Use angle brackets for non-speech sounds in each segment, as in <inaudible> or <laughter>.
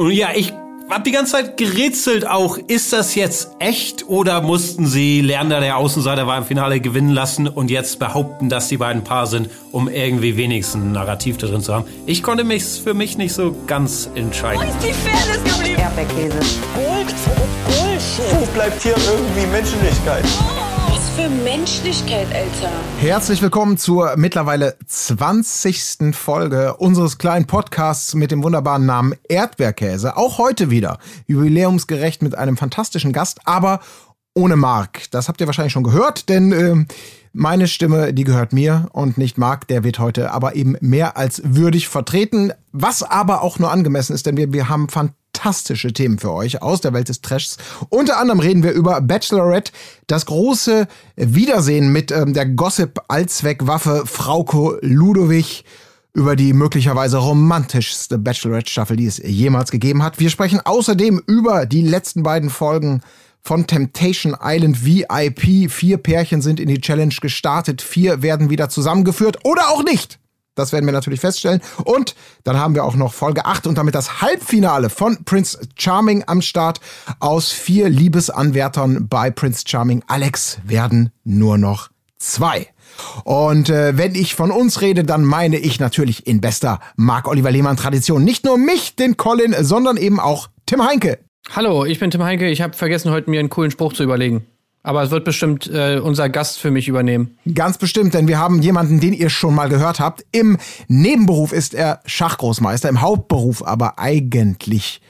Und ja, ich hab die ganze Zeit gerätselt auch, ist das jetzt echt oder mussten sie Lerner der Außenseiter war im Finale gewinnen lassen und jetzt behaupten, dass die beiden Paar sind, um irgendwie wenigstens ein Narrativ da drin zu haben? Ich konnte mich für mich nicht so ganz entscheiden. Wo ist die Fairness geblieben? Erdbeerkäse. Gold, Bullshit. Wo bleibt hier irgendwie Menschlichkeit? Für Menschlichkeit, Alter. Herzlich willkommen zur mittlerweile 20. Folge unseres kleinen Podcasts mit dem wunderbaren Namen Erdbeerkäse. Auch heute wieder jubiläumsgerecht mit einem fantastischen Gast, aber ohne Marc. Das habt ihr wahrscheinlich schon gehört, denn äh, meine Stimme, die gehört mir und nicht Marc, der wird heute aber eben mehr als würdig vertreten, was aber auch nur angemessen ist, denn wir, wir haben fantastische Themen für euch aus der Welt des Trashs. Unter anderem reden wir über Bachelorette, das große Wiedersehen mit ähm, der Gossip-Allzweckwaffe Frauko Ludowig über die möglicherweise romantischste Bachelorette-Staffel, die es jemals gegeben hat. Wir sprechen außerdem über die letzten beiden Folgen von Temptation Island VIP. Vier Pärchen sind in die Challenge gestartet, vier werden wieder zusammengeführt oder auch nicht. Das werden wir natürlich feststellen. Und dann haben wir auch noch Folge 8 und damit das Halbfinale von Prince Charming am Start. Aus vier Liebesanwärtern bei Prince Charming Alex werden nur noch zwei. Und äh, wenn ich von uns rede, dann meine ich natürlich in bester Marc-Oliver Lehmann-Tradition nicht nur mich, den Colin, sondern eben auch Tim Heinke. Hallo, ich bin Tim Heinke. Ich habe vergessen, heute mir einen coolen Spruch zu überlegen. Aber es wird bestimmt äh, unser Gast für mich übernehmen. Ganz bestimmt, denn wir haben jemanden, den ihr schon mal gehört habt. Im Nebenberuf ist er Schachgroßmeister, im Hauptberuf aber eigentlich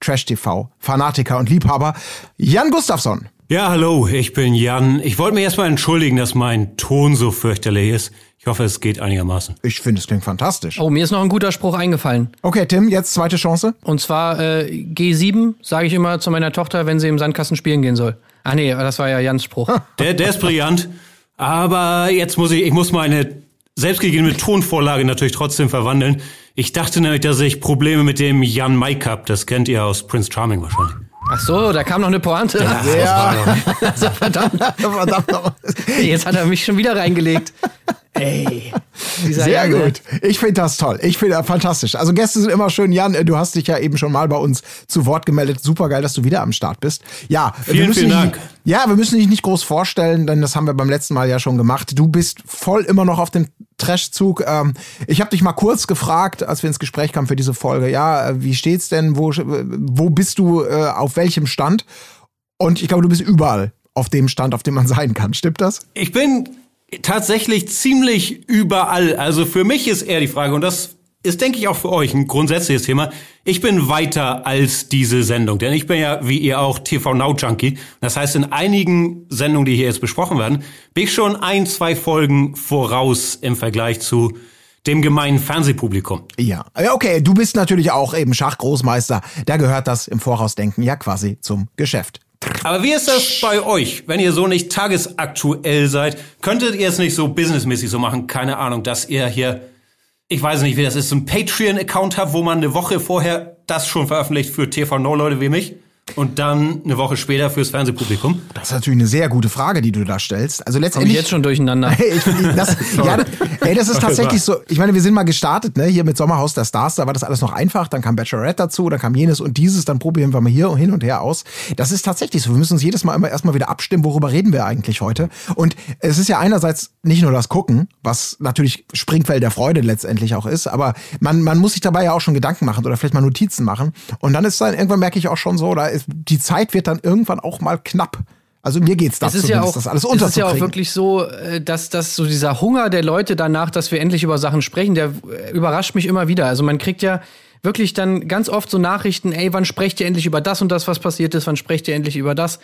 Trash-TV, Fanatiker und Liebhaber. Jan Gustafsson. Ja, hallo, ich bin Jan. Ich wollte mir erstmal entschuldigen, dass mein Ton so fürchterlich ist. Ich hoffe, es geht einigermaßen. Ich finde, es klingt fantastisch. Oh, mir ist noch ein guter Spruch eingefallen. Okay, Tim, jetzt zweite Chance. Und zwar äh, G7 sage ich immer zu meiner Tochter, wenn sie im Sandkasten spielen gehen soll. Ah nee, das war ja Jans Spruch. <laughs> Der, der ist brillant. Aber jetzt muss ich, ich muss meine selbstgegebene Tonvorlage natürlich trotzdem verwandeln. Ich dachte nämlich, dass ich Probleme mit dem Jan Mike hab. Das kennt ihr aus Prince Charming wahrscheinlich. Ach so, da kam noch eine Pointe. Ja. <laughs> Also, verdammt. <laughs> Verdammt. Jetzt hat er mich schon wieder reingelegt. Ey. <laughs> dieser Sehr Jan, ne? gut. Ich finde das toll. Ich finde das fantastisch. Also Gäste sind immer schön. Jan, du hast dich ja eben schon mal bei uns zu Wort gemeldet. Super geil, dass du wieder am Start bist. Ja, wir Vielen, müssen vielen dich, Dank. Ja, wir müssen dich nicht groß vorstellen, denn das haben wir beim letzten Mal ja schon gemacht. Du bist voll immer noch auf dem Trash-Zug. Ähm, ich habe dich mal kurz gefragt, als wir ins Gespräch kamen für diese Folge. Ja, äh, wie steht's denn? Wo, wo bist du? Äh, auf welchem Stand? Und ich glaube, du bist überall auf dem Stand, auf dem man sein kann. Stimmt das? Ich bin tatsächlich ziemlich überall. Also für mich ist eher die Frage, und das ist, denke ich, auch für euch ein grundsätzliches Thema. Ich bin weiter als diese Sendung, denn ich bin ja, wie ihr auch, TV Now Junkie. Das heißt, in einigen Sendungen, die hier jetzt besprochen werden, bin ich schon ein, zwei Folgen voraus im Vergleich zu dem gemeinen Fernsehpublikum. Ja. Okay, du bist natürlich auch eben Schachgroßmeister. Da gehört das im Vorausdenken ja quasi zum Geschäft. Aber wie ist das bei euch, wenn ihr so nicht tagesaktuell seid? Könntet ihr es nicht so businessmäßig so machen? Keine Ahnung, dass ihr hier, ich weiß nicht, wie das ist, so ein Patreon-Account habt, wo man eine Woche vorher das schon veröffentlicht für TV-No-Leute wie mich und dann eine Woche später fürs Fernsehpublikum. Das ist natürlich eine sehr gute Frage, die du da stellst. Also Komm ich letztendlich. jetzt schon durcheinander. <laughs> Hey, ich, das, <laughs> ja, ey, das ist tatsächlich so. Ich meine, wir sind mal gestartet, ne, hier mit Sommerhaus der Stars, da war das alles noch einfach. Dann kam Bachelorette dazu, dann kam jenes und dieses, dann probieren wir mal hier und hin und her aus. Das ist tatsächlich so. Wir müssen uns jedes Mal immer erstmal wieder abstimmen, worüber reden wir eigentlich heute. Und es ist ja einerseits nicht nur das Gucken, was natürlich Springfeld der Freude letztendlich auch ist, aber man, man muss sich dabei ja auch schon Gedanken machen oder vielleicht mal Notizen machen. Und dann ist dann, irgendwann merke ich auch schon so, da ist, die Zeit wird dann irgendwann auch mal knapp. Also mir geht's da Es ist ja auch, das alles es ist ja auch wirklich so, äh, dass, dass so dieser Hunger der Leute danach, dass wir endlich über Sachen sprechen, der äh, überrascht mich immer wieder. Also man kriegt ja wirklich dann ganz oft so Nachrichten, ey, wann sprecht ihr endlich über das und das, was passiert ist, wann sprecht ihr endlich über das?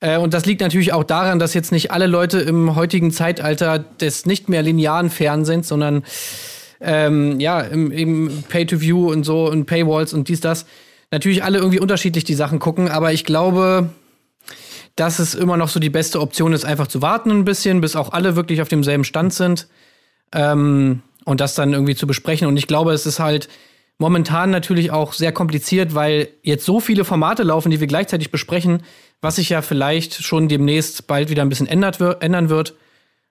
Äh, Und das liegt natürlich auch daran, dass jetzt nicht alle Leute im heutigen Zeitalter des nicht mehr linearen Fernsehens, sondern ähm, ja, im, im Pay-to-View und so und Paywalls und dies, das, natürlich alle irgendwie unterschiedlich die Sachen gucken, aber ich glaube, dass es immer noch so die beste Option ist, einfach zu warten ein bisschen, bis auch alle wirklich auf demselben Stand sind ähm, und das dann irgendwie zu besprechen. Und ich glaube, es ist halt momentan natürlich auch sehr kompliziert, weil jetzt so viele Formate laufen, die wir gleichzeitig besprechen, was sich ja vielleicht schon demnächst bald wieder ein bisschen ändert ändern wird.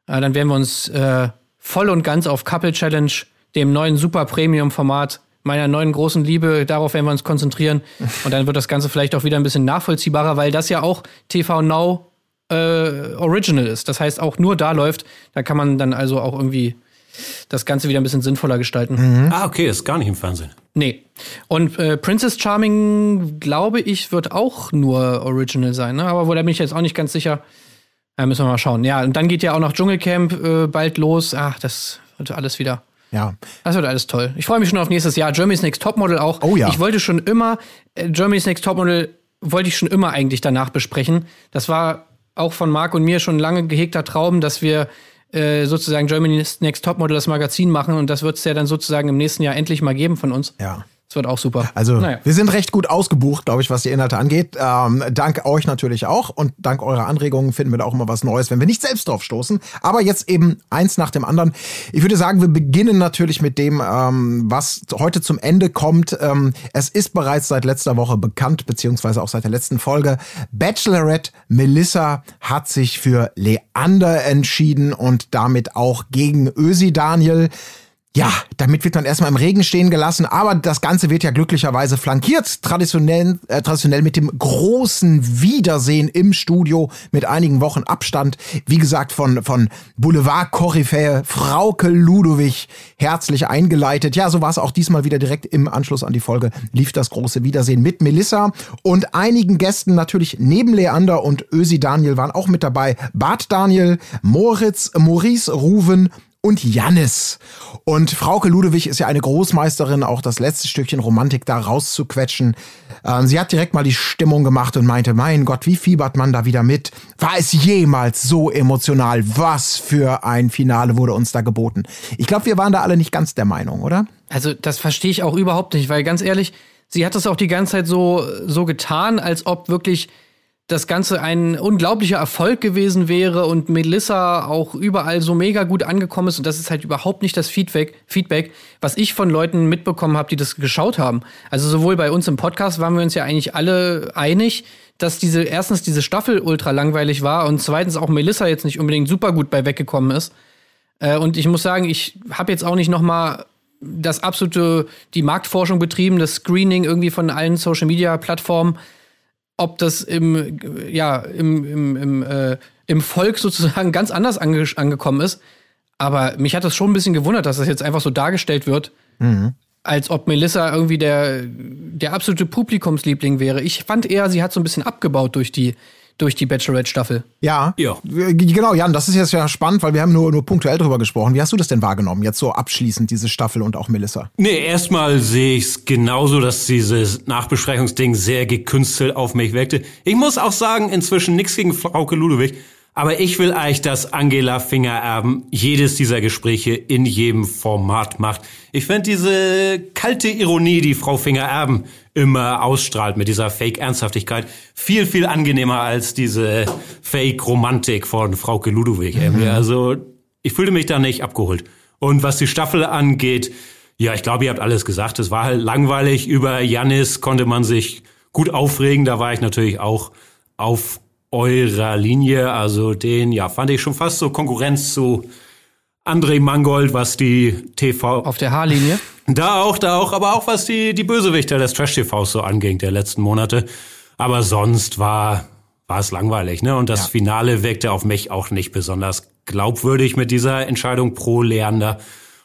Äh, dann werden wir uns äh, voll und ganz auf Couple Challenge, dem neuen Super Premium Format meiner neuen großen Liebe. Darauf werden wir uns konzentrieren. Und dann wird das Ganze vielleicht auch wieder ein bisschen nachvollziehbarer, weil das ja auch TV Now äh, Original ist. Das heißt, auch nur da läuft. Da kann man dann also auch irgendwie das Ganze wieder ein bisschen sinnvoller gestalten. Ah, okay, ist gar nicht im Fernsehen. Nee. Und äh, Princess Charming, glaube ich, wird auch nur Original sein. Ne? Aber wo da bin ich jetzt auch nicht ganz sicher. Da müssen wir mal schauen. Ja, und dann geht ja auch noch Dschungelcamp äh, bald los. Ach, das wird alles wieder. Ja. Das wird alles toll. Ich freue mich schon auf nächstes Jahr. Germany's Next Topmodel auch. Oh ja. Ich wollte schon immer, äh, Germany's Next Topmodel wollte ich schon immer eigentlich danach besprechen. Das war auch von Marc und mir schon lange gehegter Traum, dass wir äh, sozusagen Germany's Next Topmodel das Magazin machen und das wird es ja dann sozusagen im nächsten Jahr endlich mal geben von uns. Ja. Das wird auch super. Also naja. wir sind recht gut ausgebucht, glaube ich, was die Inhalte angeht. Ähm, dank euch natürlich auch und dank eurer Anregungen finden wir da auch immer was Neues, wenn wir nicht selbst drauf stoßen. Aber jetzt eben eins nach dem anderen. Ich würde sagen, wir beginnen natürlich mit dem, ähm, was heute zum Ende kommt. Ähm, es ist bereits seit letzter Woche bekannt, beziehungsweise auch seit der letzten Folge. Bachelorette Melissa hat sich für Leander entschieden und damit auch gegen Ösi Daniel. Ja, damit wird man erstmal im Regen stehen gelassen, aber das Ganze wird ja glücklicherweise flankiert, traditionell, äh, traditionell mit dem großen Wiedersehen im Studio mit einigen Wochen Abstand. Wie gesagt, von, von Boulevard-Koryphäe Frauke Ludowig herzlich eingeleitet. Ja, so war es auch diesmal wieder direkt im Anschluss an die Folge, lief das große Wiedersehen mit Melissa und einigen Gästen natürlich neben Leander und Ösi Daniel waren auch mit dabei. Bart Daniel, Moritz, Maurice Ruven und Jannis. Und Frauke Ludewig ist ja eine Großmeisterin, auch das letzte Stückchen Romantik da rauszuquetschen. Ähm, sie hat direkt mal die Stimmung gemacht und meinte, mein Gott, wie fiebert man da wieder mit? War es jemals so emotional? Was für ein Finale wurde uns da geboten? Ich glaube, wir waren da alle nicht ganz der Meinung, oder? Also, das verstehe ich auch überhaupt nicht, weil ganz ehrlich, sie hat das auch die ganze Zeit so, so getan, als ob wirklich das Ganze ein unglaublicher Erfolg gewesen wäre und Melissa auch überall so mega gut angekommen ist. Und das ist halt überhaupt nicht das Feedback, Feedback was ich von Leuten mitbekommen habe, die das geschaut haben. Also sowohl bei uns im Podcast waren wir uns ja eigentlich alle einig, dass diese erstens diese Staffel ultra langweilig war und zweitens auch Melissa jetzt nicht unbedingt super gut bei weggekommen ist. Äh, und ich muss sagen, ich habe jetzt auch nicht noch mal das absolute die Marktforschung betrieben, das Screening irgendwie von allen Social Media Plattformen ob das im, ja, im, im, im, äh, im Volk sozusagen ganz anders ange angekommen ist. Aber mich hat das schon ein bisschen gewundert, dass das jetzt einfach so dargestellt wird, als ob Melissa irgendwie der, der absolute Publikumsliebling wäre. Ich fand eher, sie hat so ein bisschen abgebaut durch die, durch die Bachelorette-Staffel. Ja. Ja. Genau, Jan, das ist jetzt ja spannend, weil wir haben nur, nur punktuell drüber gesprochen. Wie hast du das denn wahrgenommen, jetzt so abschließend, diese Staffel und auch Melissa? Nee, erstmal sehe ich es genauso, dass dieses Nachbesprechungsding sehr gekünstelt auf mich wirkte. Ich muss auch sagen, inzwischen nichts gegen Frauke Ludewig, aber ich will eigentlich, dass Angela Fingererben jedes dieser Gespräche in jedem Format macht. Ich finde diese kalte Ironie, die Frau Fingererben immer ausstrahlt mit dieser Fake-Ernsthaftigkeit, viel, viel angenehmer als diese Fake-Romantik von Frauke Ludewig. irgendwie. Also ich fühlte mich da nicht abgeholt. Und was die Staffel angeht, ja, ich glaube, ihr habt alles gesagt. Es war halt langweilig. Über Jannis konnte man sich gut aufregen. Da war ich natürlich auch auf eurer Linie. Also den, ja, fand ich schon fast so Konkurrenz zu André Mangold, was die TV Auf der Haarlinie. Da auch, da auch, aber auch was die, die Bösewichter des Trash-TVs so anging, der letzten Monate. Aber sonst war, war es langweilig, ne? Und das Ja. Finale wirkte auf mich auch nicht besonders glaubwürdig mit dieser Entscheidung pro Leander.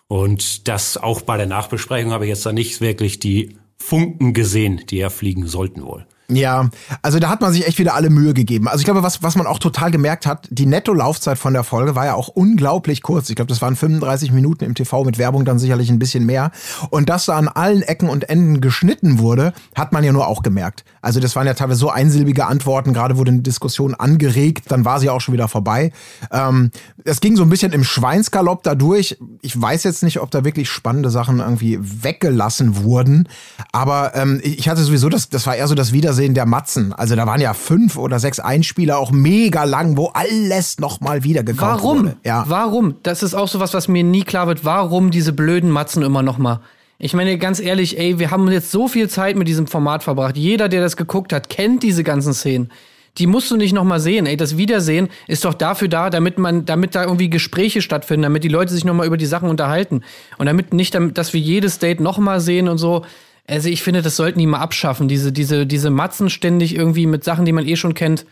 Und das auch bei der Nachbesprechung habe ich jetzt da nicht wirklich die Funken gesehen, die ja fliegen sollten wohl. Ja, also da hat man sich echt wieder alle Mühe gegeben. Also ich glaube, was, was man auch total gemerkt hat, die Netto-Laufzeit von der Folge war ja auch unglaublich kurz. Ich glaube, das waren 35 Minuten im TV mit Werbung dann sicherlich ein bisschen mehr. Und dass da an allen Ecken und Enden geschnitten wurde, hat man ja nur auch gemerkt. Also das waren ja teilweise so einsilbige Antworten, gerade wurde eine Diskussion angeregt, dann war sie auch schon wieder vorbei. Ähm, es ging so ein bisschen im Schweinsgalopp da durch. Ich weiß jetzt nicht, ob da wirklich spannende Sachen irgendwie weggelassen wurden. Aber ähm, ich hatte sowieso, das, das war eher so das Wiedersehen der Matzen. Also da waren ja fünf oder sechs Einspieler, auch mega lang, wo alles nochmal wieder gekauft Warum? wurde. Ja. Warum? Das ist auch so was, was mir nie klar wird. Warum diese blöden Matzen immer noch mal? Ich meine, ganz ehrlich, ey, wir haben jetzt so viel Zeit mit diesem Format verbracht. Jeder, der das geguckt hat, kennt diese ganzen Szenen. die musst du nicht noch mal sehen. Ey, das Wiedersehen ist doch dafür da, damit man, damit da irgendwie Gespräche stattfinden, damit die Leute sich noch mal über die Sachen unterhalten und damit nicht, damit, dass wir jedes Date noch mal sehen und so. Also ich finde, das sollten die mal abschaffen. Diese, diese, diese Matzen ständig irgendwie mit Sachen, die man eh schon kennt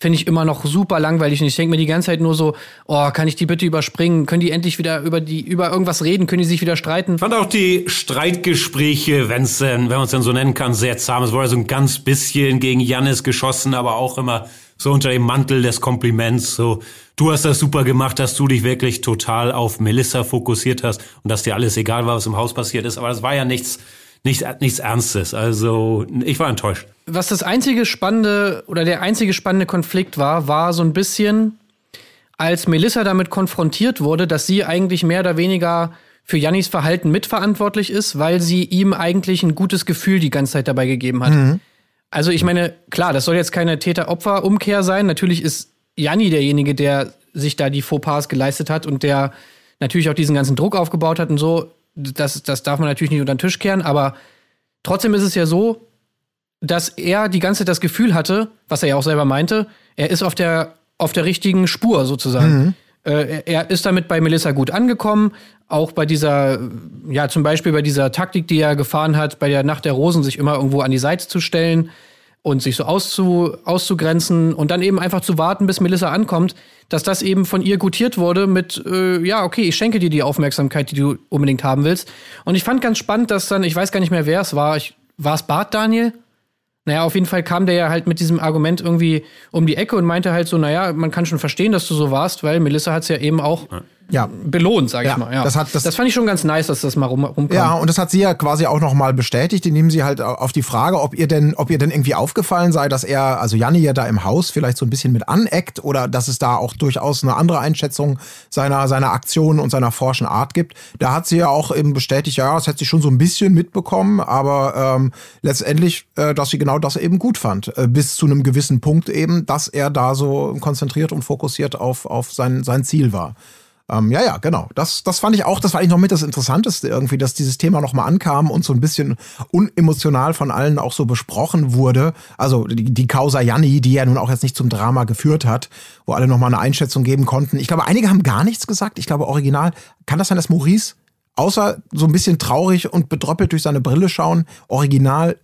finde ich immer noch super langweilig. Und ich denke mir die ganze Zeit nur so, oh, kann ich die bitte überspringen? Können die endlich wieder über die, über irgendwas reden? Können die sich wieder streiten? Ich fand auch die Streitgespräche, wenn's denn, wenn man es denn so nennen kann, sehr zahm. Es wurde so ein ganz bisschen gegen Jannis geschossen, aber auch immer so unter dem Mantel des Kompliments. So, du hast das super gemacht, dass du dich wirklich total auf Melissa fokussiert hast und dass dir alles egal war, was im Haus passiert ist. Aber das war ja nichts, nichts, nichts Ernstes. Also ich war enttäuscht. Was das einzige spannende oder der einzige spannende Konflikt war, war so ein bisschen, als Melissa damit konfrontiert wurde, dass sie eigentlich mehr oder weniger für Jannis Verhalten mitverantwortlich ist, weil sie ihm eigentlich ein gutes Gefühl die ganze Zeit dabei gegeben hat. Mhm. Also ich meine, klar, das soll jetzt keine Täter-Opfer-Umkehr sein. Natürlich ist Janni derjenige, der sich da die Fauxpas geleistet hat und der natürlich auch diesen ganzen Druck aufgebaut hat und so. Das, das darf man natürlich nicht unter den Tisch kehren, aber trotzdem ist es ja so, dass er die ganze Zeit das Gefühl hatte, was er ja auch selber meinte, er ist auf der, auf der richtigen Spur sozusagen. Äh, er ist damit bei Melissa gut angekommen, auch bei dieser, ja, zum Beispiel bei dieser Taktik, die er gefahren hat, bei der Nacht der Rosen, sich immer irgendwo an die Seite zu stellen und sich so auszu, auszugrenzen und dann eben einfach zu warten, bis Melissa ankommt, dass das eben von ihr gutiert wurde mit, äh, ja, okay, ich schenke dir die Aufmerksamkeit, die du unbedingt haben willst. Und ich fand ganz spannend, dass dann, ich weiß gar nicht mehr, wer es war, war es Bart Daniel? Naja, auf jeden Fall kam der ja halt mit diesem Argument irgendwie um die Ecke und meinte halt so, naja, man kann schon verstehen, dass du so warst, weil Melissa hat es ja eben auch Ja. Belohnt, sag Ja, ich mal. Ja. das hat- das- fand ich schon ganz nice, dass das mal rum, rumkam. Ja, und das hat sie ja quasi auch nochmal bestätigt, indem sie halt auf die Frage, ob ihr denn, ob ihr denn irgendwie aufgefallen sei, dass er, also Janni ja da im Haus vielleicht so ein bisschen mit aneckt oder dass es da auch durchaus eine andere Einschätzung seiner, seiner Aktionen und seiner forschen Art gibt. Da hat sie ja auch eben bestätigt, ja, das hätte sie schon so ein bisschen mitbekommen, aber ähm, letztendlich, äh, dass sie genau das eben gut fand. Äh, bis zu einem gewissen Punkt eben, dass er da so konzentriert und fokussiert auf, auf sein, sein Ziel war. Ähm, ja, ja, genau. Das, das fand ich auch, das war eigentlich noch mit das Interessanteste irgendwie, dass dieses Thema nochmal ankam und so ein bisschen unemotional von allen auch so besprochen wurde. Also die, die Causa Janni, die ja nun auch jetzt nicht zum Drama geführt hat, wo alle nochmal eine Einschätzung geben konnten. Ich glaube, einige haben gar nichts gesagt. Ich glaube, original, kann das sein, dass Maurice, außer so ein bisschen traurig und bedröppelt durch seine Brille schauen, original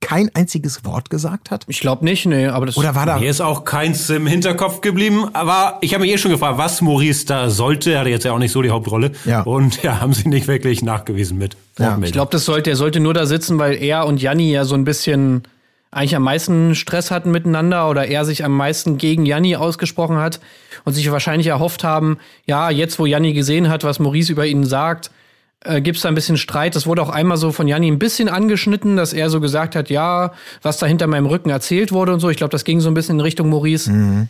kein einziges Wort gesagt hat? Ich glaube nicht, nee, aber das Oder war da... Mir ist auch keins im Hinterkopf geblieben, aber ich habe mich eh schon gefragt, was Maurice da sollte. Er hatte jetzt ja auch nicht so die Hauptrolle. Ja. Und ja, haben sie nicht wirklich nachgewiesen mit. Wortmeldung. Ich glaube, das sollte, er sollte nur da sitzen, weil er und Janni ja so ein bisschen eigentlich am meisten Stress hatten miteinander oder er sich am meisten gegen Janni ausgesprochen hat und sich wahrscheinlich erhofft haben, ja, jetzt wo Janni gesehen hat, was Maurice über ihn sagt, äh, gibt es da ein bisschen Streit. Das wurde auch einmal so von Janni ein bisschen angeschnitten, dass er so gesagt hat, ja, was da hinter meinem Rücken erzählt wurde und so. Ich glaube, das ging so ein bisschen in Richtung Maurice.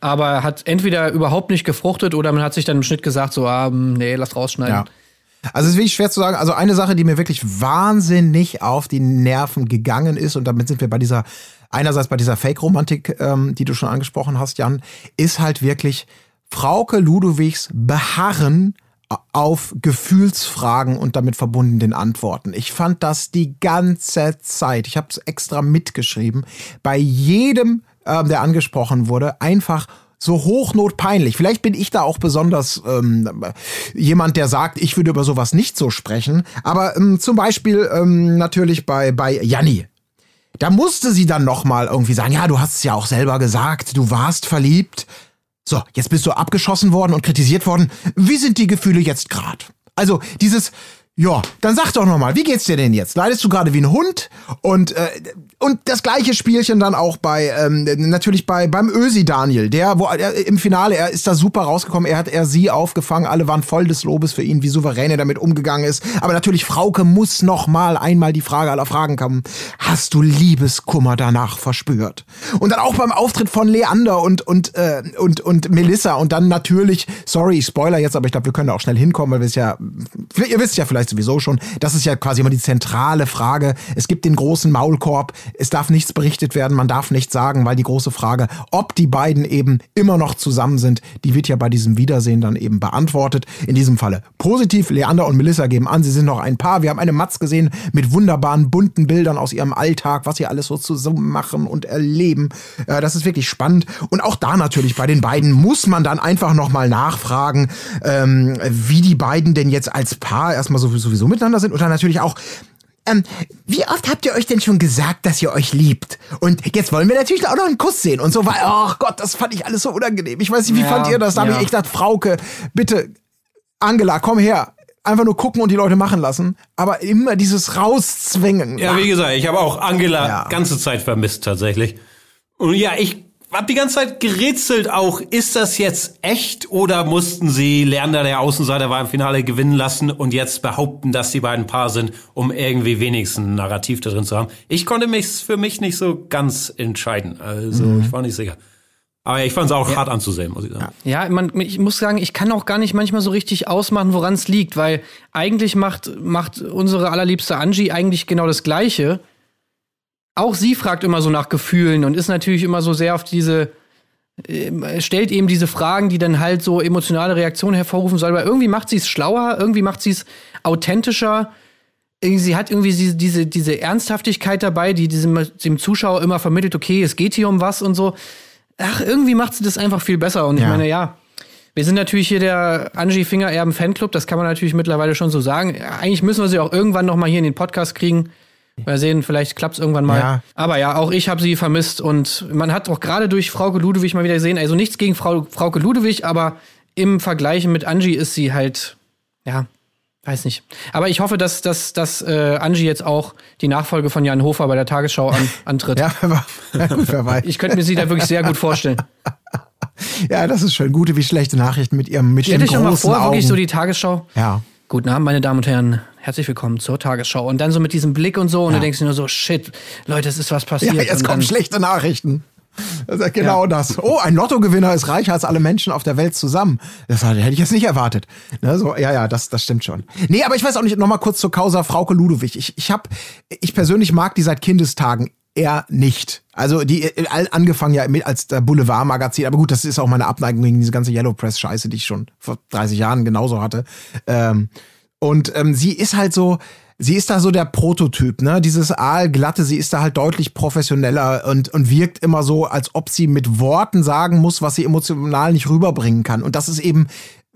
Aber er hat entweder überhaupt nicht gefruchtet oder man hat sich dann im Schnitt gesagt, so, ah, nee, lass rausschneiden. Ja. Also es ist wirklich schwer zu sagen. Also eine Sache, die mir wirklich wahnsinnig auf die Nerven gegangen ist, und damit sind wir bei dieser, einerseits bei dieser Fake-Romantik, ähm, die du schon angesprochen hast, Jan, ist halt wirklich Frauke Ludowigs Beharren auf Gefühlsfragen und damit verbunden den Antworten. Ich fand das die ganze Zeit, ich habe es extra mitgeschrieben, bei jedem, ähm, der angesprochen wurde, einfach so hochnotpeinlich. Vielleicht bin ich da auch besonders ähm, jemand, der sagt, ich würde über sowas nicht so sprechen. Aber ähm, zum Beispiel ähm, natürlich bei, bei Janni. Da musste sie dann noch mal irgendwie sagen, ja, du hast es ja auch selber gesagt, du warst verliebt. So, jetzt bist du abgeschossen worden und kritisiert worden. Wie sind die Gefühle jetzt gerade? Also dieses, ja, dann sag doch noch mal, wie geht's dir denn jetzt? Leidest du gerade wie ein Hund? Und äh, und das gleiche Spielchen dann auch bei ähm, natürlich bei beim Ösi Daniel, der wo er, im Finale er ist da super rausgekommen, er hat er sie aufgefangen, alle waren voll des Lobes für ihn, wie souverän er damit umgegangen ist. Aber natürlich Frauke muss noch mal einmal die Frage aller Fragen kommen: Hast du Liebeskummer danach verspürt? Und dann auch beim Auftritt von Leander und und äh, und und Melissa und dann natürlich, sorry, ich spoiler jetzt, aber ich glaube, wir können da auch schnell hinkommen, weil wir es ja, ihr wisst ja vielleicht vielleicht sowieso schon. Das ist ja quasi immer die zentrale Frage. Es gibt den großen Maulkorb. Es darf nichts berichtet werden. Man darf nichts sagen, weil die große Frage, ob die beiden eben immer noch zusammen sind, die wird ja bei diesem Wiedersehen dann eben beantwortet. In diesem Falle positiv. Leander und Melissa geben an, sie sind noch ein Paar. Wir haben eine Matz gesehen mit wunderbaren bunten Bildern aus ihrem Alltag, was sie alles so zusammen machen und erleben. Äh, das ist wirklich spannend. Und auch da natürlich bei den beiden muss man dann einfach nochmal nachfragen, ähm, wie die beiden denn jetzt als Paar erstmal sowieso miteinander sind dann natürlich auch, ähm, wie oft habt ihr euch denn schon gesagt, dass ihr euch liebt? Und jetzt wollen wir natürlich auch noch einen Kuss sehen und so weiter. Ach Gott, das fand ich alles so unangenehm. Ich weiß nicht, wie Ja, fand ihr das? Da habe ja. ich echt gedacht, Frauke, bitte, Angela, komm her. Einfach nur gucken und die Leute machen lassen. Aber immer dieses Rauszwängen. Ja, wie gesagt, ich habe auch Angela Ja. ganze Zeit vermisst tatsächlich. Und ja, ich habe die ganze Zeit gerätselt auch, ist das jetzt echt oder mussten sie Leander, der Außenseiter war im Finale, gewinnen lassen und jetzt behaupten, dass die beiden Paar sind, um irgendwie wenigstens ein Narrativ da drin zu haben? Ich konnte mich für mich nicht so ganz entscheiden. Also Mhm. ich war nicht sicher. Aber ich fand es auch hart anzusehen, muss ich sagen. Ja, man, ich muss sagen, ich kann auch gar nicht manchmal so richtig ausmachen, woran es liegt, weil eigentlich macht, macht unsere allerliebste Angie eigentlich genau das Gleiche. Auch sie fragt immer so nach Gefühlen und ist natürlich immer so sehr auf diese, ähm, stellt eben diese Fragen, die dann halt so emotionale Reaktionen hervorrufen soll, aber irgendwie macht sie es schlauer, irgendwie macht sie es authentischer. Sie hat irgendwie diese, diese, Ernsthaftigkeit dabei, die diesem, dem Zuschauer immer vermittelt, okay, es geht hier um was und so. Ach, irgendwie macht sie das einfach viel besser. Und ich Ja. meine, ja, wir sind natürlich hier der Angie Finger Erben Fanclub, das kann man natürlich mittlerweile schon so sagen. Eigentlich müssen wir sie auch irgendwann noch mal hier in den Podcast kriegen. Mal sehen, vielleicht klappt es irgendwann mal. Ja. Aber ja, auch ich habe sie vermisst und man hat auch gerade durch Frauke Ludewig mal wieder gesehen, also nichts gegen Frau, Frauke Ludewig, aber im Vergleich mit Angie ist sie halt, ja, weiß nicht. Aber ich hoffe, dass, dass, dass äh, Angie jetzt auch die Nachfolge von Jan Hofer bei der Tagesschau an, <laughs> antritt. Ja, ja, gut, wer weiß. Ich könnte mir sie da wirklich sehr gut vorstellen. <laughs> Ja, das ist schön. Gute wie schlechte Nachrichten mit ihrem mit Stell dich schon mal vor, Augen. wirklich so die Tagesschau. ja. Guten Abend, meine Damen und Herren. Herzlich willkommen zur Tagesschau. Und dann so mit diesem Blick und so. Und du denkst dir nur so, shit, Leute, es ist was passiert. Ja, jetzt kommen schlechte Nachrichten. Das ist genau Ja. das. Oh, ein Lottogewinner ist reicher als alle Menschen auf der Welt zusammen. Das hätte ich jetzt nicht erwartet. Ne, so, ja, ja, das, das stimmt schon. Nee, aber ich weiß auch nicht, noch mal kurz zur Causa Frauke Ludewig. Ich, ich hab, ich persönlich mag die seit Kindestagen eher nicht. Also die angefangen ja mit als der Boulevardmagazin, aber gut, das ist auch meine Abneigung gegen diese ganze Yellow Press Scheiße, die ich schon vor 30 Jahren genauso hatte. Ähm, und ähm, sie ist halt so, sie ist da so der Prototyp, ne? Dieses Aalglatte, sie ist da halt deutlich professioneller und, und wirkt immer so, als ob sie mit Worten sagen muss, was sie emotional nicht rüberbringen kann. Und das ist eben,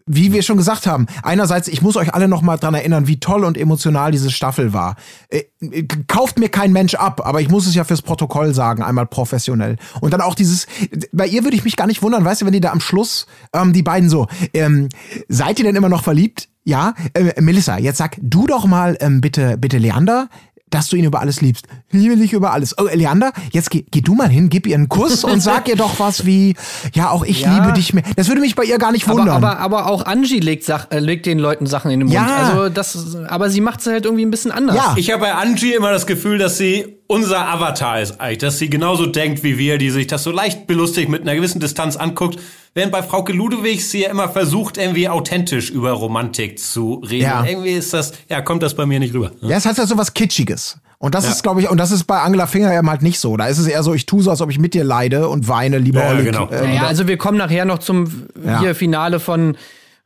wie wir schon gesagt haben, einerseits, ich muss euch alle noch mal dran erinnern, wie toll und emotional diese Staffel war. Äh, äh, kauft mir kein Mensch ab, aber ich muss es ja fürs Protokoll sagen, einmal professionell. Und dann auch dieses, bei ihr würde ich mich gar nicht wundern, weißt du, wenn die da am Schluss, ähm, die beiden so, ähm, seid ihr denn immer noch verliebt? Ja, äh, Melissa, jetzt sag du doch mal ähm, bitte, bitte Leander, dass du ihn über alles liebst. Liebe dich über alles. Oh, Leander, jetzt geh, geh du mal hin, gib ihr einen Kuss und <laughs> sag ihr doch was wie, ja, auch ich Ja. liebe dich mehr. Das würde mich bei ihr gar nicht aber, wundern. aber, aber auch Angie legt, Sach, äh, legt den Leuten Sachen in den Mund. Ja. Also das, aber sie macht es halt irgendwie ein bisschen anders. Ja. Ich habe bei Angie immer das Gefühl, dass sie unser Avatar ist eigentlich, dass sie genauso denkt wie wir, die sich das so leicht belustigt mit einer gewissen Distanz anguckt. Während bei Frauke Ludewig sie ja immer versucht, irgendwie authentisch über Romantik zu reden. Ja. Irgendwie ist das, ja, kommt das bei mir nicht rüber. Ja, es hat ja so was Kitschiges. Und das ist, glaube ich, und das ist bei Angela Finger eben halt nicht so. Da ist es eher so, ich tue so, als ob ich mit dir leide und weine, lieber Ja, Olli. genau. Äh, Naja, also wir kommen nachher noch zum Ja. hier Finale von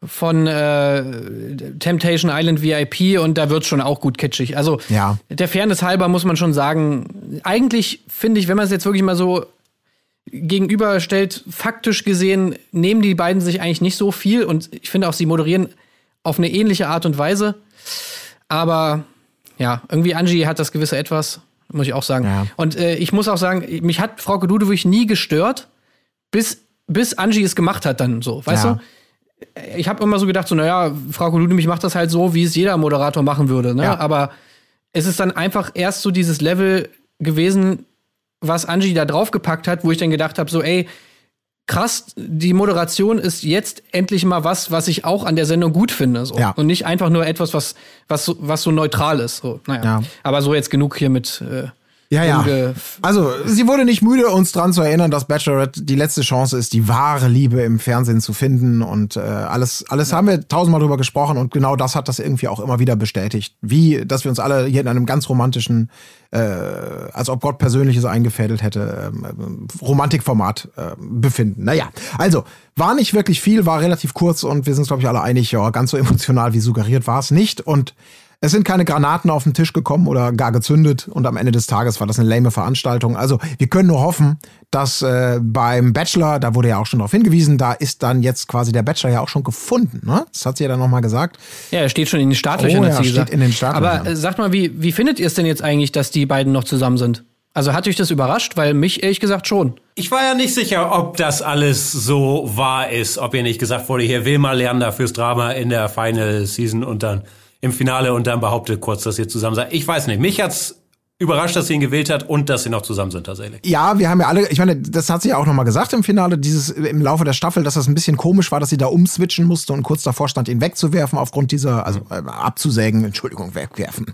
von äh, Temptation Island VIP und da wird schon auch gut kitschig. Also Ja. der Fairness halber muss man schon sagen, eigentlich finde ich, wenn man es jetzt wirklich mal so gegenüberstellt, faktisch gesehen nehmen die beiden sich eigentlich nicht so viel und ich finde auch, sie moderieren auf eine ähnliche Art und Weise. Aber ja, irgendwie Angie hat das gewisse Etwas, muss ich auch sagen. Ja. Und äh, ich muss auch sagen, mich hat Frau Ludewig nie gestört, bis, bis Angie es gemacht hat dann so, weißt Ja. du? Ich habe immer so gedacht, so, naja, Frau Ludewig macht das halt so, wie es jeder Moderator machen würde. Ne? Ja. Aber es ist dann einfach erst so dieses Level gewesen, was Angie da draufgepackt hat, wo ich dann gedacht habe, so, ey, krass, die Moderation ist jetzt endlich mal was, was ich auch an der Sendung gut finde. So. Ja. Und nicht einfach nur etwas, was, was, so, was so neutral ist. So, naja. Ja. Aber so jetzt genug hier mit, äh, Ja, ja. Also, sie wurde nicht müde, uns dran zu erinnern, dass Bachelorette die letzte Chance ist, die wahre Liebe im Fernsehen zu finden. Und äh, alles, alles haben wir tausendmal drüber gesprochen und genau das hat das irgendwie auch immer wieder bestätigt. Wie, dass wir uns alle hier in einem ganz romantischen, äh, als ob Gott Persönliches eingefädelt hätte, ähm, Romantikformat äh, befinden. Naja, also, war nicht wirklich viel, war relativ kurz und wir sind, glaube ich, alle einig, ja, ganz so emotional wie suggeriert war es nicht. Und es sind keine Granaten auf den Tisch gekommen oder gar gezündet und am Ende des Tages war das eine lame Veranstaltung. Also wir können nur hoffen, dass äh, beim Bachelor, da wurde ja auch schon darauf hingewiesen, da ist dann jetzt quasi der Bachelor ja auch schon gefunden. Ne? Das hat sie ja dann nochmal gesagt. Ja, er steht schon in den Startlöchern, Oh ja, steht gesagt. in den Startlöchern. Aber äh, sagt mal, wie, wie findet ihr es denn jetzt eigentlich, dass die beiden noch zusammen sind? Also hat euch das überrascht? Weil mich ehrlich gesagt schon. Ich war ja nicht sicher, ob das alles so wahr ist, ob ihr nicht gesagt wurde, hier will mal lernen da fürs Drama in der Final Season und dann im Finale und dann behauptet kurz, dass ihr zusammen seid. Ich weiß nicht. Mich hat's überrascht, dass sie ihn gewählt hat und dass sie noch zusammen sind tatsächlich. Ja, wir haben ja alle, ich meine, das hat sie ja auch nochmal gesagt im Finale, dieses im Laufe der Staffel, dass das ein bisschen komisch war, dass sie da umswitchen musste und kurz davor stand, ihn wegzuwerfen aufgrund dieser, also äh, abzusägen, Entschuldigung, wegwerfen.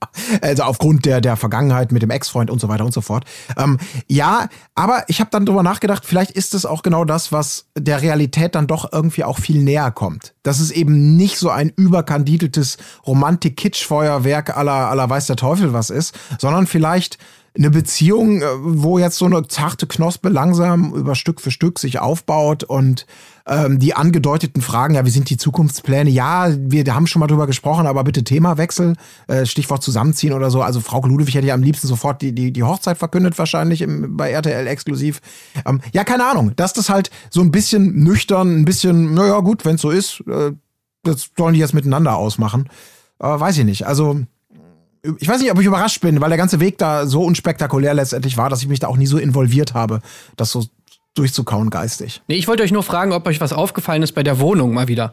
<laughs> Also aufgrund der, der Vergangenheit mit dem Ex-Freund und so weiter und so fort. Ähm, ja, aber ich habe dann drüber nachgedacht, vielleicht ist es auch genau das, was der Realität dann doch irgendwie auch viel näher kommt. Dass es eben nicht so ein überkandideltes Romantik-Kitsch-Feuerwerk aller, aller weiß der Teufel was ist, sondern vielleicht eine Beziehung, äh, wo jetzt so eine zarte Knospe langsam über Stück für Stück sich aufbaut und ähm, die angedeuteten Fragen, ja, wie sind die Zukunftspläne? Ja, wir haben schon mal drüber gesprochen, aber bitte Themawechsel, äh, Stichwort zusammenziehen oder so. Also Frau Ludwig hätte ja am liebsten sofort die, die, die Hochzeit verkündet, wahrscheinlich im, bei RTL exklusiv. Ähm, ja, keine Ahnung, dass das halt so ein bisschen nüchtern, ein bisschen, naja, gut, wenn es so ist, äh, das sollen die jetzt miteinander ausmachen. Äh, weiß ich nicht. Also ich weiß nicht, ob ich überrascht bin, weil der ganze Weg da so unspektakulär letztendlich war, dass ich mich da auch nie so involviert habe, das so durchzukauen geistig. Nee, ich wollte euch nur fragen, ob euch was aufgefallen ist bei der Wohnung mal wieder.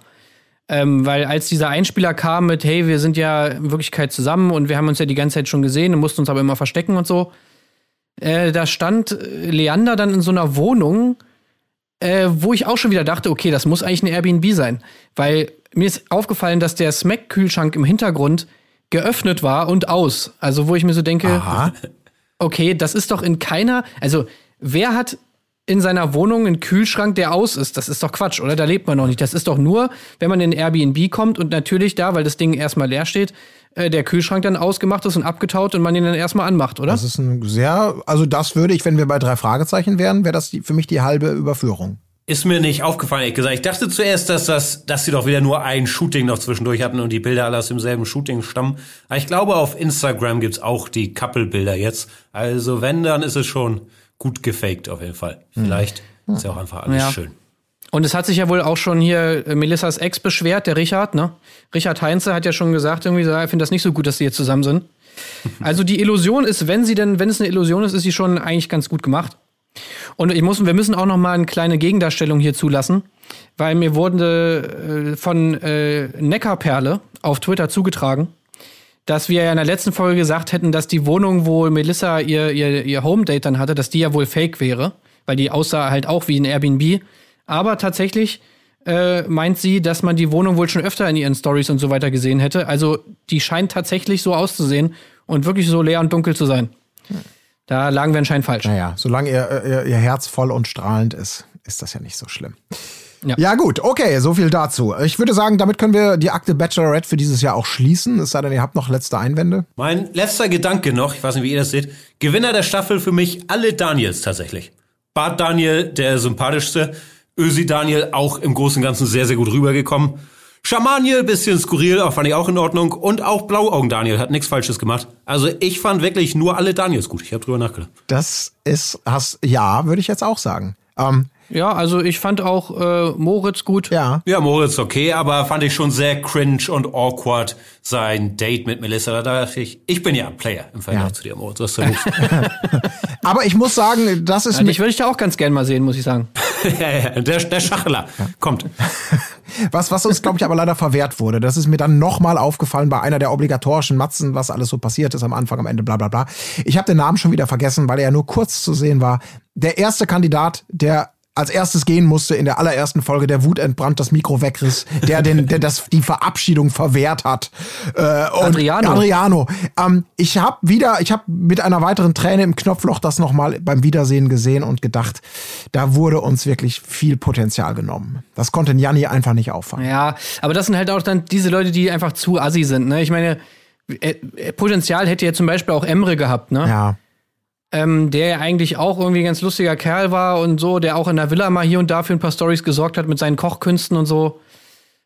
Ähm, weil als dieser Einspieler kam mit, hey, wir sind ja in Wirklichkeit zusammen und wir haben uns ja die ganze Zeit schon gesehen und mussten uns aber immer verstecken und so, äh, da stand äh, Leander dann in so einer Wohnung, äh, wo ich auch schon wieder dachte, okay, das muss eigentlich ein Airbnb sein. Weil mir ist aufgefallen, dass der Smack-Kühlschrank im Hintergrund geöffnet war und aus. Also wo ich mir so denke, Aha. okay, das ist doch in keiner, also wer hat in seiner Wohnung einen Kühlschrank, der aus ist? Das ist doch Quatsch, oder? Da lebt man noch nicht. Das ist doch nur, wenn man in Airbnb kommt und natürlich da, weil das Ding erstmal leer steht, äh, der Kühlschrank dann ausgemacht ist und abgetaut und man ihn dann erstmal anmacht, oder? Das ist ein sehr, also das würde ich, wenn wir bei drei Fragezeichen wären, wäre das die, für mich die halbe Überführung. Ist mir nicht aufgefallen, ehrlich gesagt. Ich dachte zuerst, dass das, dass sie doch wieder nur ein Shooting noch zwischendurch hatten und die Bilder alle aus demselben Shooting stammen. Aber ich glaube, auf Instagram gibt's auch die Couple-Bilder jetzt. Also wenn, dann ist es schon gut gefaked auf jeden Fall. Vielleicht ist ja auch einfach alles Ja. schön. Und es hat sich ja wohl auch schon hier äh, Melissas Ex beschwert, der Richard, ne? Richard Heinze hat ja schon gesagt, irgendwie, so, er findet das nicht so gut, dass sie jetzt zusammen sind. <laughs> Also die Illusion ist, wenn sie denn, wenn es eine Illusion ist, ist sie schon eigentlich ganz gut gemacht. Und ich muss, wir müssen auch noch mal eine kleine Gegendarstellung hier zulassen, weil mir wurde äh, von äh, Neckarperle auf Twitter zugetragen, dass wir ja in der letzten Folge gesagt hätten, dass die Wohnung, wo Melissa ihr, ihr, ihr Home-Date dann hatte, dass die ja wohl fake wäre, weil die aussah halt auch wie ein Airbnb. Aber tatsächlich äh, meint sie, dass man die Wohnung wohl schon öfter in ihren Stories und so weiter gesehen hätte. Also die scheint tatsächlich so auszusehen und wirklich so leer und dunkel zu sein. Da lagen wir anscheinend falsch. Naja, solange ihr, ihr, ihr Herz voll und strahlend ist, ist das ja nicht so schlimm. Ja. Ja. gut, okay, so viel dazu. Ich würde sagen, damit können wir die Akte Bachelorette für dieses Jahr auch schließen. Es sei denn, ihr habt noch letzte Einwände. Mein letzter Gedanke noch, ich weiß nicht, wie ihr das seht. Gewinner der Staffel für mich alle Daniels tatsächlich. Bart Daniel, der sympathischste. Ösi Daniel, auch im Großen und Ganzen sehr, sehr gut rübergekommen. Schamaniel, bisschen skurril, auch fand ich auch in Ordnung. Und auch Blauaugen Daniel hat nichts Falsches gemacht. Also ich fand wirklich nur alle Daniels gut. Ich habe drüber nachgedacht. Das ist, hast, ja, würde ich jetzt auch sagen. Ähm, Ja, also ich fand auch äh, Moritz gut. ja. Ja, Moritz okay, aber fand ich schon sehr cringe und awkward sein Date mit Melissa. Da dachte ich, ich bin ja ein Player im Vergleich Ja. zu dir, Moritz. Was ist? <laughs> <laughs> Aber ich muss sagen, das ist Ja, dich würde ich da auch ganz gern mal sehen, muss ich sagen. <laughs> der, der Schachler kommt. <laughs> was, was uns, glaube ich, aber leider verwehrt wurde. Das ist mir dann nochmal aufgefallen bei einer der obligatorischen Matzen, was alles so passiert ist am Anfang, am Ende, bla bla bla. Ich habe den Namen schon wieder vergessen, weil er ja nur kurz zu sehen war. Der erste Kandidat, der als erstes gehen musste in der allerersten Folge, der Wut entbrannt das Mikro wegriss, der den, der das die Verabschiedung verwehrt hat. Äh, Adriano. Adriano. Ähm, ich habe wieder, ich habe mit einer weiteren Träne im Knopfloch das nochmal beim Wiedersehen gesehen und gedacht, da wurde uns wirklich viel Potenzial genommen. Das konnte Janni einfach nicht auffangen. Ja, aber das sind halt auch dann diese Leute, die einfach zu assi sind. Ne? Ich meine, äh, äh, Potenzial hätte ja zum Beispiel auch Emre gehabt, ne? Ja. Ähm, der ja eigentlich auch irgendwie ein ganz lustiger Kerl war und so, der auch in der Villa mal hier und da für ein paar Stories gesorgt hat mit seinen Kochkünsten und so.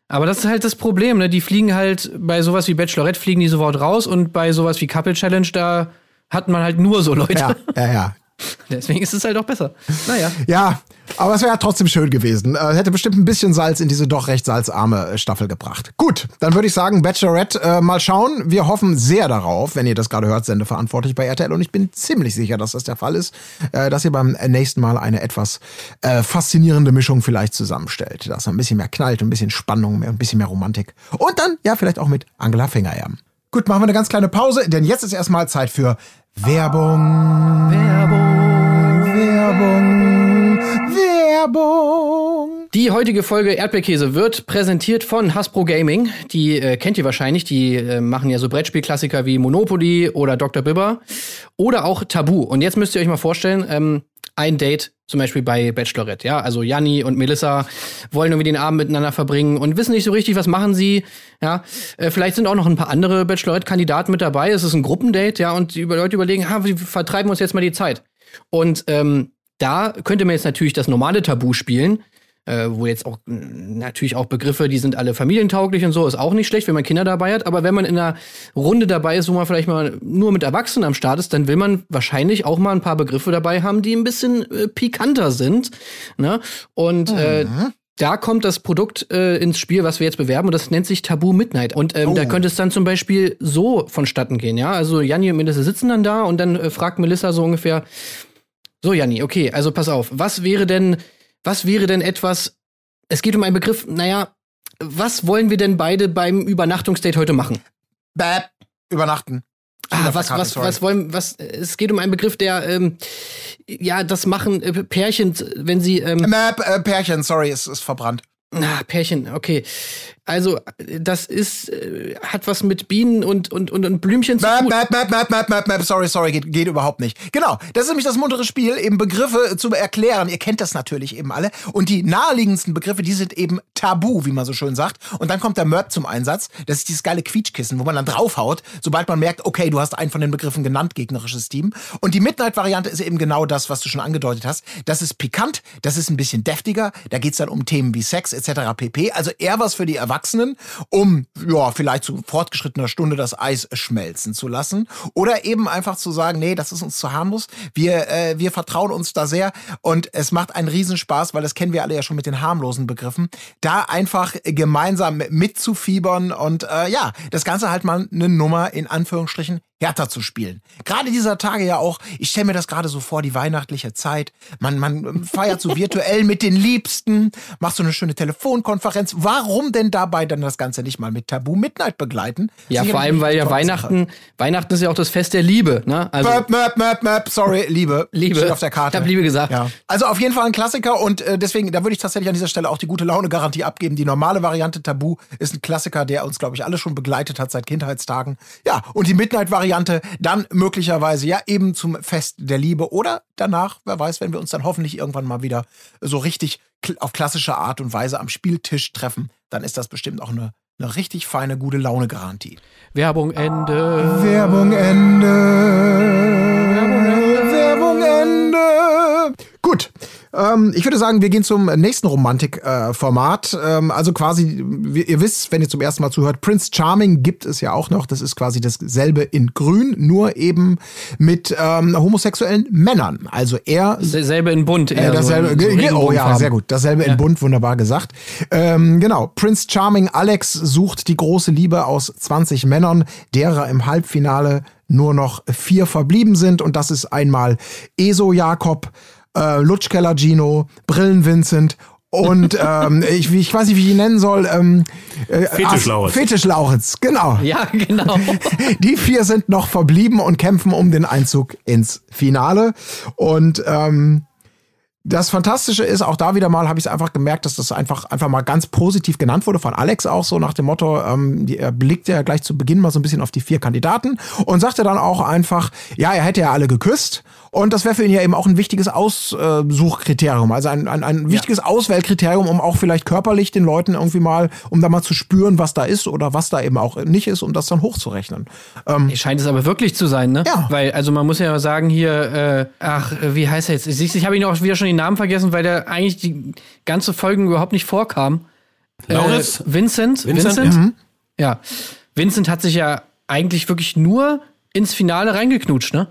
Aber das ist halt das Problem, ne? Die fliegen halt bei sowas wie Bachelorette fliegen die sofort raus und bei sowas wie Couple Challenge da hat man halt nur so Leute. Ja, ja, ja. <laughs> Deswegen ist es halt auch besser. Naja. Ja, aber es wäre trotzdem schön gewesen. Äh, hätte bestimmt ein bisschen Salz in diese doch recht salzarme äh, Staffel gebracht. Gut, dann würde ich sagen, Bachelorette, äh, mal schauen. Wir hoffen sehr darauf, wenn ihr das gerade hört, sendeverantwortlich bei RTL. Und ich bin ziemlich sicher, dass das der Fall ist, äh, dass ihr beim nächsten Mal eine etwas äh, faszinierende Mischung vielleicht zusammenstellt. Dass ein bisschen mehr knallt, ein bisschen Spannung, mehr, ein bisschen mehr Romantik. Und dann, ja, vielleicht auch mit Angela Fingererben. Gut, machen wir eine ganz kleine Pause, denn jetzt ist erstmal Zeit für Werbung. Werbung. Werbung. Werbung. Die heutige Folge Erdbeerkäse wird präsentiert von Hasbro Gaming. Die äh, kennt ihr wahrscheinlich. Die äh, machen ja so Brettspielklassiker wie Monopoly oder Dr. Bibber oder auch Tabu. Und jetzt müsst ihr euch mal vorstellen, ähm, ein Date zum Beispiel bei Bachelorette. Ja, also Janni und Melissa wollen irgendwie den Abend miteinander verbringen und wissen nicht so richtig, was machen sie. Ja, äh, vielleicht sind auch noch ein paar andere Bachelorette-Kandidaten mit dabei. Es ist ein Gruppendate, ja, und die Leute überlegen, ha, wie vertreiben wir uns jetzt mal die Zeit? Und ähm, da könnte man jetzt natürlich das normale Tabu spielen, äh, wo jetzt auch natürlich auch Begriffe, die sind alle familientauglich und so, ist auch nicht schlecht, wenn man Kinder dabei hat. Aber wenn man in einer Runde dabei ist, wo man vielleicht mal nur mit Erwachsenen am Start ist, dann will man wahrscheinlich auch mal ein paar Begriffe dabei haben, die ein bisschen äh, pikanter sind. Ne? Und äh, da kommt das Produkt äh, ins Spiel, was wir jetzt bewerben, und das nennt sich Tabu Midnight. Und ähm, da könnte es dann zum Beispiel so vonstatten gehen, ja. Also Janni und Melissa sitzen dann da und dann äh, fragt Melissa so ungefähr: So, Janni, okay, also pass auf, was wäre denn, was wäre denn etwas, es geht um einen Begriff, naja, was wollen wir denn beide beim Übernachtungsdate heute machen? Bäh. Übernachten. Ah, was, was, was wollen, was, es geht um einen Begriff, der, ähm, ja, das machen äh, Pärchen, wenn sie, ähm, Map, äh, Pärchen, sorry, es ist verbrannt. Na, Pärchen, okay. Also, das ist, äh, hat was mit Bienen und, und, und, und Blümchen zu tun. map, map, map, map, map, map, sorry, sorry, geht, geht überhaupt nicht. Genau, das ist nämlich das muntere Spiel, eben Begriffe zu erklären. Ihr kennt das natürlich eben alle. Und die naheliegendsten Begriffe, die sind eben tabu, wie man so schön sagt. Und dann kommt der Mörb zum Einsatz. Das ist dieses geile Quietschkissen, wo man dann draufhaut, sobald man merkt, okay, du hast einen von den Begriffen genannt, gegnerisches Team. Und die Midnight-Variante ist eben genau das, was du schon angedeutet hast. Das ist pikant, das ist ein bisschen deftiger. Da geht's dann um Themen wie Sex etc. pp. Also eher was für die Erwachsenen, um ja vielleicht zu fortgeschrittener Stunde das Eis schmelzen zu lassen. Oder eben einfach zu sagen, nee, das ist uns zu harmlos. Wir, äh, wir vertrauen uns da sehr und es macht einen Riesenspaß, weil das kennen wir alle ja schon mit den harmlosen Begriffen, da einfach gemeinsam mitzufiebern und äh, ja, das Ganze halt mal eine Nummer in Anführungsstrichen härter zu spielen. Gerade dieser Tage ja auch, ich stelle mir das gerade so vor, die weihnachtliche Zeit. Man, man feiert so virtuell mit den Liebsten, macht so eine schöne Telefonkonferenz. Warum denn dabei dann das Ganze nicht mal mit Tabu Midnight begleiten? Ja, Sicherlich vor allem, weil ja Weihnachten, Weihnachten ist ja auch das Fest der Liebe, ne? Also, Map, map, map, map, sorry, Liebe. Liebe. Steht auf der Karte. Ich hab Liebe gesagt. Ja. Also auf jeden Fall ein Klassiker und äh, deswegen, da würde ich tatsächlich an dieser Stelle auch die gute Laune-Garantie abgeben. Die normale Variante Tabu ist ein Klassiker, der uns, glaube ich, alle schon begleitet hat seit Kindheitstagen. Ja, und die Midnight-Variante dann möglicherweise ja eben zum Fest der Liebe oder danach, wer weiß, wenn wir uns dann hoffentlich irgendwann mal wieder so richtig kl- auf klassische Art und Weise am Spieltisch treffen, dann ist das bestimmt auch eine, eine richtig feine, gute Laune-Garantie. Werbung Ende. Werbung Ende. Werbung Ende. Ähm, ich würde sagen, wir gehen zum nächsten Romantik-Format. ähm, also quasi, ihr wisst, wenn ihr zum ersten Mal zuhört, Prince Charming gibt es ja auch noch. Das ist quasi dasselbe in Grün, nur eben mit ähm, homosexuellen Männern. Also er Dasselbe in bunt. äh, eher so dasselbe, in- so oh ja, sehr gut. Dasselbe in bunt, wunderbar gesagt. Ähm, genau. Prince Charming Alex sucht die große Liebe aus 20 Männern, derer im Halbfinale nur noch vier verblieben sind. Und das ist einmal Eso Jakob, äh, Lutschkeller Gino, Brillen Vincent und <laughs> ähm, ich, ich weiß nicht, wie ich ihn nennen soll. Ähm, äh, Fetisch As- Lauritz. Fetisch Lauritz, genau. Ja, genau. <laughs> Die vier sind noch verblieben und kämpfen um den Einzug ins Finale. Und ähm, Das Fantastische ist, auch da wieder mal habe ich es einfach gemerkt, dass das einfach, einfach mal ganz positiv genannt wurde von Alex auch so nach dem Motto, ähm, die, er blickte ja gleich zu Beginn mal so ein bisschen auf die vier Kandidaten und sagte dann auch einfach, ja, er hätte ja alle geküsst und das wäre für ihn ja eben auch ein wichtiges Aussuchkriterium, also ein, ein, ein wichtiges Auswählkriterium, um auch vielleicht körperlich den Leuten irgendwie mal, um da mal zu spüren, was da ist oder was da eben auch nicht ist, um das dann hochzurechnen. Ähm, Scheint es aber wirklich zu sein, ne? Ja. Weil, also man muss ja sagen hier, äh, ach, äh, wie heißt er jetzt? Ich, ich habe ihn auch wieder schon den Namen vergessen, weil der eigentlich die ganze Folgen überhaupt nicht vorkam. Lauritz? Äh, Vincent? Vincent, ja. Ja. Vincent hat sich ja eigentlich wirklich nur ins Finale reingeknutscht, ne?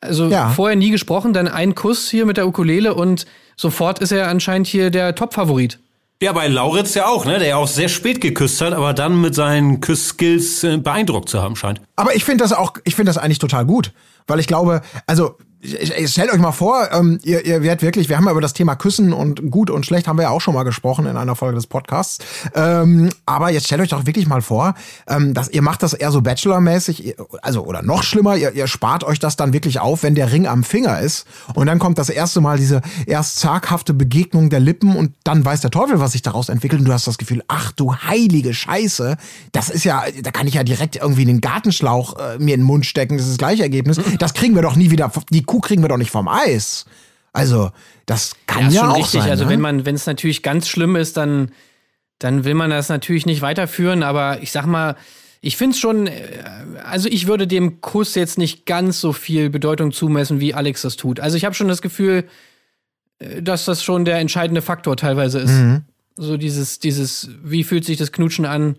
Also Ja. vorher nie gesprochen, dann ein Kuss hier mit der Ukulele und sofort ist er anscheinend hier der Top-Favorit. Ja, bei Lauritz ja auch, ne? Der ja auch sehr spät geküsst hat, aber dann mit seinen Küssskills äh, beeindruckt zu haben scheint. Aber ich finde das auch, ich finde das eigentlich total gut, weil ich glaube, also stellt euch mal vor, ähm, ihr, ihr werdet wirklich, wir haben ja über das Thema Küssen und gut und schlecht haben wir ja auch schon mal gesprochen in einer Folge des Podcasts. Ähm, aber jetzt stellt euch doch wirklich mal vor, ähm, dass ihr macht das eher so Bachelor-mäßig, also oder noch schlimmer, ihr, ihr spart euch das dann wirklich auf, wenn der Ring am Finger ist und dann kommt das erste Mal diese erst zaghafte Begegnung der Lippen und dann weiß der Teufel, was sich daraus entwickelt und du hast das Gefühl, ach du heilige Scheiße, das ist ja, da kann ich ja direkt irgendwie einen Gartenschlauch äh, mir in den Mund stecken, das ist das gleiche Ergebnis. Das kriegen wir doch nie wieder, die Kuh kriegen wir doch nicht vom Eis. Also, das kann ja, ist schon auch richtig. sein. also ne? wenn man, wenn es natürlich ganz schlimm ist, dann, dann will man das natürlich nicht weiterführen. Aber ich sag mal, ich finde es schon, äh, also ich würde dem Kuss jetzt nicht ganz so viel Bedeutung zumessen, wie Alex das tut. Also ich habe schon das Gefühl, äh, dass das schon der entscheidende Faktor teilweise ist. Mhm. So dieses, dieses, wie fühlt sich das Knutschen an?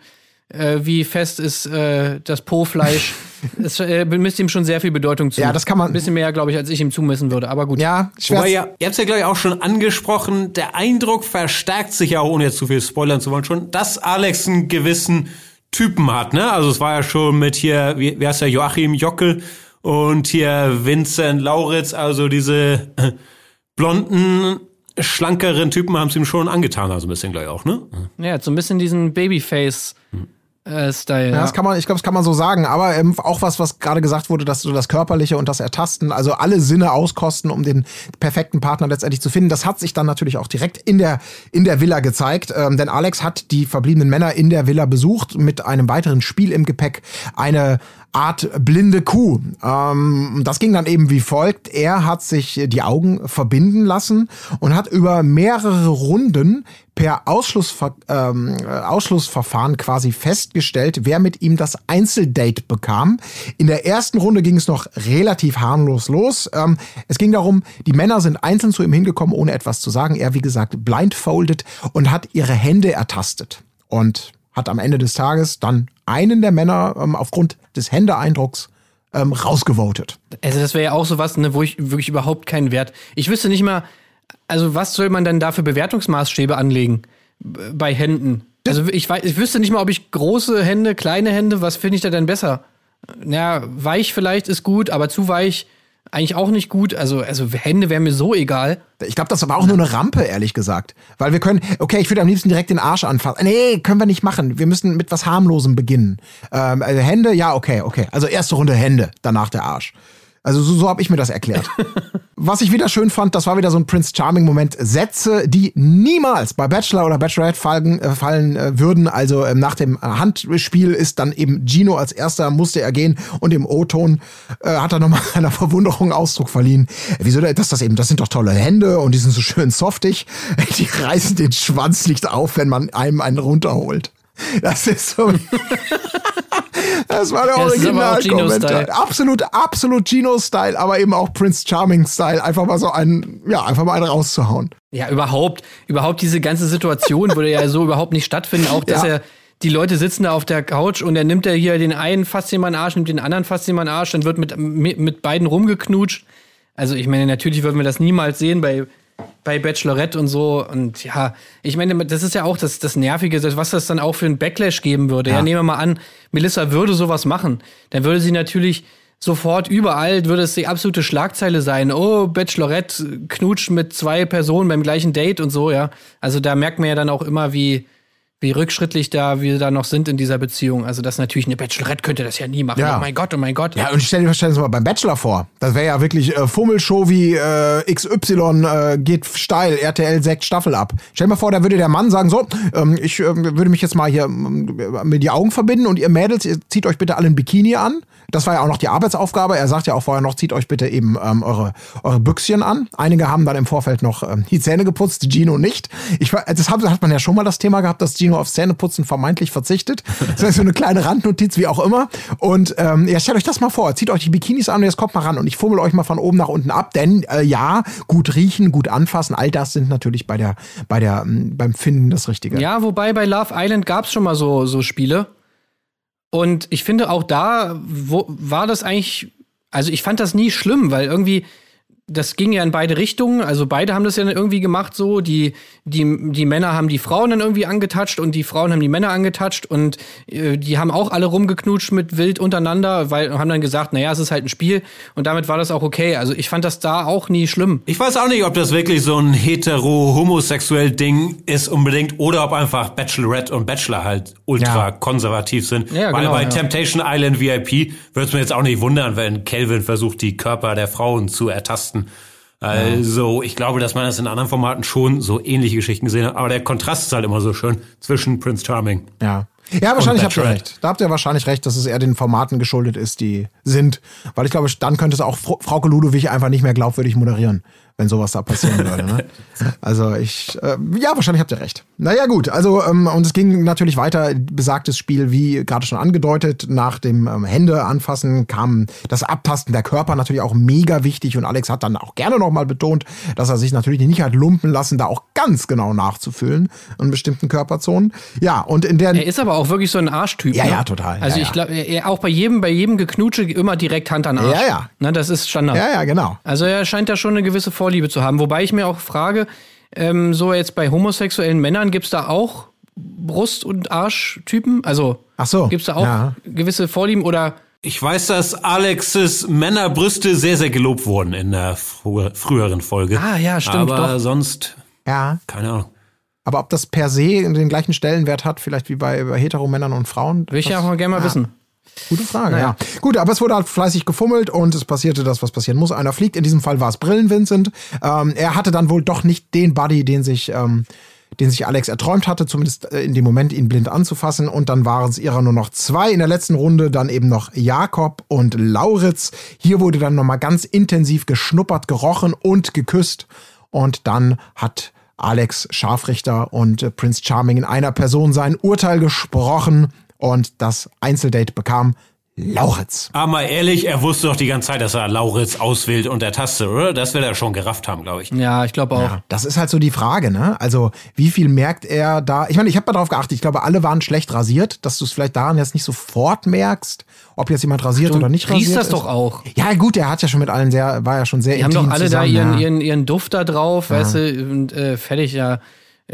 Äh, wie fest ist äh, das Po-Fleisch? <laughs> Es äh, misst ihm schon sehr viel Bedeutung zu. Ja, das kann man- Ein bisschen mehr, glaube ich, als ich ihm zumessen würde. Aber gut. ja, schwer. Wobei ja, ihr habt ja gleich auch schon angesprochen, der Eindruck verstärkt sich ja auch, ohne jetzt zu viel spoilern zu wollen, schon, dass Alex einen gewissen Typen hat, ne? Also es war ja schon mit hier, wie, wie heißt der, Joachim Jockel und hier Vincent Lauritz, also diese äh, blonden, schlankeren Typen haben es ihm schon angetan, also ein bisschen gleich auch, ne? Ja, so ein bisschen diesen Babyface-Style. Ja, Ja, das kann man, ich glaube, das kann man so sagen. Aber ähm, auch was, was gerade gesagt wurde, dass so das Körperliche und das Ertasten, also alle Sinne auskosten, um den perfekten Partner letztendlich zu finden. Das hat sich dann natürlich auch direkt in der, in der Villa gezeigt. Ähm, denn Alex hat die verbliebenen Männer in der Villa besucht mit einem weiteren Spiel im Gepäck. Eine Art blinde Kuh. Ähm, das ging dann eben wie folgt. Er hat sich die Augen verbinden lassen und hat über mehrere Runden per Ausschlussver ähm, äh, Ausschlussverfahren quasi festgestellt, wer mit ihm das Einzeldate bekam. In der ersten Runde ging es noch relativ harmlos los. Ähm, es ging darum, die Männer sind einzeln zu ihm hingekommen, ohne etwas zu sagen. Er, wie gesagt, blindfolded und hat ihre Hände ertastet. Und hat am Ende des Tages dann einen der Männer ähm, aufgrund des Händeeindrucks ähm, rausgevotet. Also das wäre ja auch sowas, ne, wo ich wirklich überhaupt keinen Wert. Ich wüsste nicht mal, also was soll man denn da für Bewertungsmaßstäbe anlegen bei Händen? Also ich weiß, ich wüsste nicht mal, ob ich große Hände, kleine Hände, was finde ich da denn besser? Na, weich vielleicht ist gut, aber zu weich eigentlich auch nicht gut. Also, also Hände wären mir so egal. Ich glaube, das war auch nur eine Rampe, ehrlich gesagt. Weil wir können, okay, ich würde am liebsten direkt den Arsch anfassen. Nee, können wir nicht machen. Wir müssen mit was harmlosem beginnen. Ähm, also Hände, ja, okay, okay. Also erste Runde Hände, danach der Arsch. Also so, so habe ich mir das erklärt. <laughs> Was ich wieder schön fand, das war wieder so ein Prince Charming Moment. Sätze, die niemals bei Bachelor oder Bachelorette fallen, äh, fallen äh, würden. Also ähm, nach dem Handspiel ist dann eben Gino als erster musste er gehen und im O-Ton äh, hat er nochmal <laughs> einer Verwunderung Ausdruck verliehen. Äh, Wieso das das eben? Das sind doch tolle Hände und die sind so schön softig. <laughs> Die reißen den Schwanz nicht auf, wenn man einem einen runterholt. Das ist so. <laughs> Das war der Ja, Originalkommentar. Absolut, absolut Gino-Style, aber eben auch Prince Charming-Style. Einfach mal so einen, ja, einfach mal einen rauszuhauen. Ja, überhaupt, überhaupt diese ganze Situation würde ja so <laughs> überhaupt nicht stattfinden. Auch, dass Ja. er, die Leute sitzen da auf der Couch und er nimmt er hier den einen an den Arsch, nimmt den anderen an den Arsch, dann wird mit, mit, mit beiden rumgeknutscht. Also ich meine, natürlich würden wir das niemals sehen bei, bei Bachelorette und so. Und ja, ich meine, das ist ja auch das, das Nervige, was das dann auch für einen Backlash geben würde. Ja. nehmen wir mal an, Melissa würde sowas machen. Dann würde sie natürlich sofort überall, würde es die absolute Schlagzeile sein. Oh, Bachelorette knutscht mit zwei Personen beim gleichen Date und so, ja. Also da merkt man ja dann auch immer, wie, wie rückschrittlich da wir da noch sind in dieser Beziehung. Also das natürlich eine Bachelorette könnte das ja nie machen. Ja. Oh mein Gott, oh mein Gott. Ja, und stell dir stell dir das mal beim Bachelor vor. Das wäre ja wirklich äh, Fummelshow wie äh, XY äh, geht steil, RTL 6 Staffel ab. Stell dir mal vor, da würde der Mann sagen, so, ähm, ich ähm, würde mich jetzt mal hier ähm, mit die Augen verbinden und ihr Mädels, ihr zieht euch bitte alle ein Bikini an. Das war ja auch noch die Arbeitsaufgabe. Er sagt ja auch vorher noch, zieht euch bitte eben ähm, eure, eure Büchschen an. Einige haben dann im Vorfeld noch ähm, die Zähne geputzt, Gino nicht. Ich, das hat, hat man ja schon mal das Thema gehabt, dass Gino aufs Zähneputzen vermeintlich verzichtet. <laughs> Das ist so eine kleine Randnotiz, wie auch immer. Und ähm, ja, stellt euch das mal vor. Zieht euch die Bikinis an und jetzt kommt mal ran und ich fummel euch mal von oben nach unten ab. Denn äh, ja, gut riechen, gut anfassen, all das sind natürlich bei der, bei der, ähm, beim Finden das Richtige. Ja, wobei bei Love Island gab es schon mal so, so Spiele. Und ich finde auch da wo, war das eigentlich, also ich fand das nie schlimm, weil irgendwie, das ging ja in beide Richtungen. Also beide haben das ja dann irgendwie gemacht so. Die, die, die Männer haben die Frauen dann irgendwie angetatscht und die Frauen haben die Männer angetatscht und äh, die haben auch alle rumgeknutscht mit wild untereinander, weil haben dann gesagt, naja, es ist halt ein Spiel und damit war das auch okay. Also ich fand das da auch nie schlimm. Ich weiß auch nicht, ob das wirklich so ein hetero-homosexuell Ding ist unbedingt oder ob einfach Bachelorette und Bachelor halt ultra Ja. konservativ sind. Ja, Weil genau, bei ja. Temptation Island VIP würde es mir jetzt auch nicht wundern, wenn Calvin versucht, die Körper der Frauen zu ertasten. Also, ich glaube, dass man das in anderen Formaten schon so ähnliche Geschichten gesehen hat. Aber der Kontrast ist halt immer so schön zwischen Prince Charming. Ja. Ja, wahrscheinlich habt ihr recht. Da habt ihr wahrscheinlich recht, dass es eher den Formaten geschuldet ist, die sind. Weil ich glaube, dann könnte es auch Fr- Frauke Ludowig einfach nicht mehr glaubwürdig moderieren, wenn sowas da passieren <laughs> würde. Ne? Also ich, äh, ja, wahrscheinlich habt ihr recht. Naja, gut. Also, ähm, und es ging natürlich weiter. Besagtes Spiel, wie gerade schon angedeutet, nach dem ähm, Hände anfassen kam das Abtasten der Körper natürlich auch mega wichtig. Und Alex hat dann auch gerne nochmal betont, dass er sich natürlich nicht hat lumpen lassen, da auch ganz genau nachzufüllen in bestimmten Körperzonen. Ja, und in der Er ist aber auch wirklich so ein Arschtyp. Ja, ne? ja, total. Also Ja, ich glaube, er auch bei jedem, bei jedem Geknutsche immer direkt Hand an Arsch. Ja, ja. Ne, das ist Standard. Ja, ja, genau. Also er scheint da schon eine gewisse Vorliebe zu haben. Wobei ich mir auch frage, ähm, so jetzt bei homosexuellen Männern gibt's da auch Brust- und Arschtypen? Also Ach so, gibt's da auch ja. gewisse Vorlieben oder Ich weiß, dass Alexes Männerbrüste sehr, sehr gelobt wurden in der frü früheren Folge. Ah, ja, stimmt, Aber doch. sonst, Ja. keine Ahnung. Aber ob das per se den gleichen Stellenwert hat, vielleicht wie bei, bei Hetero-Männern und Frauen? will ich ja auch mal gerne mal wissen. Gute Frage, Naja. ja. Gut, aber es wurde halt fleißig gefummelt und es passierte das, was passieren muss. Einer fliegt. In diesem Fall war es Brillen Vincent. Ähm, er hatte dann wohl doch nicht den Buddy, den sich, ähm, den sich Alex erträumt hatte, zumindest äh, in dem Moment, ihn blind anzufassen. Und dann waren es ihrer nur noch zwei in der letzten Runde, dann eben noch Jakob und Lauritz. Hier wurde dann nochmal ganz intensiv geschnuppert, gerochen und geküsst. Und dann hat Alex Scharfrichter und äh, Prince Charming in einer Person sein Urteil gesprochen und das Einzeldate bekam Lauritz. Aber mal ehrlich, er wusste doch die ganze Zeit, dass er Lauritz auswählt und ertastet, oder? Das wird er schon gerafft haben, glaube ich. Ja, ich glaube auch. Das ist halt so die Frage, ne? Also, wie viel merkt er da? Ich meine, ich habe mal darauf geachtet, ich glaube, alle waren schlecht rasiert, dass du es vielleicht daran jetzt nicht sofort merkst, ob jetzt jemand rasiert oder nicht rasiert das ist. doch auch. Ja, gut, er hat ja schon mit allen sehr, war ja schon sehr Die haben doch alle zusammen, da ihren, ja. ihren, ihren Duft da drauf, weißt du, und äh, fertig, ja.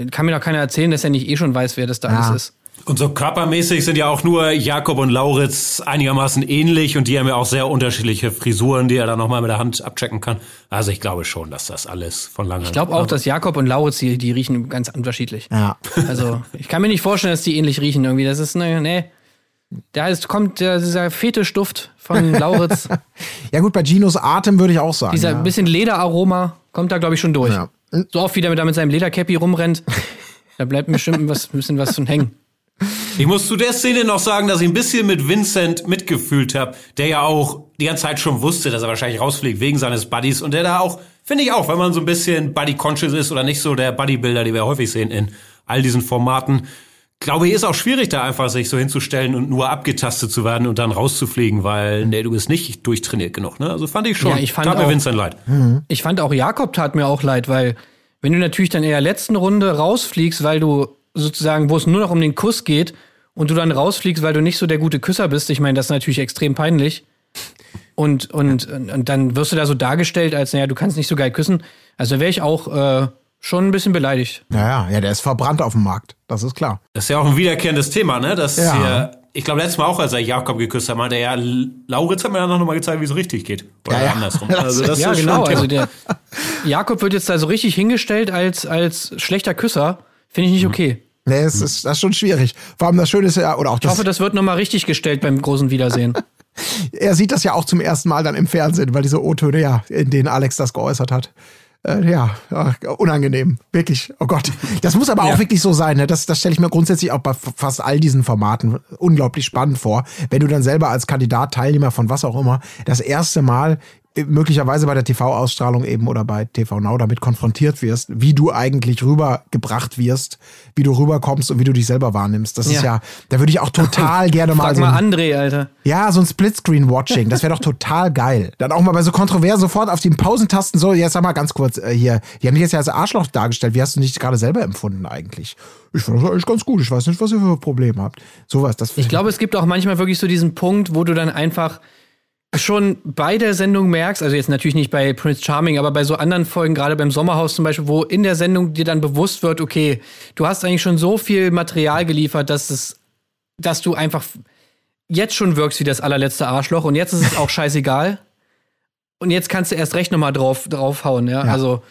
Kann mir doch keiner erzählen, dass er nicht eh schon weiß, wer das da Ja. alles ist. Und so körpermäßig sind ja auch nur Jakob und Lauritz einigermaßen ähnlich und die haben ja auch sehr unterschiedliche Frisuren, die er dann nochmal mit der Hand abchecken kann. Also ich glaube schon, dass das alles von lange Ich glaube auch, dass Jakob und Lauritz, die, die riechen ganz unterschiedlich. Ja. <laughs> Also, ich kann mir nicht vorstellen, dass die ähnlich riechen irgendwie. Das ist, ne, nee. Da ist, kommt der, dieser Fetischduft von <laughs> Lauritz. ja, gut, bei Ginos Atem würde ich auch sagen. dieser ja. bisschen Lederaroma kommt da, glaube ich, schon durch. Ja. So oft, wie der mit, da mit seinem Ledercappy rumrennt, <laughs> da bleibt bestimmt was, ein bisschen was von hängen. Ich muss zu der Szene noch sagen, dass ich ein bisschen mit Vincent mitgefühlt habe, der ja auch die ganze Zeit schon wusste, dass er wahrscheinlich rausfliegt wegen seines Buddies und der da auch, finde ich auch, wenn man so ein bisschen Buddy-conscious ist oder nicht so der Buddy-Builder, die wir häufig sehen in all diesen Formaten, glaube ich, ist auch schwierig, da einfach sich so hinzustellen und nur abgetastet zu werden und dann rauszufliegen, weil, nee, du bist nicht durchtrainiert genug, ne? Also fand ich schon. Ja, ich fand Tat mir auch- Vincent leid. Ich fand auch Jakob tat mir auch leid, weil wenn du natürlich dann in der letzten Runde rausfliegst, weil du sozusagen, wo es nur noch um den Kuss geht und du dann rausfliegst, weil du nicht so der gute Küsser bist, ich meine, das ist natürlich extrem peinlich. Und, und, und, dann wirst du da so dargestellt, als, naja, du kannst nicht so geil küssen. Also wäre ich auch äh, schon ein bisschen beleidigt. Ja, ja, der ist verbrannt auf dem Markt. Das ist klar. Das ist ja auch ein wiederkehrendes Thema, ne? Das Ja. hier, ich glaube, letztes Mal auch, als er Jakob geküsst hat, meinte er, ja, Lauritz hat mir dann noch mal gezeigt, wie es richtig geht. Oder Ja, andersrum. <laughs> Also das ja, ist genau. Also der Jakob wird jetzt da so richtig hingestellt als, als schlechter Küsser. Finde ich nicht okay. Nee, es ist, das ist schon schwierig. Vor allem das Schöne ist ja, oder auch Ich das, hoffe, das wird nochmal richtig gestellt beim großen Wiedersehen. <laughs> er sieht das ja auch zum ersten Mal dann im Fernsehen, weil diese O-Töne, ja, in denen Alex das geäußert hat. Äh, ja, unangenehm. Wirklich. Oh Gott. Das muss aber auch wirklich so sein. Ne? Das, das stelle ich mir grundsätzlich auch bei fast all diesen Formaten unglaublich spannend vor. Wenn du dann selber als Kandidat, Teilnehmer von was auch immer, das erste Mal möglicherweise bei der TV-Ausstrahlung eben oder bei TV Now damit konfrontiert wirst, wie du eigentlich rübergebracht wirst, wie du rüberkommst und wie du dich selber wahrnimmst. Das ist Ja. ja, da würde ich auch total <laughs> gerne mal Frag so mal ein- André, Alter. ja, so ein Splitscreen-Watching, das wäre doch total geil. Dann auch mal bei so kontrovers sofort auf die Pausentasten so, jetzt sag mal ganz kurz äh, hier, die haben dich jetzt ja als Arschloch dargestellt, wie hast du dich gerade selber empfunden eigentlich? Ich fand das eigentlich ganz gut, ich weiß nicht, was ihr für Probleme habt. Sowas, das Ich glaube, es gibt auch manchmal wirklich so diesen Punkt, wo du dann einfach schon bei der Sendung merkst, also jetzt natürlich nicht bei Prince Charming, aber bei so anderen Folgen, gerade beim Sommerhaus zum Beispiel, wo in der Sendung dir dann bewusst wird, okay, du hast eigentlich schon so viel Material geliefert, dass es, dass du einfach jetzt schon wirkst wie das allerletzte Arschloch und jetzt ist es auch <laughs> scheißegal. Und jetzt kannst du erst recht nochmal drauf, draufhauen, ja? Ja. Also,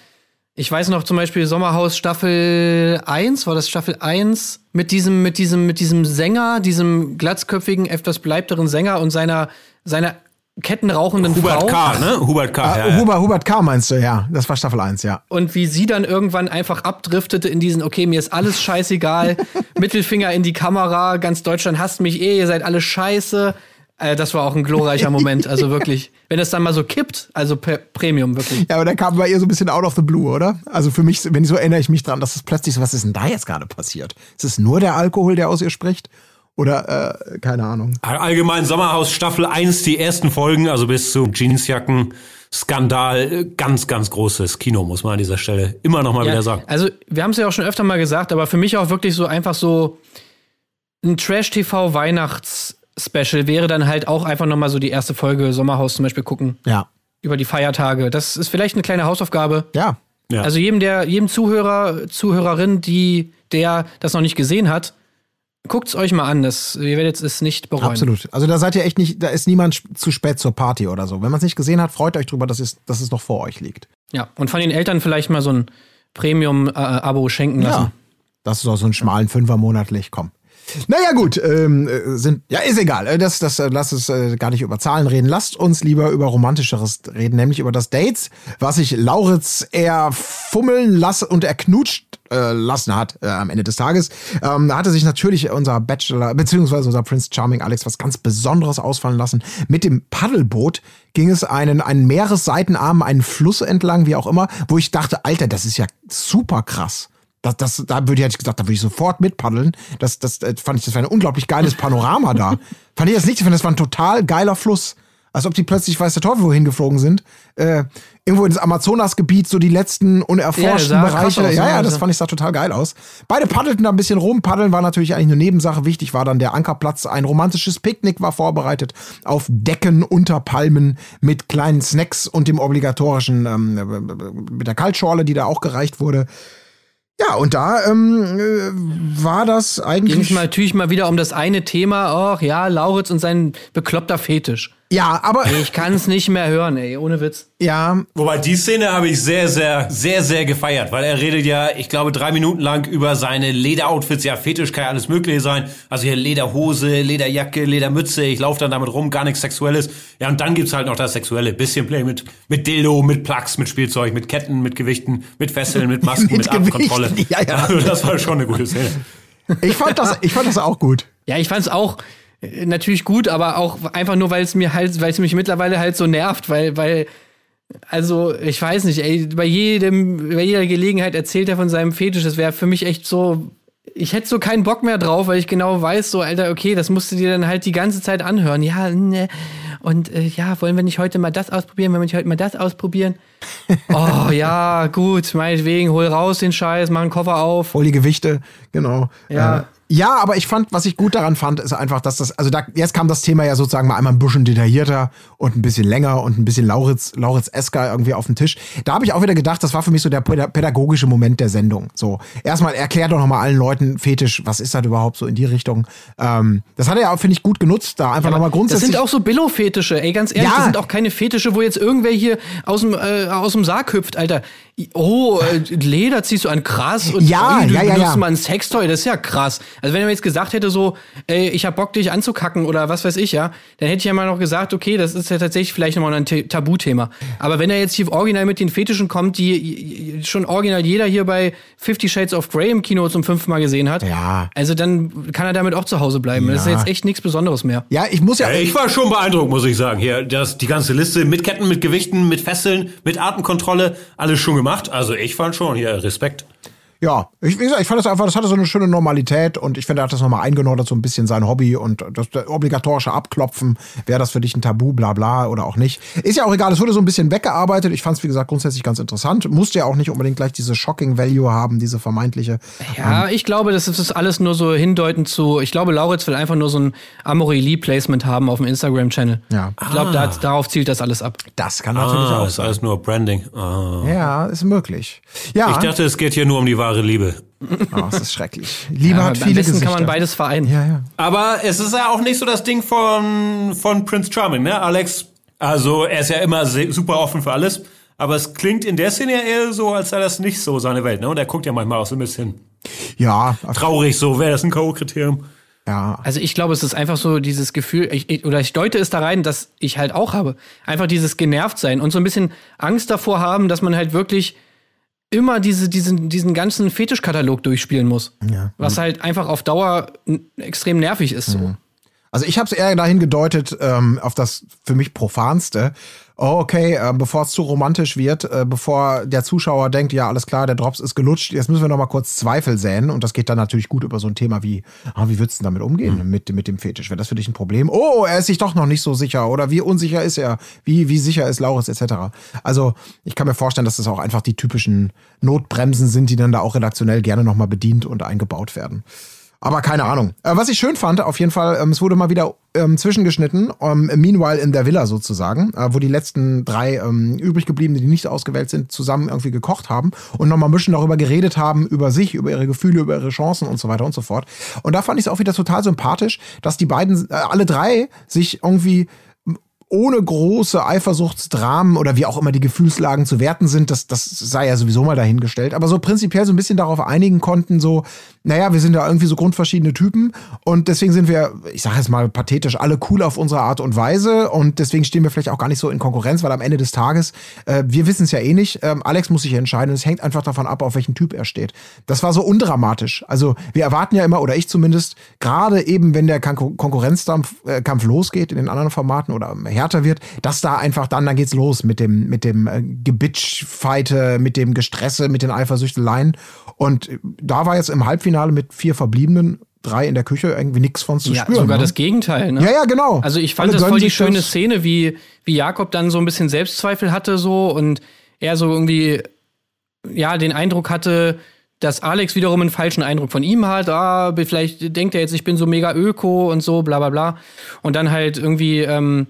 ich weiß noch zum Beispiel Sommerhaus Staffel 1, war das Staffel 1, mit diesem, mit diesem, mit diesem Sänger, diesem glatzköpfigen, etwas beleibteren Sänger und seiner, seiner kettenrauchenden Hubert Frau. K., ne? Hubert K. Ah, ja, ja. Hubert, Hubert K. meinst du, ja. Das war Staffel 1, ja. Und wie sie dann irgendwann einfach abdriftete in diesen, okay, mir ist alles scheißegal, <laughs> Mittelfinger in die Kamera, ganz Deutschland hasst mich eh, ihr seid alle scheiße. Äh, das war auch ein glorreicher Moment, also wirklich. <laughs> Wenn es dann mal so kippt, also per Premium, wirklich. Ja, aber der kam bei ihr so ein bisschen out of the blue, oder? Also für mich, wenn ich so erinnere ich mich dran, dass es plötzlich so, was ist denn da jetzt gerade passiert? Ist es nur der Alkohol, der aus ihr spricht? Oder, äh, keine Ahnung. Allgemein Sommerhaus Staffel 1, die ersten Folgen, also bis zum Jeansjacken. Skandal, äh, ganz, ganz großes Kino, muss man an dieser Stelle immer noch mal Ja, wieder sagen. Also, wir haben es ja auch schon öfter mal gesagt, aber für mich auch wirklich so einfach so ein Trash-TV-Weihnachts-Special wäre dann halt auch einfach nochmal so die erste Folge Sommerhaus zum Beispiel gucken. Ja. Über die Feiertage. Das ist vielleicht eine kleine Hausaufgabe. Ja. Ja. Also jedem, der, jedem Zuhörer, Zuhörerin, die, der das noch nicht gesehen hat, guckt's euch mal an. Das, ihr werdet es nicht bereuen. Absolut. Also da seid ihr echt nicht, da ist niemand zu spät zur Party oder so. Wenn man es nicht gesehen hat, freut euch drüber, dass es, dass es noch vor euch liegt. Ja. Und von den Eltern vielleicht mal so ein Premium-Abo schenken lassen. Ja. Das ist doch so einen schmalen Fünfer monatlich, komm. Naja, gut, ähm, äh, sind, ja, ist egal. Äh, Das, das, äh, lass es äh, gar nicht über Zahlen reden. Lasst uns lieber über Romantischeres reden, nämlich über das Dates, was sich Lauritz eher fummeln lassen und erknutscht äh, lassen hat äh, am Ende des Tages. Ähm, da hatte sich natürlich unser Bachelor, beziehungsweise unser Prince Charming Alex was ganz Besonderes ausfallen lassen. Mit dem Paddelboot ging es einen, einen Meeresseitenarm, einen Fluss entlang, wie auch immer, wo ich dachte, Alter, das ist ja super krass. Das, das, da würde ich, gesagt, da würde ich sofort mitpaddeln. Das, das äh, fand ich, das war ein unglaublich geiles Panorama da. <laughs> Fand ich das nicht, ich fand, das war ein total geiler Fluss. Als ob die plötzlich, weiß der Teufel, wohin geflogen sind. Äh, irgendwo ins Amazonasgebiet, so die letzten unerforschten Ja, Bereiche. aus, ja, ne? ja, das Also- fand ich sah total geil aus. Beide paddelten da ein bisschen rum. Paddeln war natürlich eigentlich eine Nebensache. Wichtig war dann der Ankerplatz. Ein romantisches Picknick war vorbereitet auf Decken unter Palmen mit kleinen Snacks und dem obligatorischen, ähm, mit der Kaltschorle, die da auch gereicht wurde. Ja, und da ähm, äh, war das Ging eigentlich. es mal natürlich mal wieder um das eine Thema, ach ja, Lauritz und sein bekloppter Fetisch. Ja, aber Ich kann es nicht mehr hören, ey, ohne Witz. ja, Wobei die Szene habe ich sehr, sehr, sehr, sehr gefeiert, weil er redet ja, ich glaube, drei Minuten lang über seine Lederoutfits. Ja, Fetisch kann ja alles Mögliche sein. Also hier Lederhose, Lederjacke, Ledermütze. Ich laufe dann damit rum, gar nichts Sexuelles. Ja, und dann gibt's halt noch das Sexuelle. Bisschen Play mit, mit Dildo, mit Plugs, mit Spielzeug, mit Ketten, mit Gewichten, mit Fesseln, mit Masken, <laughs> Mit mit. Gewichten, ja, ja. <laughs> Also das war schon eine gute Szene. ich fand das, ich fand das auch gut. Ja, ich fand's auch natürlich gut, aber auch einfach nur, weil es mir halt, weil es mich mittlerweile halt so nervt, weil, weil, also, ich weiß nicht, ey, bei jedem, bei jeder Gelegenheit erzählt er von seinem Fetisch. Das wäre für mich echt so, ich hätte so keinen Bock mehr drauf, weil ich genau weiß, so, Alter, okay, das musst du dir dann halt die ganze Zeit anhören. Ja, ne. Und äh, ja, wollen wir nicht heute mal das ausprobieren? Wollen wir nicht heute mal das ausprobieren? <laughs> oh, ja, gut, meinetwegen, hol raus den Scheiß, mach einen Koffer auf. Voll die Gewichte, genau. Ja. Ja, aber ich fand, was ich gut daran fand, ist einfach, dass das, also da, jetzt kam das Thema ja sozusagen mal einmal ein bisschen detaillierter und ein bisschen länger und ein bisschen Lauritz, Lauritz Esker irgendwie auf den Tisch. Da habe ich auch wieder gedacht, das war für mich so der päda- pädagogische Moment der Sendung. So, erstmal erklärt doch nochmal allen Leuten Fetisch, was ist das überhaupt so in die Richtung. Ähm, das hat er ja auch, finde ich, gut genutzt, da einfach nochmal Das grundsätzlich. sind auch so Billo-Fetische, ey, ganz ehrlich, Ja. das sind auch keine Fetische, wo jetzt irgendwer hier aus dem, äh, aus dem Sarg hüpft, Alter. Oh, äh, Leder ziehst du an krass und Ja, ui, du ja, ja, benutzt ja. mal ein Sextoy, das ist ja krass. Also wenn er mir jetzt gesagt hätte so, ey, ich hab Bock dich anzukacken oder was weiß ich, ja, dann hätte ich ja mal noch gesagt, okay, das ist ja tatsächlich vielleicht nochmal ein T- Tabuthema. Aber wenn er jetzt hier original mit den Fetischen kommt, die schon original jeder hier bei Fifty Shades of Grey im Kino zum fünften Mal gesehen hat, Ja. also dann kann er damit auch zu Hause bleiben. Das ist Ja. jetzt echt nichts Besonderes mehr. Ja, ich muss ja. Ja, ich war schon beeindruckt, muss ich sagen. Hier, das, die ganze Liste mit Ketten, mit Gewichten, mit Fesseln, mit Atemkontrolle, alles schon gemacht. Also ich fand schon hier Respekt. Ja, ich, wie gesagt, ich fand das einfach, das hatte so eine schöne Normalität und ich finde, er hat das nochmal eingenordet, so ein bisschen sein Hobby und das der obligatorische Abklopfen, wäre das für dich ein Tabu, bla bla oder auch nicht. Ist ja auch egal, es wurde so ein bisschen weggearbeitet. Ich fand es, wie gesagt, grundsätzlich ganz interessant. Musste ja auch nicht unbedingt gleich diese Shocking Value haben, diese vermeintliche. Ja, ich glaube, das ist das alles nur so hindeutend zu. Ich glaube, Lauritz will einfach nur so ein Amorelie-Placement haben auf dem Instagram-Channel. Ja. Ich glaube, da, darauf zielt das alles ab. Das kann natürlich Ah, auch ist alles nur Branding. Ah. Ja, ist möglich. Ja, Ich dachte, es geht hier nur um die wahre Liebe. oh, das ist schrecklich. Liebe Ja, hat am viele besten Gesichter. kann man beides vereinen. Ja, ja. Aber es ist ja auch nicht so das Ding von, von Prince Charming, ne, Alex? Also er ist ja immer super offen für alles. Aber es klingt in der Szene ja eher so, als sei das nicht so seine Welt, ne? Und er guckt ja manchmal auch so ein bisschen Ja, traurig, so wäre das ein K.O.-Kriterium. ja. Also ich glaube, es ist einfach so dieses Gefühl, ich, ich, oder ich deute es da rein, dass ich halt auch habe. Einfach dieses genervt sein und so ein bisschen Angst davor haben, dass man halt wirklich immer diese, diesen, diesen ganzen Fetischkatalog durchspielen muss. Was halt einfach auf Dauer extrem nervig ist. So. Also ich habe es eher dahin gedeutet, ähm, auf das für mich profanste. Oh, okay, äh, bevor es zu romantisch wird, äh, bevor der Zuschauer denkt, ja, alles klar, der Drops ist gelutscht, jetzt müssen wir noch mal kurz Zweifel säen. Und das geht dann natürlich gut über so ein Thema wie, ah, wie würdest du denn damit umgehen mit, mit dem Fetisch? Wäre das für dich ein Problem? Oh, er ist sich doch noch nicht so sicher. Oder wie unsicher ist er? Wie, wie sicher ist Lauritz etc.? Also ich kann mir vorstellen, dass das auch einfach die typischen Notbremsen sind, die dann da auch redaktionell gerne noch mal bedient und eingebaut werden. Aber keine Ahnung. Äh, was ich schön fand, auf jeden Fall, ähm, es wurde mal wieder ähm, zwischengeschnitten, ähm, meanwhile in der Villa sozusagen, äh, wo die letzten drei ähm, übrig gebliebenen, die nicht ausgewählt sind, zusammen irgendwie gekocht haben und nochmal ein bisschen darüber geredet haben, über sich, über ihre Gefühle, über ihre Chancen und so weiter und so fort. Und da fand ich es auch wieder total sympathisch, dass die beiden, äh, alle drei, sich irgendwie ohne große Eifersuchtsdramen oder wie auch immer die Gefühlslagen zu werten sind, das, das sei ja sowieso mal dahingestellt, aber so prinzipiell so ein bisschen darauf einigen konnten, so, naja, wir sind ja irgendwie so grundverschiedene Typen und deswegen sind wir, ich sage jetzt mal pathetisch, alle cool auf unsere Art und Weise und deswegen stehen wir vielleicht auch gar nicht so in Konkurrenz, weil am Ende des Tages, äh, wir wissen es ja eh nicht, ähm, Alex muss sich entscheiden und es hängt einfach davon ab, auf welchen Typ er steht. Das war so undramatisch. Also wir erwarten ja immer, oder ich zumindest, gerade eben, wenn der Kon Konkurrenzkampf äh, losgeht in den anderen Formaten oder härter wird, dass da einfach dann, dann geht's los mit dem, mit dem äh, Gebitsch-Fighte, mit dem Gestresse, mit den Eifersüchteleien. Und äh, da war jetzt im Halbfinale mit vier Verbliebenen, drei in der Küche, irgendwie nichts von zu Ja, spüren. sogar ne? das Gegenteil. Ne? ja, ja, genau. Also ich fand Alle das voll die schöne das. Szene, wie, wie Jakob dann so ein bisschen Selbstzweifel hatte so und er so irgendwie ja den Eindruck hatte, dass Alex wiederum einen falschen Eindruck von ihm hat. Ah, vielleicht denkt er jetzt, ich bin so mega öko und so, bla bla bla. Und dann halt irgendwie ähm,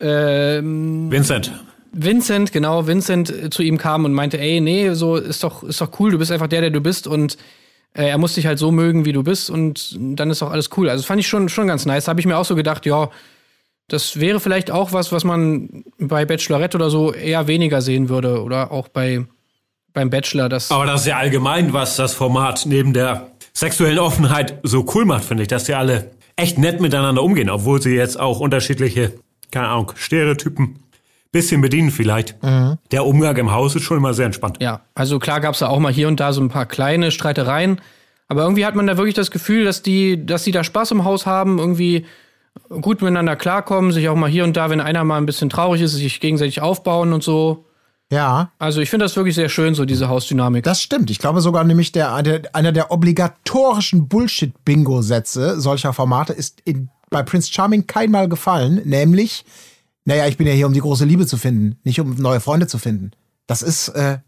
ähm, Vincent. Vincent, genau, Vincent äh, zu ihm kam und meinte, ey, nee, so ist doch, ist doch cool, du bist einfach der, der du bist und äh, er muss dich halt so mögen, wie du bist und dann ist doch alles cool. Also das fand ich schon, schon ganz nice. Da habe ich mir auch so gedacht, ja, das wäre vielleicht auch was, was man bei Bachelorette oder so eher weniger sehen würde oder auch bei beim Bachelor. Das Aber das ist ja allgemein, was das Format neben der sexuellen Offenheit so cool macht, finde ich, dass die alle echt nett miteinander umgehen, obwohl sie jetzt auch unterschiedliche, keine Ahnung, Stereotypen bisschen bedienen vielleicht. Der Umgang im Haus ist schon immer sehr entspannt. Ja, also klar gab es da auch mal hier und da so ein paar kleine Streitereien, aber irgendwie hat man da wirklich das Gefühl, dass die, dass die da Spaß im Haus haben, irgendwie gut miteinander klarkommen, sich auch mal hier und da, wenn einer mal ein bisschen traurig ist, sich gegenseitig aufbauen und so. Ja, Also ich finde das wirklich sehr schön, so diese Hausdynamik. Das stimmt. Ich glaube sogar nämlich der, der einer der obligatorischen Bullshit-Bingo-Sätze solcher Formate ist in, bei Prince Charming keinmal gefallen, nämlich, naja, ich bin ja hier, um die große Liebe zu finden, nicht um neue Freunde zu finden. Das ist, äh,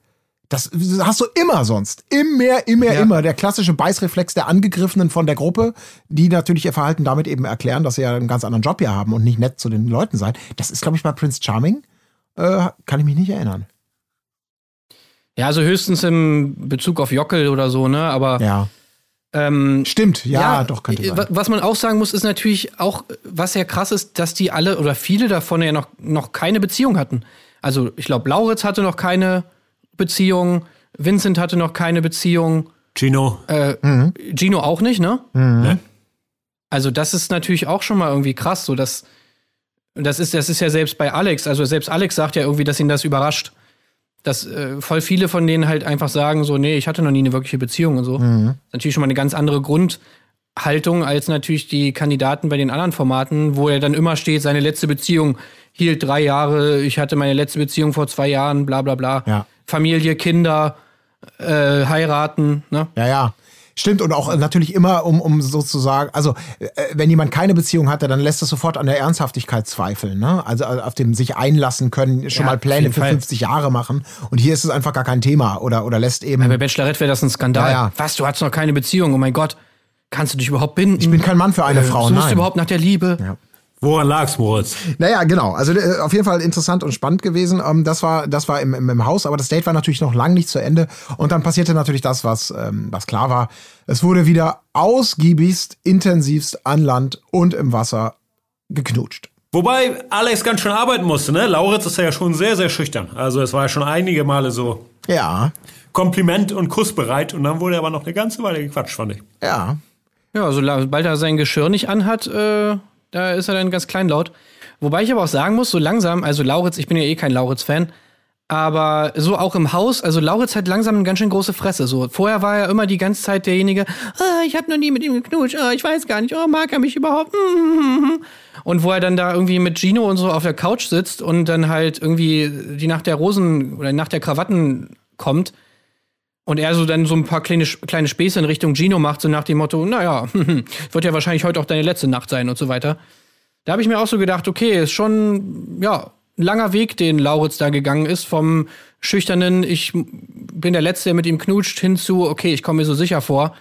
das hast du immer sonst. Immer, immer, Ja. immer. Der klassische Beißreflex der Angegriffenen von der Gruppe, die natürlich ihr Verhalten damit eben erklären, dass sie ja einen ganz anderen Job hier haben und nicht nett zu den Leuten sein. Das ist, glaube ich, bei Prince Charming, äh, kann ich mich nicht erinnern. ja, also höchstens im Bezug auf Jockel oder so, ne? Aber Ja. Ähm, Stimmt, ja, doch, könnte äh, sein. wa- Was man auch sagen muss, ist natürlich auch, was ja krass ist, dass die alle oder viele davon ja noch, noch keine Beziehung hatten. Also ich glaube, Lauritz hatte noch keine Beziehung. Vincent hatte noch keine Beziehung. Gino. Gino auch nicht, ne? Ne? Also das ist natürlich auch schon mal irgendwie krass, so dass das ist das ist ja selbst bei Alex, also selbst Alex sagt ja irgendwie, dass ihn das überrascht, dass äh, voll viele von denen halt einfach sagen so, nee, ich hatte noch nie eine wirkliche Beziehung und so. Das ist natürlich schon mal eine ganz andere Grundhaltung als natürlich die Kandidaten bei den anderen Formaten, wo er dann immer steht, seine letzte Beziehung hielt drei Jahre, ich hatte meine letzte Beziehung vor zwei Jahren, bla bla bla. Ja. Familie, Kinder, äh, heiraten, ne? Ja, ja. Stimmt, und auch natürlich immer, um, um sozusagen, also äh, wenn jemand keine Beziehung hatte, dann lässt das sofort an der Ernsthaftigkeit zweifeln. Ne? Also äh, auf dem sich einlassen können, schon Ja, mal Pläne für Fall. 50 Jahre machen. Und hier ist es einfach gar kein Thema oder, oder lässt eben. Bei Bachelorette wäre das ein Skandal. Ja, ja. Was, du hast noch keine Beziehung? Oh mein Gott. Kannst du dich überhaupt binden? Ich bin kein Mann für eine Frau, Suchst du nein. überhaupt nach der Liebe? Woran lag's, Moritz? Naja, genau. Also äh, auf jeden Fall interessant und spannend gewesen. Ähm, das war, das war im, im, im Haus, aber das Date war natürlich noch lang nicht zu Ende. Und dann passierte natürlich das, was, ähm, was klar war. Es wurde wieder ausgiebigst, intensivst an Land und im Wasser geknutscht. Wobei Alex ganz schön arbeiten musste, ne? Lauritz ist ja schon sehr, sehr schüchtern. Also es war ja schon einige Male so Ja, Kompliment und Kuss bereit und dann wurde aber noch eine ganze Weile gequatscht, fand ich. ja. Ja, sobald er sein Geschirr nicht anhat, äh, da ist er dann ganz kleinlaut. Wobei ich aber auch sagen muss, so langsam, also Lauritz, ich bin ja eh kein Lauritz-Fan, aber so auch im Haus, also Lauritz hat langsam eine ganz schön große Fresse. So vorher war er immer die ganze Zeit derjenige, ah, ich habe noch nie mit ihm geknutscht, ah, ich weiß gar nicht, oh, mag er mich überhaupt? <laughs> Und wo er dann da irgendwie mit Gino und so auf der Couch sitzt und dann halt irgendwie die Nacht der Rosen oder Nacht der Krawatten kommt und er so dann so ein paar kleine, kleine Späße in Richtung Gino macht, so nach dem Motto, naja, <laughs> wird ja wahrscheinlich heute auch deine letzte Nacht sein und so weiter. Da habe ich mir auch so gedacht, okay, ist schon, ja, ein langer Weg, den Lauritz da gegangen ist, vom schüchternen, ich bin der Letzte, der mit ihm knutscht, hinzu, okay, ich komme mir so sicher vor.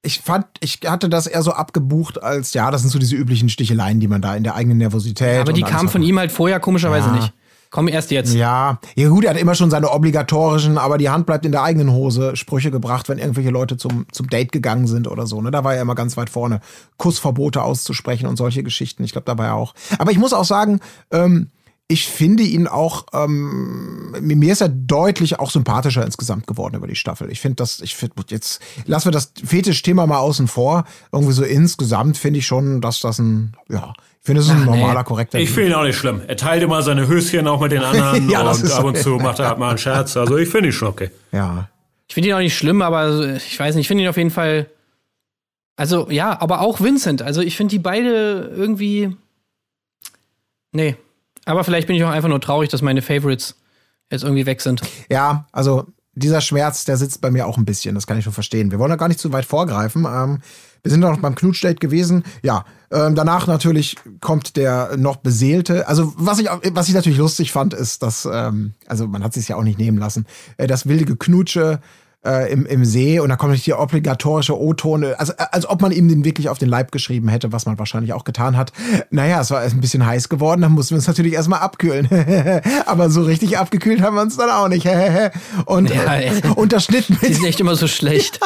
Ich fand, ich hatte das eher so abgebucht als, ja, das sind so diese üblichen Sticheleien, die man da in der eigenen Nervosität. Aber die kamen von ihm halt vorher komischerweise Ja. nicht. Kommen erst jetzt. Ja, ja gut, er hat immer schon seine obligatorischen, aber die Hand bleibt in der eigenen Hose, Sprüche gebracht, wenn irgendwelche Leute zum, zum Date gegangen sind oder so. Ne? Da war er immer ganz weit vorne, Kussverbote auszusprechen und solche Geschichten. Ich glaube, da war er auch. Aber ich muss auch sagen, ähm, ich finde ihn auch, ähm, mir ist er deutlich auch sympathischer insgesamt geworden über die Staffel. Ich finde das, ich finde, jetzt lassen wir das Fetischthema mal außen vor. Irgendwie so insgesamt finde ich schon, dass das ein, ja, ich finde, es ist ein Ach, nee. normaler, korrekter Ich finde ihn auch nicht schlimm. Er teilt immer seine Höschen auch mit den <laughs> anderen Ja, das und ist ab und zu macht er halt mal einen Scherz. Also ich finde ihn schon okay. Ja. Ich finde ihn auch nicht schlimm, aber ich weiß nicht, ich finde ihn auf jeden Fall. Also, ja, aber auch Vincent. Also, ich finde die beide irgendwie. Nee. Aber vielleicht bin ich auch einfach nur traurig, dass meine Favorites jetzt irgendwie weg sind. Ja, also dieser Schmerz, der sitzt bei mir auch ein bisschen. Das kann ich schon verstehen. Wir wollen da gar nicht zu weit vorgreifen. Ähm, wir sind noch beim Knutschdate gewesen. Ja, ähm, danach natürlich kommt der noch beseelte. Also was ich, was ich natürlich lustig fand, ist, dass, ähm, also man hat sich ja auch nicht nehmen lassen, äh, das wilde Geknutsche äh, im, im See und da kommt natürlich die obligatorische O-Tone, also äh, als ob man ihm den wirklich auf den Leib geschrieben hätte, was man wahrscheinlich auch getan hat. Naja, es war ein bisschen heiß geworden, dann mussten wir uns natürlich erstmal abkühlen. <laughs> Aber so richtig abgekühlt haben wir uns dann auch nicht. <laughs> und Ja, äh, ey. <laughs> unterschnitten Die mit, sind echt immer so schlecht.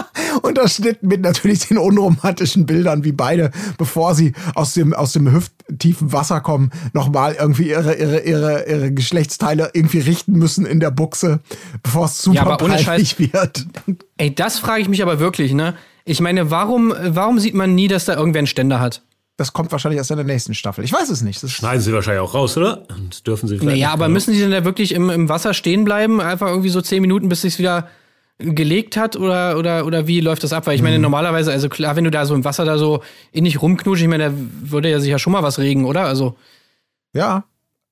unterschnitten mit natürlich den unromantischen Bildern, wie beide, bevor sie aus dem, aus dem hüfttiefen Wasser kommen, nochmal irgendwie ihre, ihre, ihre, ihre Geschlechtsteile irgendwie richten müssen in der Buchse, bevor es super Ja, aber ohne peinlich wird. Ey, das frage ich mich aber wirklich, ne? Ich meine, warum, warum sieht man nie, dass da irgendwer einen Ständer hat? Das kommt wahrscheinlich erst in der nächsten Staffel. Ich weiß es nicht. Das Schneiden sie wahrscheinlich auch raus, oder? Und dürfen sie vielleicht Naja, aber müssen die denn da wirklich im, im Wasser stehen bleiben? Einfach irgendwie so zehn Minuten, bis sich's wieder gelegt hat? Oder, oder, oder wie läuft das ab? Weil ich Mhm. meine, normalerweise, also klar, wenn du da so im Wasser da so innig rumknutschst, ich meine, da würde ja sicher schon mal was regen, oder? Also, Ja,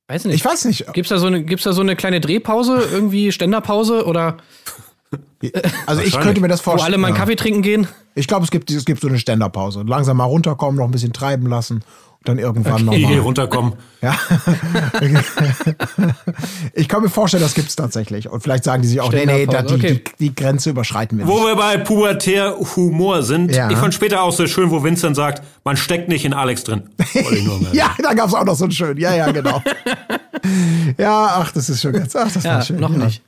weiß nicht. ich weiß nicht. Gibt's da so eine, gibt's da so eine kleine Drehpause, irgendwie Ständerpause oder <laughs> Also ich könnte mir das wo vorstellen. alle mal einen ja. Kaffee trinken gehen? Ich glaube, es gibt, es gibt so eine Ständerpause. Langsam mal runterkommen, noch ein bisschen treiben lassen dann irgendwann Eh nochmal. runterkommen. Ja. <laughs> ich kann mir vorstellen, das gibt's tatsächlich. Und vielleicht sagen die sich auch, nee, nee, da, die, okay. die, die Grenze überschreiten wir Wo nicht. wir bei pubertär Humor sind. Ja. Ich fand später auch so schön, wo Vincent sagt, man steckt nicht in Alex drin. <laughs> Ja, da gab's auch noch so einen schönen. Ja, ja, genau. <laughs> ja, ach, das ist schon ganz. Ach, das Ja, war schön. noch ja. nicht.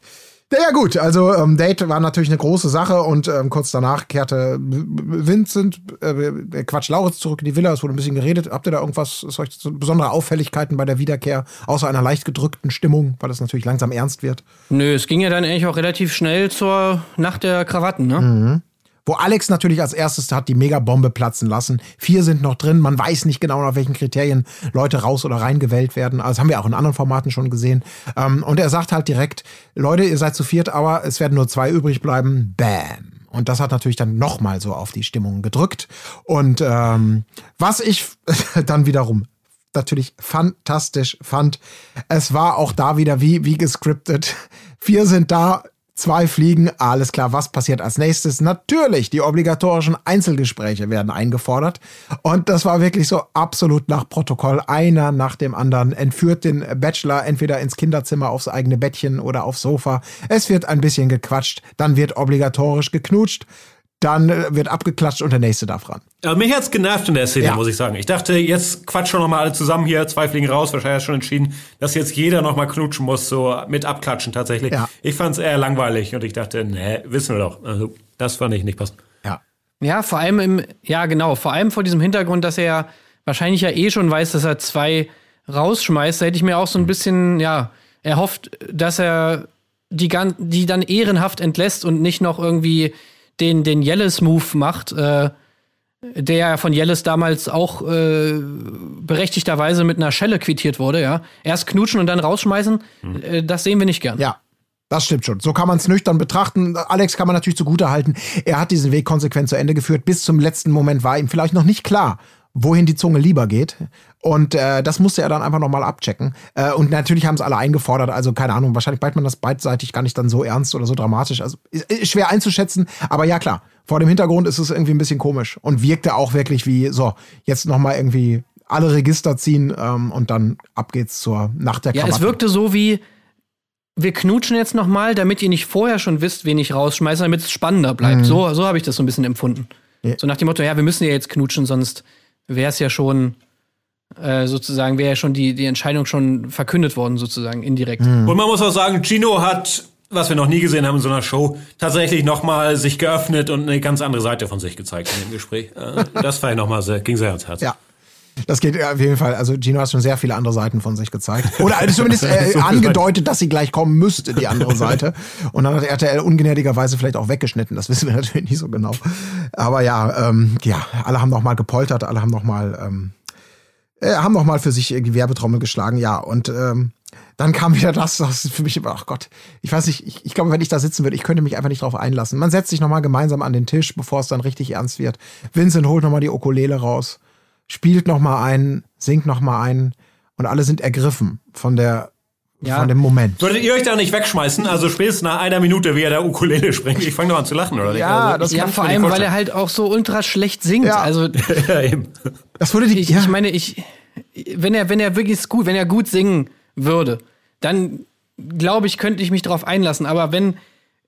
Ja, gut. Also ähm, Date war natürlich eine große Sache und ähm, kurz danach kehrte Vincent, äh, Quatsch, Lauritz zurück in die Villa. Es wurde ein bisschen geredet. Habt ihr da irgendwas, solche so besondere Auffälligkeiten bei der Wiederkehr, außer einer leicht gedrückten Stimmung, weil es natürlich langsam ernst wird? Nö, es ging ja dann eigentlich auch relativ schnell zur Nacht der Krawatten, ne? Wo Alex natürlich als erstes hat die Megabombe platzen lassen. Vier sind noch drin. Man weiß nicht genau, nach welchen Kriterien Leute raus oder reingewählt werden. Also das haben wir auch in anderen Formaten schon gesehen. Ähm, und er sagt halt direkt, Leute, ihr seid zu viert, aber es werden nur zwei übrig bleiben. Bam. Und das hat natürlich dann nochmal so auf die Stimmung gedrückt. Und ähm, was ich <laughs> dann wiederum natürlich fantastisch fand, es war auch da wieder wie, wie gescriptet. Vier sind da, Zwei fliegen, alles klar, was passiert als nächstes? Natürlich, die obligatorischen Einzelgespräche werden eingefordert. Und das war wirklich so absolut nach Protokoll. Einer nach dem anderen entführt den Bachelor entweder ins Kinderzimmer aufs eigene Bettchen oder aufs Sofa. Es wird ein bisschen gequatscht, dann wird obligatorisch geknutscht, dann äh, wird abgeklatscht und der nächste darf ran. Aber mich hat's genervt in der Szene, Ja. muss ich sagen. Ich dachte, jetzt quatschen noch mal alle zusammen hier, zwei fliegen raus. Wahrscheinlich hat schon entschieden, dass jetzt jeder noch mal knutschen muss, so mit abklatschen tatsächlich. Ja. Ich fand's eher langweilig und ich dachte, nee, wissen wir doch. Also, das fand ich nicht passend. Ja. Ja, vor allem im, ja genau, vor allem vor diesem Hintergrund, dass er ja wahrscheinlich ja eh schon weiß, dass er zwei rausschmeißt, da hätte ich mir auch so ein bisschen, ja, erhofft, dass er die, gan- die dann ehrenhaft entlässt und nicht noch irgendwie den, den Yellis-Move macht, äh, der ja von Yellis damals auch äh, berechtigterweise mit einer Schelle quittiert wurde, ja. Erst knutschen und dann rausschmeißen, äh, das sehen wir nicht gern. Ja. Das stimmt schon. So kann man es nüchtern betrachten. Alex kann man natürlich zugute halten. Er hat diesen Weg konsequent zu Ende geführt. Bis zum letzten Moment war ihm vielleicht noch nicht klar, wohin die Zunge lieber geht. Und äh, das musste er dann einfach nochmal abchecken. Äh, und natürlich haben es alle eingefordert. Also keine Ahnung, wahrscheinlich meint man das beidseitig gar nicht dann so ernst oder so dramatisch. Also ist, ist schwer einzuschätzen. Aber ja klar, vor dem Hintergrund ist es irgendwie ein bisschen komisch. Und wirkte auch wirklich wie, so, jetzt nochmal irgendwie alle Register ziehen ähm, und dann ab geht's zur Nacht der Ja, es wirkte so wie, wir knutschen jetzt noch mal, damit ihr nicht vorher schon wisst, wen ich rausschmeiße, damit es spannender bleibt. So, so habe ich das so ein bisschen empfunden. Mhm. Ja. So nach dem Motto, ja, wir müssen ja jetzt knutschen, sonst wäre es ja schon äh, sozusagen, wäre ja schon die, die Entscheidung schon verkündet worden, sozusagen, indirekt. Mhm. Und man muss auch sagen, Gino hat, was wir noch nie gesehen haben in so einer Show, tatsächlich noch mal sich geöffnet und eine ganz andere Seite von sich gezeigt in dem Gespräch. Äh, das war ja noch mal sehr, ging sehr ans Herz. Ja. Das geht auf jeden Fall. Also Gino hat schon sehr viele andere Seiten von sich gezeigt. Oder zumindest <laughs> äh, angedeutet, dass sie gleich kommen müsste, die andere <laughs> Seite. Und dann hat RTL ungnädigerweise vielleicht auch weggeschnitten. Das wissen wir <laughs> natürlich nicht so genau. Aber ja, ähm, ja, alle haben noch mal gepoltert, alle haben noch mal, ähm, äh, haben noch mal für sich die Werbetrommel geschlagen. Ja, und ähm, dann kam wieder das, das ist für mich immer, ach Gott, ich weiß nicht, ich, ich glaube, wenn ich da sitzen würde, ich könnte mich einfach nicht drauf einlassen. Man setzt sich noch mal gemeinsam an den Tisch, bevor es dann richtig ernst wird. Vincent holt noch mal die Ukulele raus spielt noch mal ein, singt noch mal ein und alle sind ergriffen von der Ja. von dem Moment. Würdet ihr euch da nicht wegschmeißen? Also spätestens nach einer Minute, wie er der Ukulele springt. Ich fange doch an zu lachen, oder? Ja, also, das Ja, kann vor allem, weil er halt auch so ultra schlecht singt. Ja. Also <laughs> ja, eben. Das würde die ich, ja, ich meine, ich, wenn er, wenn er wirklich gut, wenn er gut singen würde, dann glaube ich, könnte ich mich darauf einlassen. Aber wenn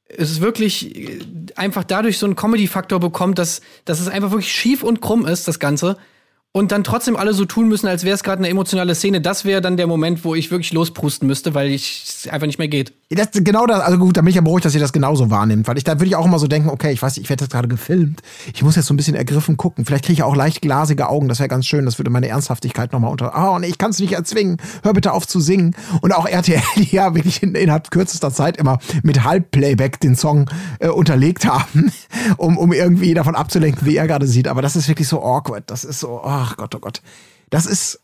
es wirklich äh, einfach dadurch so einen Comedy-Faktor bekommt, dass, dass es einfach wirklich schief und krumm ist, das Ganze, und dann trotzdem alle so tun müssen, als wäre es gerade eine emotionale Szene, das wäre dann der Moment, wo ich wirklich losprusten müsste, weil ich es einfach nicht mehr geht. Das, genau das, also gut, da bin ich ja beruhigt, dass ihr das genauso wahrnimmt, weil ich da würde ich auch immer so denken, okay, ich weiß, nicht, ich werde jetzt gerade gefilmt, ich muss jetzt so ein bisschen ergriffen gucken, vielleicht kriege ich auch leicht glasige Augen, das wäre ganz schön, das würde meine Ernsthaftigkeit nochmal unter, oh nee, ich kann es nicht erzwingen, hör bitte auf zu singen. Und auch RTL, <laughs> die ja wirklich in, innerhalb kürzester Zeit immer mit Halbplayback den Song äh, unterlegt haben, <laughs> um, um irgendwie davon abzulenken, wie er gerade sieht, aber das ist wirklich so awkward, das ist so, ach Gott, oh Gott, das ist,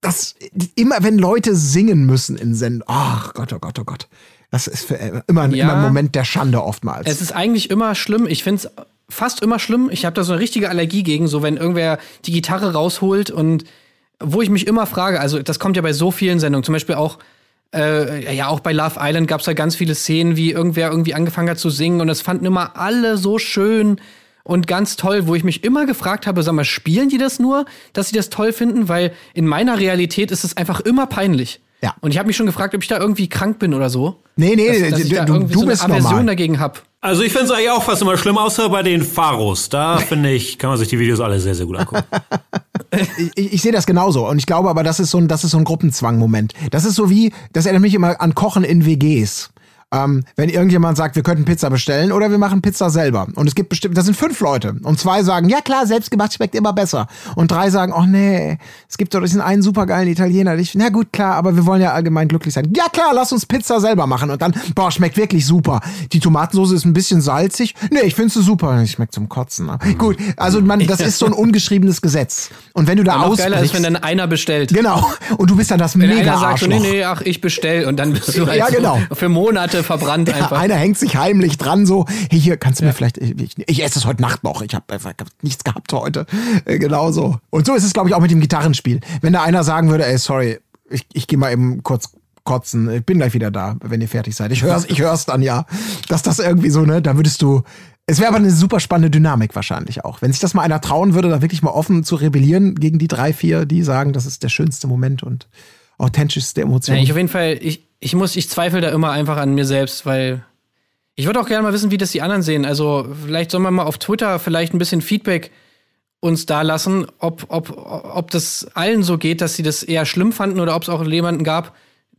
das, immer wenn Leute singen müssen in Sendungen, ach Gott, oh Gott, oh Gott. Das ist für, äh, immer, ein- Ja. immer ein Moment der Schande oftmals. Es ist eigentlich immer schlimm. Ich finde es fast immer schlimm. Ich habe da so eine richtige Allergie gegen, so wenn irgendwer die Gitarre rausholt und wo ich mich immer frage, also das kommt ja bei so vielen Sendungen, zum Beispiel auch, äh, ja, auch bei Love Island gab es da ganz viele Szenen, wie irgendwer irgendwie angefangen hat zu singen und das fanden immer alle so schön und ganz toll, wo ich mich immer gefragt habe, sag mal, spielen die das nur, dass sie das toll finden? Weil in meiner Realität ist es einfach immer peinlich. Ja. Und ich habe mich schon gefragt, ob ich da irgendwie krank bin oder so. nee, nee, Dass, dass ich du, da du, irgendwie du so bist eine Aversion normal. dagegen hab. Also ich finde es eigentlich auch fast immer schlimm, außer bei den Pharos. Da <laughs> finde ich, kann man sich die Videos alle sehr, sehr gut angucken. <laughs> Ich, ich sehe das genauso. Und ich glaube aber, das ist so ein, das ist so ein Gruppenzwang-Moment. Das ist so wie, das erinnert mich immer an Kochen in WGs. Ähm, wenn irgendjemand sagt, wir könnten Pizza bestellen oder wir machen Pizza selber. Und es gibt bestimmt, das sind fünf Leute. Und zwei sagen, ja klar, selbstgemacht schmeckt immer besser. Und drei sagen, oh nee, es gibt doch diesen einen supergeilen Italiener. Ich, na gut, klar, aber wir wollen ja allgemein glücklich sein. Ja klar, lass uns Pizza selber machen. Und dann, boah, schmeckt wirklich super. Die Tomatensauce ist ein bisschen salzig. Nee, ich finde sie super. Ich schmeckt zum Kotzen. Ne? Gut, also man, das ist so ein ungeschriebenes Gesetz. Und wenn du da Noch geiler ist, wenn dann einer bestellt. genau, und du bist dann das Wenn mega einer sagt, so, nee, Arschloch. nee, ach, ich bestell und dann bist du halt Ja, genau. für Monate verbrannt Ja, einfach. einer hängt sich heimlich dran, so, hey, hier, kannst du mir vielleicht, ich, ich, esse es heute Nacht noch, ich habe einfach nichts gehabt heute. Äh, genau so. Und so ist es, glaube ich, auch mit dem Gitarrenspiel. Wenn da einer sagen würde, ey, sorry, ich, ich gehe mal eben kurz kotzen, ich bin gleich wieder da, wenn ihr fertig seid. Ich hör's, ich hör's dann ja, dass das irgendwie so, ne, da würdest du, es wäre aber eine super spannende Dynamik wahrscheinlich auch. Wenn sich das mal einer trauen würde, da wirklich mal offen zu rebellieren gegen die drei, vier, die sagen, das ist der schönste Moment und authentischste Emotion. Ja, ich auf jeden Fall, ich, ich muss, ich zweifle da immer einfach an mir selbst, weil ich würde auch gerne mal wissen, wie das die anderen sehen. Also vielleicht sollen wir mal auf Twitter vielleicht ein bisschen Feedback uns da lassen, ob, ob, ob das allen so geht, dass sie das eher schlimm fanden oder ob es auch jemanden gab,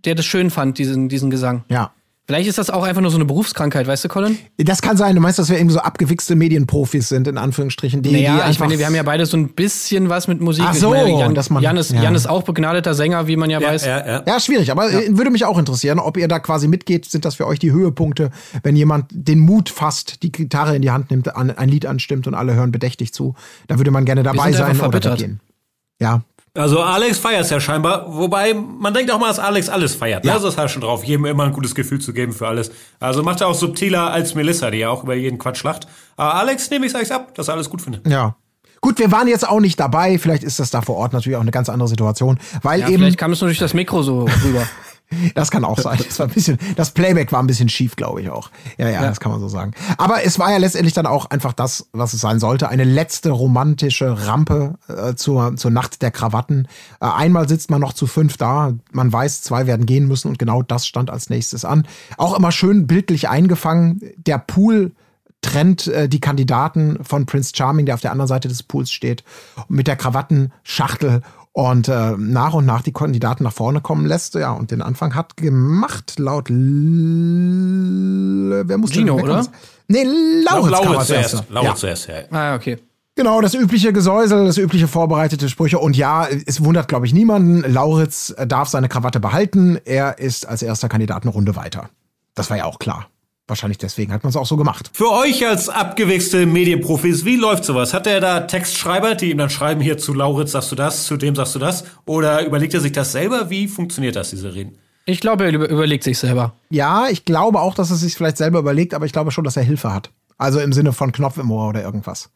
der das schön fand, diesen, diesen Gesang. ja. Vielleicht ist das auch einfach nur so eine Berufskrankheit, weißt du, Colin? Das kann sein. Du meinst, dass wir eben so abgewichste Medienprofis sind, in Anführungsstrichen, die, die Naja, ich einfach meine, wir haben ja beide so ein bisschen was mit Musik. Ach Ich so, meine, Jan, dass man- Jan, ist, ja. Jan ist auch begnadeter Sänger, wie man ja, Ja, weiß. ja, ja. ja, schwierig, aber äh, würde mich auch interessieren, ob ihr da quasi mitgeht. Sind das für euch die Höhepunkte, wenn jemand den Mut fasst, die Gitarre in die Hand nimmt, an, ein Lied anstimmt und alle hören bedächtig zu? Da würde man gerne dabei sind sein oder gehen. Ja, Also Alex feiert ja scheinbar, wobei man denkt auch mal, dass Alex alles feiert. Ja. Ja. Das ist halt schon drauf, jedem immer ein gutes Gefühl zu geben für alles. Also macht er auch subtiler als Melissa, die ja auch über jeden Quatsch lacht. Aber Alex nehme ich es ab, dass er alles gut findet. ja. Gut, wir waren jetzt auch nicht dabei. Vielleicht ist das da vor Ort natürlich auch eine ganz andere Situation, weil Ja, eben vielleicht kam es nur durch das Mikro so rüber. <laughs> Das kann auch sein. Das war ein bisschen, das Playback war ein bisschen schief, glaube ich auch. Ja, ja, das kann man so sagen. Aber es war ja letztendlich dann auch einfach das, was es sein sollte. Eine letzte romantische Rampe äh, zur, zur Nacht der Krawatten. Äh, einmal sitzt man noch zu fünf da. Man weiß, zwei werden gehen müssen und genau das stand als nächstes an. Auch immer schön bildlich eingefangen. Der Pool trennt äh, die Kandidaten von Prince Charming, der auf der anderen Seite des Pools steht, mit der Krawattenschachtel und äh, nach und nach die Kandidaten nach vorne kommen lässt. Ja, und den Anfang hat gemacht laut L wer muss Gino, oder? Nee, Lauritz, kam als zuerst. Erster. Laura Ja. zuerst, ja. ah, okay. Genau, das übliche Gesäusel, das übliche vorbereitete Sprüche. Und ja, es wundert, glaube ich, niemanden. Lauritz äh, darf seine Krawatte behalten. Er ist als erster Kandidat eine Runde weiter. Das war ja auch klar. Wahrscheinlich deswegen hat man es auch so gemacht. Für euch als abgewichste Medienprofis, wie läuft sowas? Hat er da Textschreiber, die ihm dann schreiben, hier zu Lauritz sagst du das, zu dem sagst du das? Oder überlegt er sich das selber? Wie funktioniert das, diese Reden? Ich glaube, er über überlegt sich selber. Ja, ich glaube auch, dass er sich vielleicht selber überlegt, aber ich glaube schon, dass er Hilfe hat. Also im Sinne von Knopf im Ohr oder irgendwas.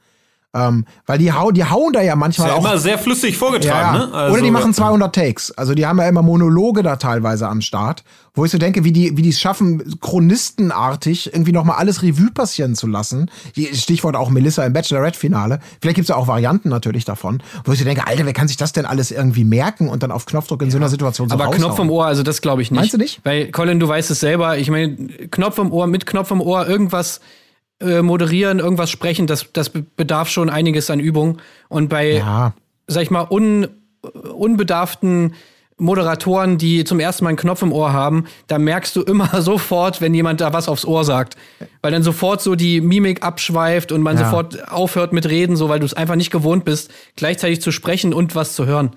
Ähm, weil die, hau die hauen da ja Ist manchmal ja auch. immer sehr flüssig vorgetragen, Ja, ne? Also, Oder die machen 200 Takes. Also die haben ja immer Monologe da teilweise am Start, wo ich so denke, wie die wie die es schaffen, chronistenartig irgendwie noch mal alles Revue passieren zu lassen. Stichwort auch Melissa im Bachelorette-Finale. Vielleicht gibt's ja auch Varianten natürlich davon, wo ich so denke, Alter, wer kann sich das denn alles irgendwie merken und dann auf Knopfdruck in so einer Situation so Aber raushauen? Knopf im Ohr, also das glaube ich nicht. Meinst du nicht? Weil, Colin, du weißt es selber. Ich meine, Knopf im Ohr, mit Knopf im Ohr irgendwas äh, moderieren, irgendwas sprechen, das, das be- bedarf schon einiges an Übung. Und bei, Ja. sag ich mal, un, unbedarften Moderatoren, die zum ersten Mal einen Knopf im Ohr haben, da merkst du immer <laughs> sofort, wenn jemand da was aufs Ohr sagt. Weil dann sofort so die Mimik abschweift und man Ja. sofort aufhört mit Reden, so weil du es einfach nicht gewohnt bist, gleichzeitig zu sprechen und was zu hören.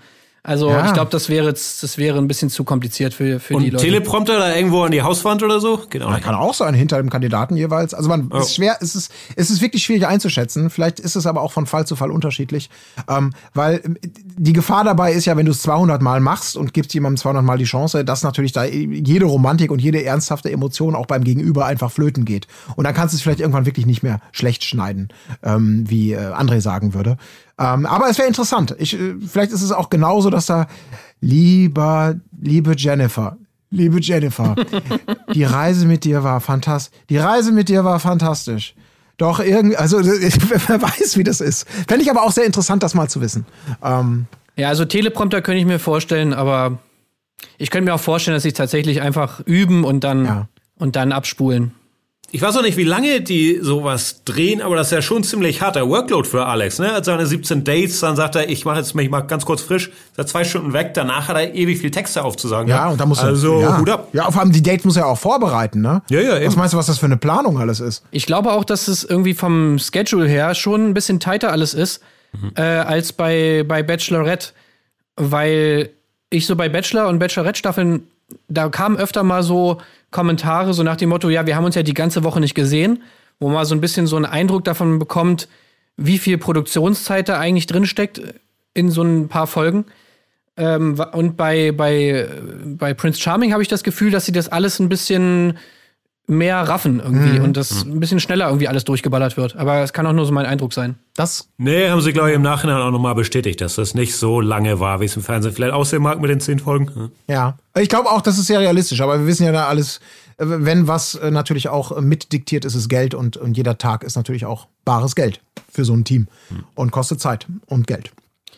Also Ja. ich glaube, das wäre jetzt, das wäre ein bisschen zu kompliziert für, für die Und Leute. Teleprompter da irgendwo an die Hauswand oder so? Genau. Ja, kann auch sein, hinter dem Kandidaten jeweils. Also man ist schwer, es ist, es ist wirklich schwierig einzuschätzen. Vielleicht ist es aber auch von Fall zu Fall unterschiedlich. Ähm, weil ähm, die Gefahr dabei ist ja, wenn du es 200 Mal machst und gibst jemandem 200 Mal die Chance, dass natürlich da jede Romantik und jede ernsthafte Emotion auch beim Gegenüber einfach flöten geht. Und dann kannst du es vielleicht irgendwann wirklich nicht mehr schlecht schneiden, ähm, wie äh, André sagen würde. Ähm, aber es wäre interessant. Ich, äh, vielleicht ist es auch genauso, dass da lieber, liebe Jennifer, liebe Jennifer, <laughs> die Reise mit dir war fantastisch. Die Reise mit dir war fantastisch. Doch irgendwie, also <laughs> wer weiß, wie das ist. Fände ich aber auch sehr interessant, das mal zu wissen. Ähm, Ja, also Teleprompter könnte ich mir vorstellen, aber ich könnte mir auch vorstellen, dass sie tatsächlich einfach üben und dann, Ja. und dann abspulen. Ich weiß auch nicht, wie lange die sowas drehen, aber das ist ja schon ziemlich harter Workload für Alex. Ne? Als seine 17 Dates, dann sagt er, ich mache jetzt mich mal ganz kurz frisch, seit zwei Stunden weg, danach hat er ewig viel Texte aufzusagen. Ja, und da muss er- Also, ja. Hut ab. Ja, vor allem die Dates muss er auch vorbereiten, ne? Ja, ja, Was eben. meinst du, was das für eine Planung alles ist? Ich glaube auch, dass es irgendwie vom Schedule her schon ein bisschen tighter alles ist äh, als bei, bei Bachelorette. Weil ich so bei Bachelor und Bachelorette-Staffeln, da kamen öfter mal so Kommentare, so nach dem Motto, ja, wir haben uns ja die ganze Woche nicht gesehen, wo man so ein bisschen so einen Eindruck davon bekommt, wie viel Produktionszeit da eigentlich drinsteckt in so ein paar Folgen. Ähm, und bei, bei, bei Prince Charming habe ich das Gefühl, dass sie das alles ein bisschen mehr raffen irgendwie und das ein bisschen schneller irgendwie alles durchgeballert wird. Aber es kann auch nur so mein Eindruck sein. Das Nee, haben sie, glaube ich, im Nachhinein auch nochmal bestätigt, dass das nicht so lange war, wie es im Fernsehen vielleicht aussehen mag mit den zehn Folgen. Hm. Ja, ich glaube auch, das ist sehr realistisch, aber wir wissen ja da alles, äh, wenn was äh, natürlich auch mitdiktiert ist, ist Geld und, und jeder Tag ist natürlich auch bares Geld für so ein Team und kostet Zeit und Geld.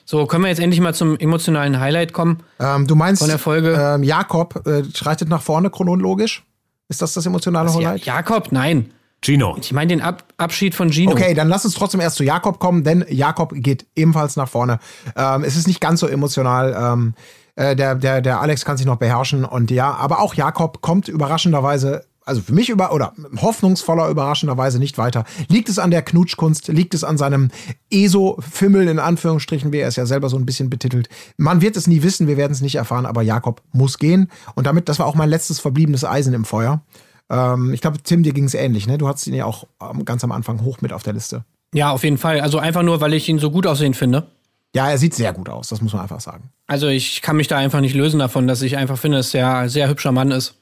So, können wir jetzt endlich mal zum emotionalen Highlight kommen? Ähm, du meinst, Von der Folge. Ähm, Jakob äh, schreitet nach vorne chronologisch? Ist das das emotionale Ja, Highlight? Jakob, nein. Gino. Ich meine den Ab Abschied von Gino. Okay, dann lass uns trotzdem erst zu Jakob kommen, denn Jakob geht ebenfalls nach vorne. Ähm, es ist nicht ganz so emotional. Ähm, äh, der, der, der Alex kann sich noch beherrschen und ja, aber auch Jakob kommt überraschenderweise, also für mich über oder hoffnungsvoller überraschenderweise nicht weiter. Liegt es an der Knutschkunst? Liegt es an seinem ESO-Fimmel in Anführungsstrichen, wie er es ja selber so ein bisschen betitelt? Man wird es nie wissen, wir werden es nicht erfahren, aber Jakob muss gehen und damit, das war auch mein letztes verbliebenes Eisen im Feuer. Ähm, ich glaube, Tim, dir ging es ähnlich, ne? Du hattest ihn ja auch ähm, ganz am Anfang hoch mit auf der Liste. Ja, auf jeden Fall. Also einfach nur, weil ich ihn so gut aussehen finde. Ja, er sieht sehr gut aus, das muss man einfach sagen. Also ich kann mich da einfach nicht lösen davon, dass ich einfach finde, dass er ein sehr hübscher Mann ist.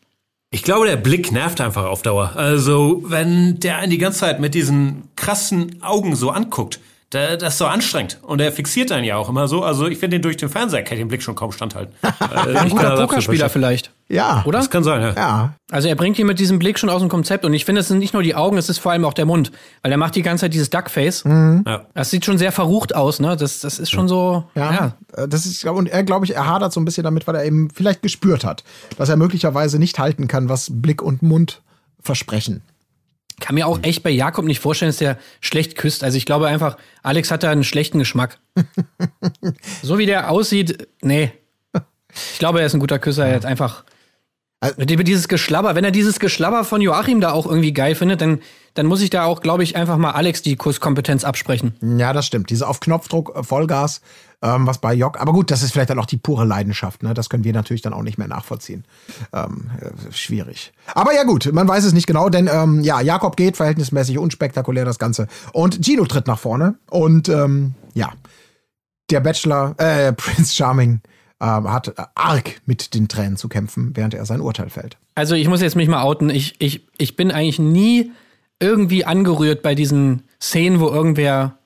Ich glaube, der Blick nervt einfach auf Dauer. Also, wenn der einen die ganze Zeit mit diesen krassen Augen so anguckt, da, das ist so anstrengend. Und er fixiert einen ja auch immer so. Also, ich finde den durch den Fernseher, kann ich den Blick schon kaum standhalten. <laughs> Äh, Ein guter Pokerspieler vielleicht, Ja. oder? Das kann sein, ja. Ja. Also er bringt ihn mit diesem Blick schon aus dem Konzept und ich finde, es sind nicht nur die Augen, es ist vor allem auch der Mund, weil er macht die ganze Zeit dieses Duckface. Ja. Das sieht schon sehr verrucht aus, ne? Das, das ist schon so, Ja, ja. Äh, das ist, und er, glaube ich, er hadert so ein bisschen damit, weil er eben vielleicht gespürt hat, dass er möglicherweise nicht halten kann, was Blick und Mund versprechen. Kann mir auch echt bei Jakob nicht vorstellen, dass der schlecht küsst. Also ich glaube einfach, Alex hat da einen schlechten Geschmack. <laughs> so wie der aussieht, nee. Ich glaube, er ist ein guter Küsser. Er hat einfach. Also- dieses Geschlabber, wenn er dieses Geschlabber von Joachim da auch irgendwie geil findet, dann, dann muss ich da auch, glaube ich, einfach mal Alex die Kusskompetenz absprechen. Ja, das stimmt. Diese auf Knopfdruck äh, Vollgas, ähm, was bei Jock. Aber gut, das ist vielleicht dann auch die pure Leidenschaft. Ne? Das können wir natürlich dann auch nicht mehr nachvollziehen. Ähm, äh, schwierig. Aber ja gut, man weiß es nicht genau, denn ähm, ja, Jakob geht verhältnismäßig unspektakulär das Ganze. Und Gino tritt nach vorne. Und ähm, ja, der Bachelor, äh, <laughs> Prince Charming, ähm, hat äh, arg mit den Tränen zu kämpfen, während er sein Urteil fällt. Also ich muss jetzt mich mal outen. Ich, ich, ich bin eigentlich nie irgendwie angerührt bei diesen Szenen, wo irgendwer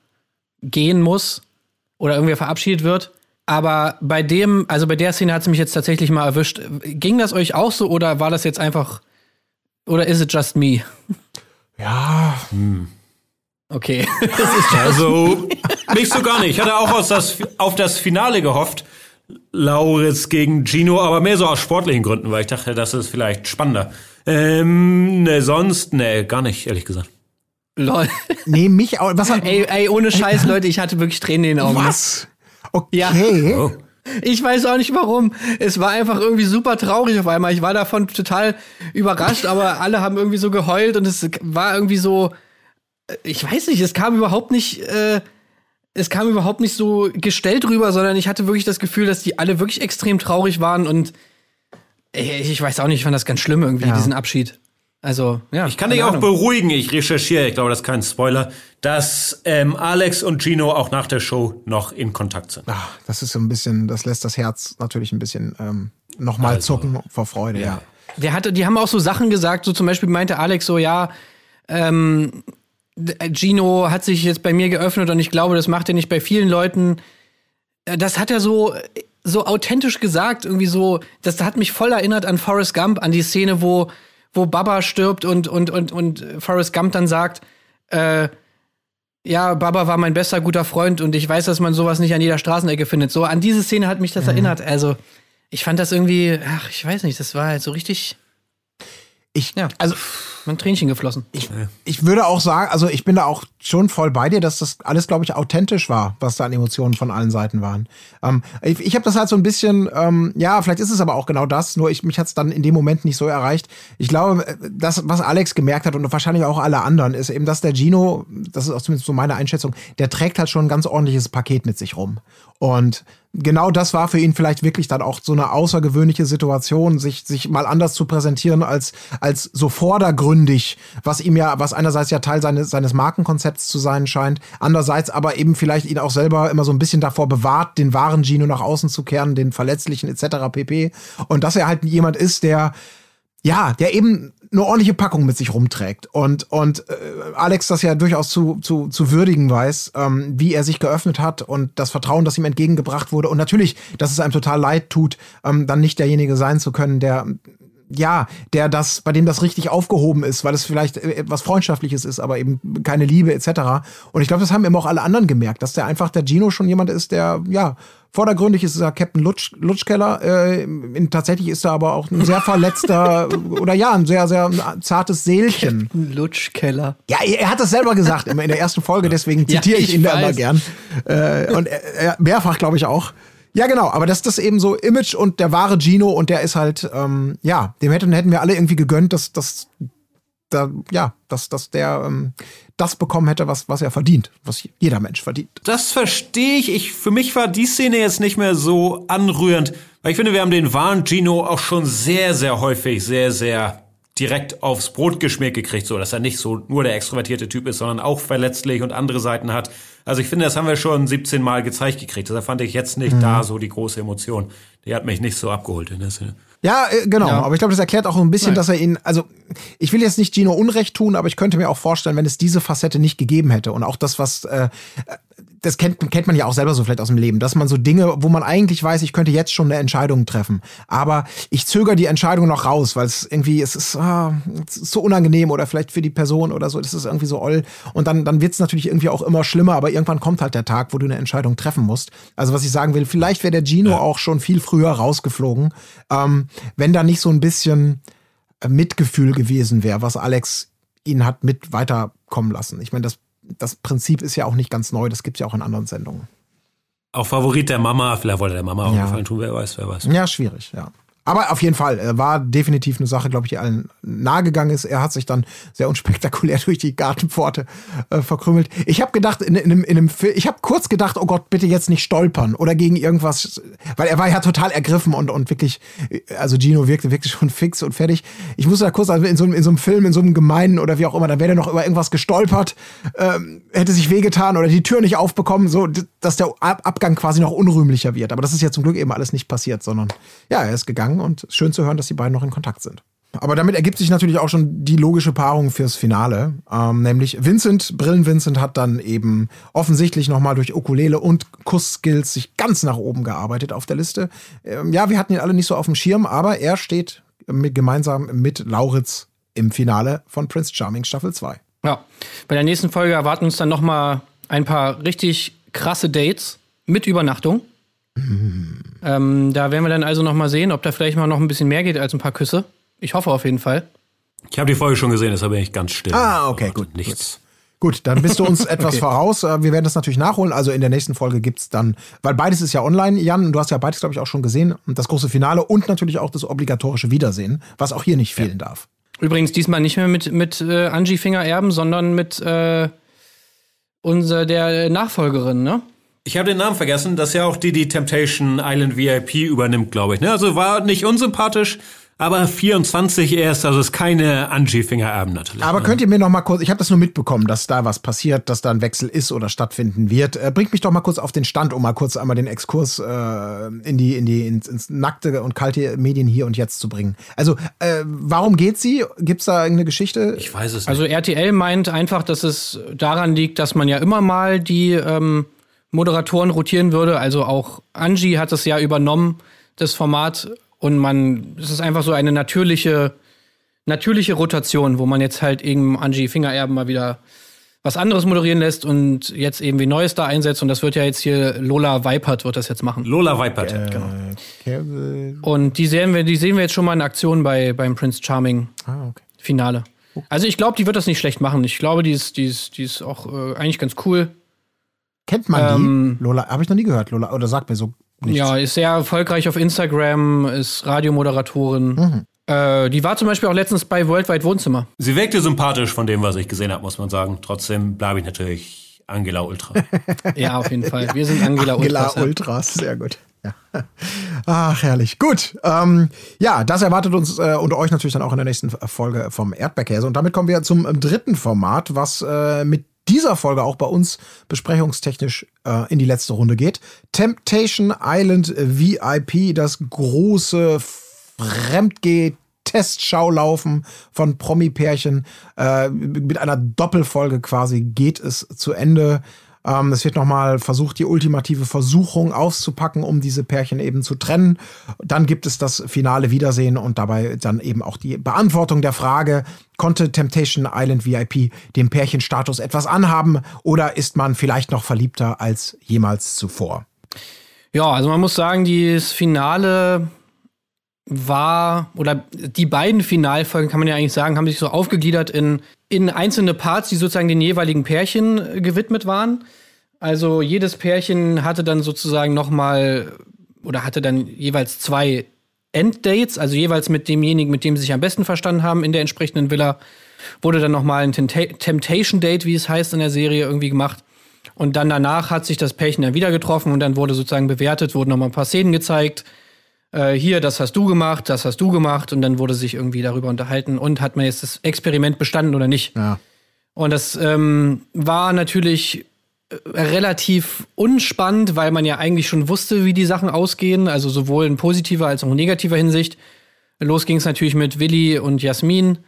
gehen muss oder irgendwer verabschiedet wird. Aber bei dem, also bei der Szene hat es mich jetzt tatsächlich mal erwischt. Ging das euch auch so oder war das jetzt einfach, oder is it just me? Ja, Okay. <laughs> <laughs> Also, <laughs> nicht so gar nicht. Ich hatte auch aus das, auf das Finale gehofft. Lauritz gegen Gino, aber mehr so aus sportlichen Gründen, weil ich dachte, das ist vielleicht spannender. Ähm, ne, sonst, ne, gar nicht, ehrlich gesagt. Lol. nee, mich auch. Was? Ey, ey, ohne Scheiß, Leute, ich hatte wirklich Tränen in den Augen. was? Okay. Ja. Oh. Ich weiß auch nicht warum. Es war einfach irgendwie super traurig auf einmal. Ich war davon total überrascht, aber alle haben irgendwie so geheult und es war irgendwie so. äh, Ich weiß nicht, es kam überhaupt nicht. Äh, es kam überhaupt nicht so gestellt rüber, sondern ich hatte wirklich das Gefühl, dass die alle wirklich extrem traurig waren und äh, ich weiß auch nicht, ich fand das ganz schlimm irgendwie, Ja. diesen Abschied. Also, ja. Ich kann dich auch Ahnung. beruhigen, ich recherchiere, ich glaube, das ist kein Spoiler, dass ähm, Alex und Gino auch nach der Show noch in Kontakt sind. Ach, das ist so ein bisschen, das lässt das Herz natürlich ein bisschen ähm, nochmal Also, zucken vor Freude, ja. Der hatte, die haben auch so Sachen gesagt, so zum Beispiel meinte Alex so, ja, ähm, D- Gino hat sich jetzt bei mir geöffnet und ich glaube, das macht er nicht bei vielen Leuten. Äh, Das hat er so, so authentisch gesagt, irgendwie so, das hat mich voll erinnert an Forrest Gump, an die Szene, wo, wo Baba stirbt und, und, und, und Forrest Gump dann sagt, äh, ja, Baba war mein bester guter Freund und ich weiß, dass man sowas nicht an jeder Straßenecke findet. So, an diese Szene hat mich das erinnert. Also, ich fand das irgendwie, ach, ich weiß nicht, das war halt so richtig. Ich, Ja. also, Ein Tränchen geflossen. Ich, ich würde auch sagen, also ich bin da auch schon voll bei dir, dass das alles, glaube ich, authentisch war, was da an Emotionen von allen Seiten waren. Ähm, ich ich habe das halt so ein bisschen, ähm, ja, vielleicht ist es aber auch genau das, nur ich, mich hat es dann in dem Moment nicht so erreicht. Ich glaube, äh, das, was Alex gemerkt hat und wahrscheinlich auch alle anderen, ist eben, dass der Gino, das ist auch zumindest so meine Einschätzung, der trägt halt schon ein ganz ordentliches Paket mit sich rum. Und genau das war für ihn vielleicht wirklich dann auch so eine außergewöhnliche Situation, sich, sich mal anders zu präsentieren als, als so vordergründig, was ihm ja, was einerseits ja Teil seines, seines Markenkonzepts zu sein scheint, andererseits aber eben vielleicht ihn auch selber immer so ein bisschen davor bewahrt, den wahren Gino nach außen zu kehren, den verletzlichen etc. pp. Und dass er halt jemand ist, der ja, der eben eine ordentliche Packung mit sich rumträgt und und äh, Alex das ja durchaus zu, zu, zu würdigen weiß, ähm, wie er sich geöffnet hat und das Vertrauen, das ihm entgegengebracht wurde. Und natürlich, dass es einem total leid tut, ähm, dann nicht derjenige sein zu können, der ja, der das, bei dem das richtig aufgehoben ist, weil es vielleicht etwas Freundschaftliches ist, aber eben keine Liebe etc. Und ich glaube, das haben eben auch alle anderen gemerkt, dass der einfach der Gino schon jemand ist, der ja vordergründig ist er Captain Lutsch, Lutschkeller. Äh, in, tatsächlich ist er aber auch ein sehr verletzter <laughs> oder ja, ein sehr, sehr zartes Seelchen. Captain Lutschkeller. Ja, er, hat das selber gesagt immer in der ersten Folge, deswegen zitiere Ja, ich ich ihn da immer gern. Äh, und er, er, mehrfach, glaube ich, auch. Ja, genau, aber das das eben so Image und der wahre Gino und der ist halt, ähm, ja, dem hätten, hätten wir alle irgendwie gegönnt, dass, dass, da, ja, dass, dass der ähm, das bekommen hätte, was, was er verdient, was jeder Mensch verdient. Das verstehe ich. ich. Für mich war die Szene jetzt nicht mehr so anrührend, weil ich finde, wir haben den wahren Gino auch schon sehr, sehr häufig sehr, sehr direkt aufs Brot geschmiert gekriegt, so dass er nicht so nur der extrovertierte Typ ist, sondern auch verletzlich und andere Seiten hat. Also ich finde, das haben wir schon 17 Mal gezeigt gekriegt. Deshalb fand ich jetzt nicht Mhm. da so die große Emotion. Die hat mich nicht so abgeholt in der Szene. Ja, äh, genau. Ja. Aber ich glaube, das erklärt auch ein bisschen, Nein. dass er ihn, also ich will jetzt nicht Gino Unrecht tun, aber ich könnte mir auch vorstellen, wenn es diese Facette nicht gegeben hätte und auch das, was, äh, das kennt, kennt man ja auch selber so vielleicht aus dem Leben, dass man so Dinge, wo man eigentlich weiß, ich könnte jetzt schon eine Entscheidung treffen, aber ich zögere die Entscheidung noch raus, weil es irgendwie, es ist, ah, es ist so unangenehm oder vielleicht für die Person oder so, das ist irgendwie so oll und dann, dann wird es natürlich irgendwie auch immer schlimmer, aber irgendwann kommt halt der Tag, wo du eine Entscheidung treffen musst. Also was ich sagen will, vielleicht wäre der Gino auch schon viel früher rausgeflogen, ähm, wenn da nicht so ein bisschen äh, Mitgefühl gewesen wäre, was Alex ihn hat mit weiterkommen lassen. Ich meine, das, das Prinzip ist ja auch nicht ganz neu, das gibt's ja auch in anderen Sendungen. Auch Favorit der Mama, vielleicht wollte der Mama auch Ja. gefallen tun, wer weiß, wer weiß. Ja, schwierig, ja. Aber auf jeden Fall, äh, war definitiv eine Sache, glaube ich, die allen nahegegangen ist. Er hat sich dann sehr unspektakulär <laughs> durch die Gartenpforte äh, verkrümmelt. Ich habe gedacht, in, in, einem, in einem Film, ich habe kurz gedacht, oh Gott, bitte jetzt nicht stolpern oder gegen irgendwas, weil er war ja total ergriffen und, und wirklich, äh, also Gino wirkte wirklich schon fix und fertig. Ich musste da kurz, also in so, einem- in so einem Film, in so einem gemeinen oder wie auch immer, da wäre er noch über irgendwas gestolpert, ähm, hätte sich wehgetan oder die Tür nicht aufbekommen, so, dass der Ab Abgang quasi noch unrühmlicher wird. Aber das ist ja zum Glück eben alles nicht passiert, sondern ja, er ist gegangen und schön zu hören, dass die beiden noch in Kontakt sind. Aber damit ergibt sich natürlich auch schon die logische Paarung fürs Finale. Ähm, nämlich Vincent, Brillen Vincent hat dann eben offensichtlich nochmal durch Ukulele und Kussskills sich ganz nach oben gearbeitet auf der Liste. Ähm, ja, wir hatten ihn alle nicht so auf dem Schirm, aber er steht mit, gemeinsam mit Lauritz im Finale von Prince Charming Staffel 2. Ja. Bei der nächsten Folge erwarten uns dann noch mal ein paar richtig krasse Dates mit Übernachtung. Ähm, da werden wir dann also noch mal sehen, ob da vielleicht mal noch ein bisschen mehr geht als ein paar Küsse. Ich hoffe auf jeden Fall. Ich habe die Folge schon gesehen, deshalb bin ich ganz still. Ah, okay, gut, Nichts. Gut, dann bist du uns <laughs> etwas voraus. Äh, Wir werden das natürlich nachholen. Also in der nächsten Folge gibt's dann, weil beides ist ja online, Jan, und du hast ja beides, glaube ich, auch schon gesehen. Und das große Finale und natürlich auch das obligatorische Wiedersehen, was auch hier nicht fehlen darf. Übrigens diesmal nicht mehr mit, mit äh, Angie Finger-Erben, sondern mit äh, unser, der Nachfolgerin, ne? Ich habe den Namen vergessen, das ist ja auch die, die Temptation Island VIP übernimmt, glaube ich. Ne? Also war nicht unsympathisch, aber 24 erst, also ist keine Angie Fingererben natürlich. Aber könnt ihr mir noch mal kurz, ich habe das nur mitbekommen, dass da was passiert, dass da ein Wechsel ist oder stattfinden wird. Äh, bringt mich doch mal kurz auf den Stand, um mal kurz einmal den Exkurs äh, in die, in die, ins, ins nackte und kalte Medien hier und jetzt zu bringen. Also, äh, warum geht sie? Gibt's da irgendeine Geschichte? ich weiß es nicht. Also RTL meint einfach, dass es daran liegt, dass man ja immer mal die ähm, Moderatoren rotieren würde. Also auch Angie hat es ja übernommen, das Format. Und man, es ist einfach so eine natürliche, natürliche Rotation, wo man jetzt halt eben Angie Fingererben mal wieder was anderes moderieren lässt und jetzt eben wie Neues da einsetzt. Und das wird ja jetzt hier Lola Weipert wird das jetzt machen. Lola Weipert. genau. Äh, Und die sehen wir, die sehen wir jetzt schon mal in Aktion bei, beim Prince Charming ah, okay. Finale. Also ich glaube, die wird das nicht schlecht machen. Ich glaube, die ist, die ist, die ist auch äh, eigentlich ganz cool. Kennt man Ähm, die? Lola, habe ich noch nie gehört, Lola. Oder sagt mir so nichts. Ja, ist sehr erfolgreich auf Instagram, ist Radiomoderatorin. Mhm. Äh, die war zum Beispiel auch letztens bei Worldwide Wohnzimmer. Sie wirkte sympathisch von dem, was ich gesehen habe, muss man sagen. Trotzdem bleibe ich natürlich Angela Ultra. <laughs> Ja, auf jeden Fall. Wir sind Angela, Angela Ultras. ja. Ultras, sehr gut. Ja. Ach, <laughs> herrlich. Gut. Ähm, ja, das erwartet uns äh, und euch natürlich dann auch in der nächsten Folge vom Erdbeerkäse. Und damit kommen wir zum dritten Format, was äh, mit dieser Folge auch bei uns besprechungstechnisch äh, in die letzte Runde geht. Temptation Island VIP, das große Fremdgeh Testschaulaufen von Promi-Pärchen. Äh, mit einer Doppelfolge quasi geht es zu Ende. Ähm, es wird nochmal versucht, die ultimative Versuchung auszupacken, um diese Pärchen eben zu trennen. Dann gibt es das finale Wiedersehen und dabei dann eben auch die Beantwortung der Frage, konnte Temptation Island VIP dem Pärchenstatus etwas anhaben oder ist man vielleicht noch verliebter als jemals zuvor? Ja, also man muss sagen, das Finale war, oder die beiden Finalfolgen, kann man ja eigentlich sagen, haben sich so aufgegliedert in, in einzelne Parts, die sozusagen den jeweiligen Pärchen äh, gewidmet waren. Also jedes Pärchen hatte dann sozusagen noch mal oder hatte dann jeweils zwei Enddates, also jeweils mit demjenigen, mit dem sie sich am besten verstanden haben in der entsprechenden Villa, wurde dann noch mal ein Temptation Date, wie es heißt in der Serie, irgendwie gemacht. Und dann danach hat sich das Pärchen dann wieder getroffen und dann wurde sozusagen bewertet, wurden noch mal ein paar Szenen gezeigt. Äh, hier, das hast du gemacht, das hast du gemacht und dann wurde sich irgendwie darüber unterhalten und hat man jetzt das Experiment bestanden oder nicht. Ja. Und das ähm, war natürlich äh, relativ unspannend, weil man ja eigentlich schon wusste, wie die Sachen ausgehen, also sowohl in positiver als auch in negativer Hinsicht. Los ging es natürlich mit Willi und Jasmin.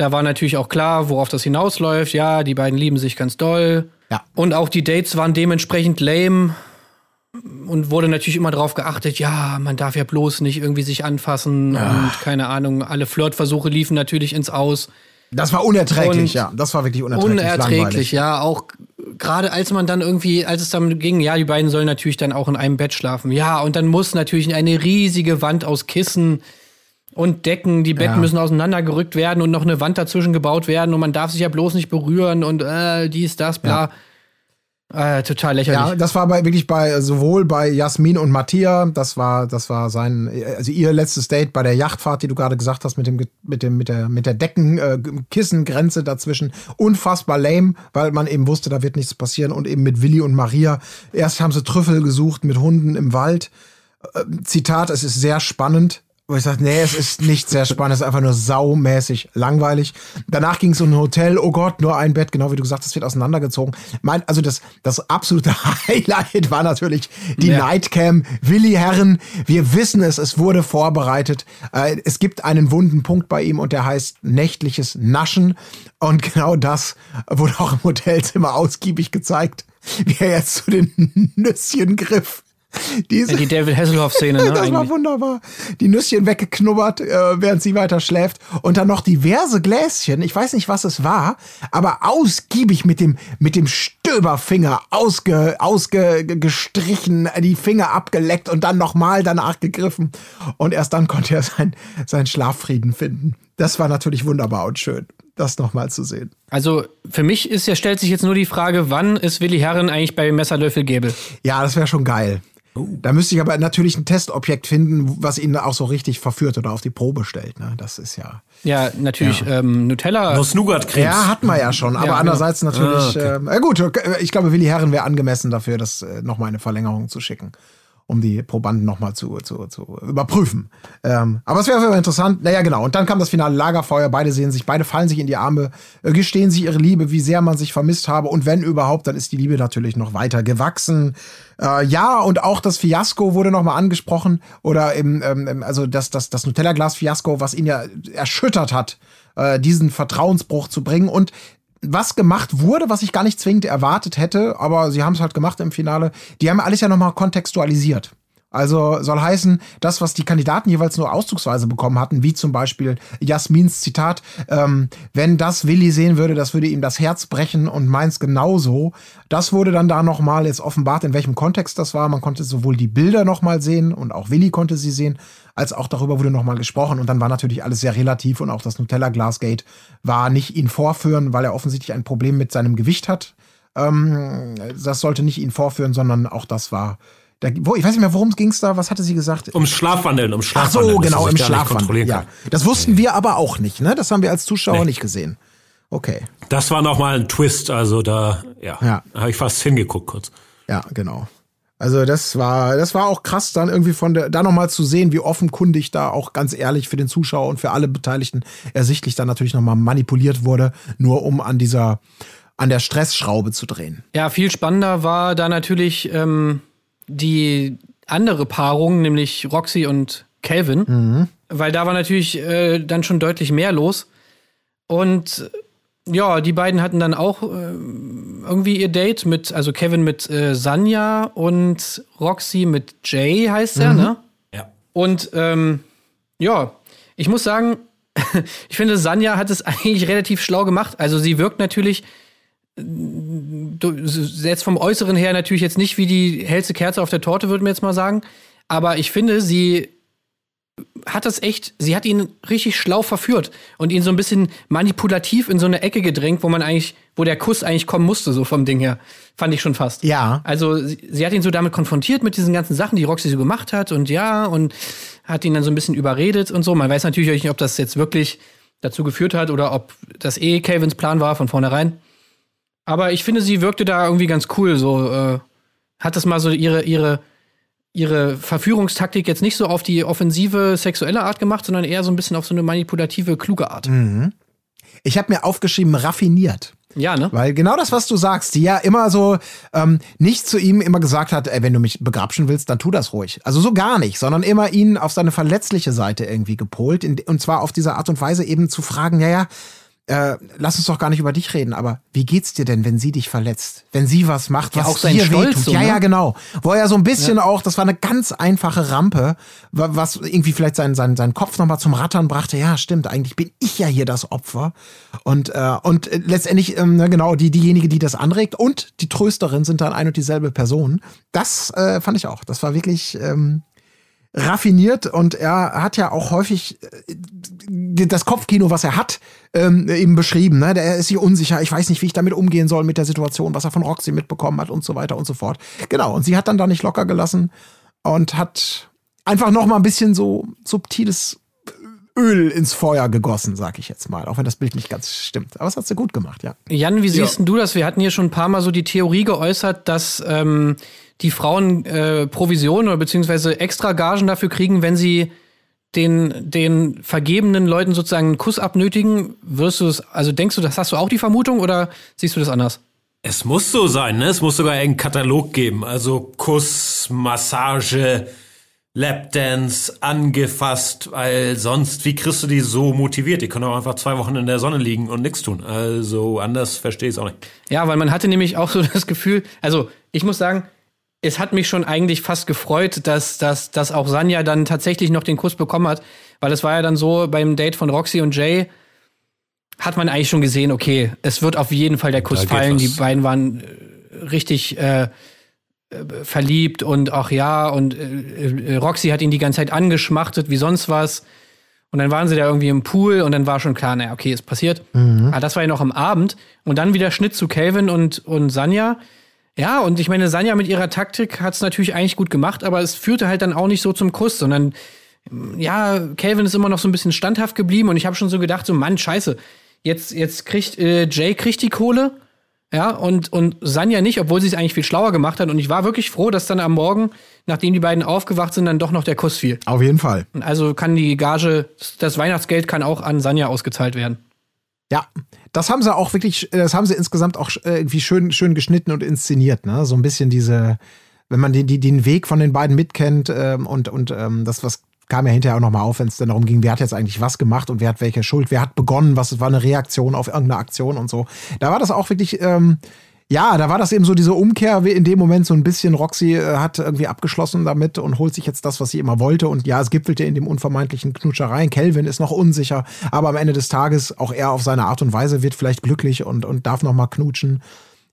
Da war natürlich auch klar, worauf das hinausläuft. Ja, die beiden lieben sich ganz doll. Ja. Und auch die Dates waren dementsprechend lame und wurde natürlich immer darauf geachtet, ja, man darf ja bloß nicht irgendwie sich anfassen und keine Ahnung, alle Flirtversuche liefen natürlich ins Aus. Das war unerträglich, Und ja. Das war wirklich unerträglich. Unerträglich, langweilig. ja. Auch gerade als man dann irgendwie, als es dann ging, ja, die beiden sollen natürlich dann auch in einem Bett schlafen. Ja, und dann muss natürlich eine riesige Wand aus Kissen und Decken, die Betten Ja. müssen auseinandergerückt werden und noch eine Wand dazwischen gebaut werden und man darf sich ja bloß nicht berühren und äh, dies, das, bla. Äh, total lächerlich. Ja, das war bei, wirklich bei sowohl bei Jasmin und Mattia, das war das war sein also ihr letztes Date bei der Yachtfahrt, die du gerade gesagt hast mit dem mit dem mit der mit der Decken äh, dazwischen unfassbar lame, weil man eben wusste, da wird nichts passieren und eben mit Willi und Maria erst haben sie Trüffel gesucht mit Hunden im Wald. Äh, Zitat, es ist sehr spannend. Wo ich sage, nee, es ist nicht sehr spannend, es ist einfach nur saumäßig langweilig. Danach ging es um ein Hotel, oh Gott, nur ein Bett, genau wie du gesagt hast, wird auseinandergezogen. Mein, also das, das absolute <laughs> Highlight war natürlich die Ja. Nightcam. Willi Herren, wir wissen es, es wurde vorbereitet. Äh, es gibt einen wunden Punkt bei ihm und der heißt nächtliches Naschen. Und genau das wurde auch im Hotelzimmer ausgiebig gezeigt, wie er jetzt zu den <laughs> Nüsschen griff. Diese, die David Hasselhoff-Szene, ne? <laughs> das war eigentlich. wunderbar. Die Nüsschen weggeknubbert, äh, während sie weiter schläft. Und dann noch diverse Gläschen. Ich weiß nicht, was es war, aber ausgiebig mit dem, mit dem Stöberfinger ausge, ausge, ge- gestrichen, äh, die Finger abgeleckt und dann nochmal danach gegriffen. Und erst dann konnte er sein, seinen Schlaffrieden finden. Das war natürlich wunderbar und schön, das nochmal zu sehen. Also für mich ist ja, stellt sich jetzt nur die Frage, wann ist Willi Herren eigentlich bei Messerlöffel Gäbel? Ja, das wäre schon geil. Da müsste ich aber natürlich ein Testobjekt finden, was ihn auch so richtig verführt oder auf die Probe stellt. Ne? Das ist ja. Ja, natürlich Ähm, Nutella. Nuss Nougat-Creme. Ja, hatten wir ja schon. Aber Ja, genau. andererseits natürlich. Ah, äh, ja gut, ich glaube, Willi Herren wäre angemessen dafür, das äh, nochmal eine Verlängerung zu schicken, um die Probanden nochmal zu, zu, zu überprüfen. Ähm, aber es wäre interessant. Naja, genau. Und dann kam das finale Lagerfeuer. Beide sehen sich, beide fallen sich in die Arme, äh, gestehen sich ihre Liebe, wie sehr man sich vermisst habe. Und wenn überhaupt, dann ist die Liebe natürlich noch weiter gewachsen. Äh, ja, und auch das Fiasko wurde nochmal angesprochen. Oder im, ähm, also das, das, das Nutella-Glas-Fiasko, was ihn ja erschüttert hat, äh, diesen Vertrauensbruch zu bringen. Und was gemacht wurde, was ich gar nicht zwingend erwartet hätte, aber sie haben es halt gemacht im Finale. Die haben alles ja nochmal kontextualisiert. Also soll heißen, das, was die Kandidaten jeweils nur auszugsweise bekommen hatten, wie zum Beispiel Jasmins Zitat, ähm, wenn das Willi sehen würde, das würde ihm das Herz brechen und meins genauso. Das wurde dann da nochmal jetzt offenbart, in welchem Kontext das war. Man konnte sowohl die Bilder nochmal sehen und auch Willi konnte sie sehen, als auch darüber wurde nochmal gesprochen. Und dann war natürlich alles sehr relativ und auch das Nutella Glasgate war nicht ihn vorführen, weil er offensichtlich ein Problem mit seinem Gewicht hat. Ähm, das sollte nicht ihn vorführen, sondern auch das war da, wo, ich weiß nicht mehr, worum es ging da. Was hatte sie gesagt? Ums Schlafwandeln, ums Ach Schlafwandeln. so, dass genau, im Schlafwandeln. kontrollieren Ja. kann. Das wussten wir aber auch nicht, ne? Das haben wir als Zuschauer Nee. nicht gesehen. Okay. Das war nochmal ein Twist, also da, ja, Ja. da habe ich fast hingeguckt kurz. Ja, genau. Also das war, das war auch krass, dann irgendwie von der, da nochmal zu sehen, wie offenkundig da auch ganz ehrlich für den Zuschauer und für alle Beteiligten ersichtlich dann natürlich nochmal manipuliert wurde, nur um an dieser, an der Stressschraube zu drehen. Ja, viel spannender war da natürlich ähm, die andere Paarung, nämlich Roxy und Calvin, weil da war natürlich äh, dann schon deutlich mehr los. Und ja, die beiden hatten dann auch äh, irgendwie ihr Date mit, also Kevin mit äh, Sanja und Roxy mit Jay heißt er, ne? Ja. Und ähm, ja, ich muss sagen, <laughs> ich finde, Sanja hat es <laughs> eigentlich relativ schlau gemacht. Also sie wirkt natürlich jetzt vom Äußeren her natürlich jetzt nicht wie die hellste Kerze auf der Torte, würde man jetzt mal sagen. Aber ich finde, sie hat das echt, sie hat ihn richtig schlau verführt und ihn so ein bisschen manipulativ in so eine Ecke gedrängt, wo man eigentlich, wo der Kuss eigentlich kommen musste, so vom Ding her. Fand ich schon fast. Ja. Also sie, sie hat ihn so damit konfrontiert mit diesen ganzen Sachen, die Roxy so gemacht hat und ja, und hat ihn dann so ein bisschen überredet und so. Man weiß natürlich nicht, ob das jetzt wirklich dazu geführt hat oder ob das eh Calvins Plan war von vornherein. Aber ich finde, sie wirkte da irgendwie ganz cool. So äh, hat das mal so ihre, ihre, ihre Verführungstaktik jetzt nicht so auf die offensive sexuelle Art gemacht, sondern eher so ein bisschen auf so eine manipulative, kluge Art. Ich habe mir aufgeschrieben, raffiniert. Ja, ne? Weil genau das, was du sagst, die ja immer so ähm, nicht zu ihm immer gesagt hat, ey, wenn du mich begrapschen willst, dann tu das ruhig. Also so gar nicht, sondern immer ihn auf seine verletzliche Seite irgendwie gepolt. In, und zwar auf diese Art und Weise eben zu fragen, ja, ja, äh, lass uns doch gar nicht über dich reden, aber wie geht's dir denn, wenn sie dich verletzt? Wenn sie was macht, Ja, was auch sein dir Stolz wehtut? so, ja, ne? ja, genau. Wo er so ein bisschen auch, das war eine ganz einfache Rampe, wa- was irgendwie vielleicht seinen, seinen, seinen Kopf nochmal zum Rattern brachte. Ja, stimmt, eigentlich bin ich ja hier das Opfer. Und, äh, und letztendlich, ähm, ne, genau, die, diejenige, die das anregt und die Trösterin sind dann ein und dieselbe Person. Das äh, fand ich auch. Das war wirklich ähm, raffiniert und er hat ja auch häufig äh, das Kopfkino, was er hat, ähm, eben beschrieben. Ne? Der ist sich unsicher, ich weiß nicht, wie ich damit umgehen soll mit der Situation, was er von Roxy mitbekommen hat und so weiter und so fort. Genau, und sie hat dann da nicht locker gelassen und hat einfach noch mal ein bisschen so subtiles Öl ins Feuer gegossen, sag ich jetzt mal. Auch wenn das Bild nicht ganz stimmt. Aber das hat sie gut gemacht, ja. Jan, wie siehst denn du das? Wir hatten hier schon ein paar Mal so die Theorie geäußert, dass ähm, die Frauen äh, Provisionen oder beziehungsweise extra Gagen dafür kriegen, wenn sie den, den vergebenen Leuten sozusagen einen Kuss abnötigen. Wirst du es, also denkst du, das hast du auch die Vermutung oder siehst du das anders? Es muss so sein, ne? Es muss sogar einen Katalog geben. Also Kuss, Massage, Lapdance, angefasst, weil sonst, wie kriegst du die so motiviert? Die können auch einfach zwei Wochen in der Sonne liegen und nichts tun. Also anders verstehe ich es auch nicht. Ja, weil man hatte nämlich auch so <laughs> das Gefühl, also ich muss sagen, es hat mich schon eigentlich fast gefreut, dass, dass, dass auch Sanja dann tatsächlich noch den Kuss bekommen hat, weil es war ja dann so beim Date von Roxy und Jay, hat man eigentlich schon gesehen, okay, es wird auf jeden Fall der Kuss fallen. was. Die beiden waren äh, richtig äh, äh, verliebt und ach ja, und äh, äh, Roxy hat ihn die ganze Zeit angeschmachtet wie sonst was. Und dann waren sie da irgendwie im Pool und dann war schon klar, naja, okay, ist passiert. Aber das war ja noch am Abend. Und dann wieder Schnitt zu Calvin und, und Sanja. Ja, und ich meine, Sanja mit ihrer Taktik hat es natürlich eigentlich gut gemacht, aber es führte halt dann auch nicht so zum Kuss, sondern ja, Calvin ist immer noch so ein bisschen standhaft geblieben und ich habe schon so gedacht, so Mann, scheiße, jetzt, jetzt kriegt äh, Jay kriegt die Kohle, ja, und, und Sanja nicht, obwohl sie es eigentlich viel schlauer gemacht hat. Und ich war wirklich froh, dass dann am Morgen, nachdem die beiden aufgewacht sind, dann doch noch der Kuss fiel. Auf jeden Fall. Also kann die Gage, das Weihnachtsgeld kann auch an Sanja ausgezahlt werden. Ja, das haben sie auch wirklich, das haben sie insgesamt auch äh, irgendwie schön, schön geschnitten und inszeniert, ne? So ein bisschen diese, wenn man den, den Weg von den beiden mitkennt ähm, und, und ähm, das, was kam ja hinterher auch nochmal auf, wenn es dann darum ging, wer hat jetzt eigentlich was gemacht und wer hat welche Schuld, wer hat begonnen, was war eine Reaktion auf irgendeine Aktion und so. Da war das auch wirklich, ähm, Ja, da war das eben so diese Umkehr, in dem Moment so ein bisschen, Roxy äh, hat irgendwie abgeschlossen damit und holt sich jetzt das, was sie immer wollte. Und ja, es gipfelte in dem unvermeintlichen Knutschereien. Kelvin ist noch unsicher, aber am Ende des Tages, auch er auf seine Art und Weise wird vielleicht glücklich und, und darf noch mal knutschen.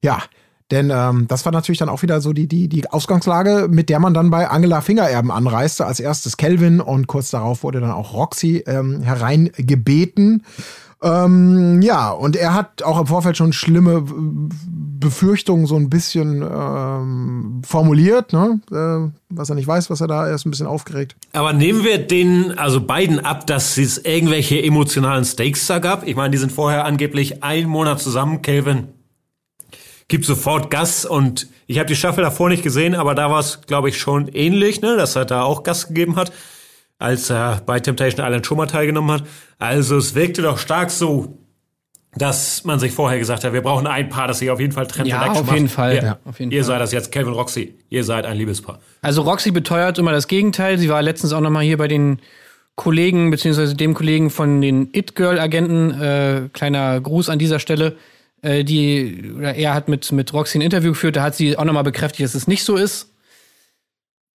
Ja, denn ähm, das war natürlich dann auch wieder so die, die, die Ausgangslage, mit der man dann bei Angela Fingererben anreiste. Als erstes Kelvin und kurz darauf wurde dann auch Roxy ähm, hereingebeten. Ähm, ja, und er hat auch im Vorfeld schon schlimme Befürchtungen so ein bisschen ähm, formuliert, ne? Äh, was er nicht weiß, was er da, er ist ein bisschen aufgeregt. Aber nehmen wir den, also beiden ab, dass es irgendwelche emotionalen Stakes da gab. Ich meine, die sind vorher angeblich einen Monat zusammen, Calvin gibt sofort Gas und ich habe die Staffel davor nicht gesehen, aber da war es, glaube ich, schon ähnlich, ne, dass er da auch Gas gegeben hat, als er bei Temptation Island schon mal teilgenommen hat. Also es wirkte doch stark so, dass man sich vorher gesagt hat, wir brauchen ein Paar, das sich auf jeden Fall trennt. Ja, auf jeden. Fall. Ihr, Ja, auf jeden ihr Fall. seid das jetzt, Kevin Roxy. Ihr seid ein Liebespaar. Also Roxy beteuert immer das Gegenteil. Sie war letztens auch noch mal hier bei den Kollegen, beziehungsweise dem Kollegen von den It-Girl-Agenten, äh, kleiner Gruß an dieser Stelle, äh, die, oder er hat mit, mit Roxy ein Interview geführt, da hat sie auch noch mal bekräftigt, dass es nicht so ist.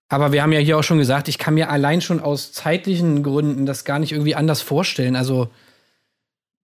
Aber wir haben ja hier auch schon gesagt, ich kann mir allein schon aus zeitlichen Gründen das gar nicht irgendwie anders vorstellen. Also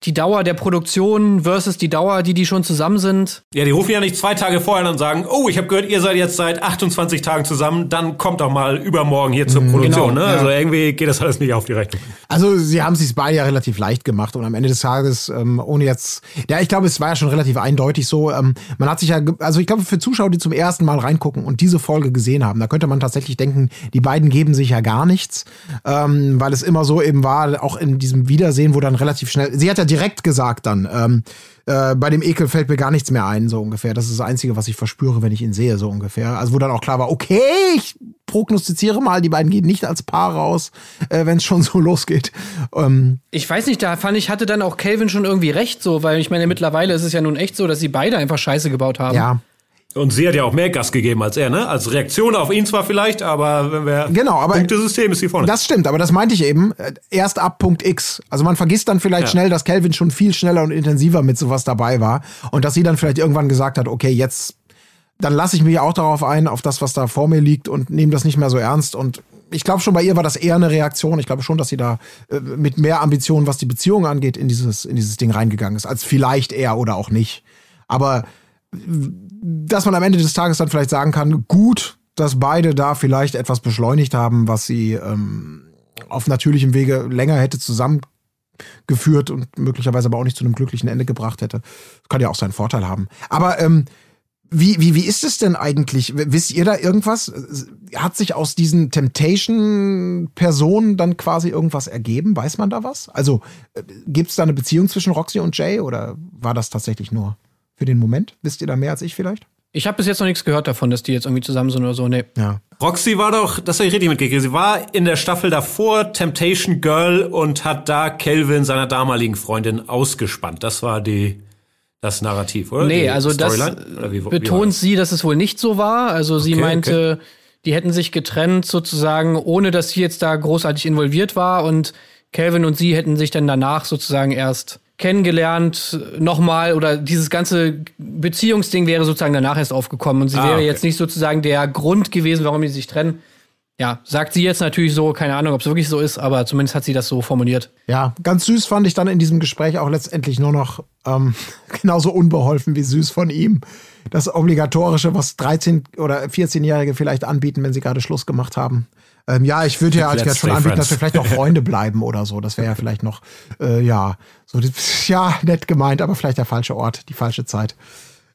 die Dauer der Produktion versus die Dauer, die die schon zusammen sind. Ja, die rufen ja nicht zwei Tage vorher an und sagen, oh, ich habe gehört, ihr seid jetzt seit 28 Tagen zusammen, dann kommt doch mal übermorgen hier zur Produktion. genau, ne? ja. Also irgendwie geht das alles nicht auf die Rechnung. Also sie haben es sich beide ja relativ leicht gemacht und am Ende des Tages, ähm, ohne jetzt, ja, ich glaube, es war ja schon relativ eindeutig so. Ähm, man hat sich ja, also ich glaube, für Zuschauer, die zum ersten Mal reingucken und diese Folge gesehen haben, da könnte man tatsächlich denken, die beiden geben sich ja gar nichts, ähm, weil es immer so eben war, auch in diesem Wiedersehen, wo dann relativ schnell, sie hat ja direkt gesagt dann, ähm, äh, bei dem Ekel fällt mir gar nichts mehr ein, so ungefähr. Das ist das Einzige, was ich verspüre, wenn ich ihn sehe, so ungefähr. Also wo dann auch klar war, okay, ich prognostiziere mal, die beiden gehen nicht als Paar raus, äh, wenn es schon so <laughs> losgeht. Ähm, Ich weiß nicht, da fand ich, hatte dann auch Calvin schon irgendwie recht, so, weil ich meine, mittlerweile ist es ja nun echt so, dass sie beide einfach Scheiße gebaut haben. ja, Und sie hat ja auch mehr Gas gegeben als er, ne? Als Reaktion auf ihn zwar vielleicht, aber wenn wir Genau, aber- Punktesystem ist sie vorne. Das stimmt, aber das meinte ich eben. äh, Erst ab Punkt X. Also man vergisst dann vielleicht Ja. schnell, dass Calvin schon viel schneller und intensiver mit sowas dabei war. Und dass sie dann vielleicht irgendwann gesagt hat, okay, jetzt, dann lasse ich mich auch darauf ein, auf das, was da vor mir liegt und nehme das nicht mehr so ernst. Und ich glaube schon, bei ihr war das eher eine Reaktion. Ich glaube schon, dass sie da äh, mit mehr Ambitionen, was die Beziehung angeht, in dieses, in dieses Ding reingegangen ist, als vielleicht er oder auch nicht. Aber dass man am Ende des Tages dann vielleicht sagen kann, gut, dass beide da vielleicht etwas beschleunigt haben, was sie ähm, auf natürlichem Wege länger hätte zusammengeführt und möglicherweise aber auch nicht zu einem glücklichen Ende gebracht hätte. Kann ja auch seinen Vorteil haben. Aber ähm, wie, wie, wie ist es denn eigentlich? Wisst ihr da irgendwas? Hat sich aus diesen Temptation-Personen dann quasi irgendwas ergeben? Weiß man da was? Also gibt es da eine Beziehung zwischen Roxy und Jay oder war das tatsächlich nur für den Moment? Wisst ihr da mehr als ich vielleicht? Ich habe bis jetzt noch nichts gehört davon, dass die jetzt irgendwie zusammen sind oder so. Nee. Ja. Roxy war doch, das habe ich richtig mitgekriegt, sie war in der Staffel davor Temptation Girl und hat da Kelvin seiner damaligen Freundin ausgespannt. Das war die, das Narrativ, oder? Nee, die also das Storyline? Oder wie- wie betont das? sie, dass es wohl nicht so war. Also sie Okay, meinte, die hätten sich getrennt sozusagen, ohne dass sie jetzt da großartig involviert war und Calvin und sie hätten sich dann danach sozusagen erst kennengelernt nochmal oder dieses ganze Beziehungsding wäre sozusagen danach erst aufgekommen und sie Ah, wäre okay. jetzt nicht sozusagen der Grund gewesen, warum die sich trennen. Ja, sagt sie jetzt natürlich so, keine Ahnung, ob es wirklich so ist, aber zumindest hat sie das so formuliert. Ja, ganz süß fand ich dann in diesem Gespräch auch letztendlich nur noch ähm, <laughs> genauso unbeholfen wie süß von ihm. Das obligatorische, was 13- oder 14-Jährige vielleicht anbieten, wenn sie gerade Schluss gemacht haben. Ähm, ja, ich würde ja als Let's schon anbieten, dass wir friends. vielleicht noch Freunde bleiben oder so. Das wäre ja vielleicht noch, äh, ja, so, ja, nett gemeint, aber vielleicht der falsche Ort, die falsche Zeit.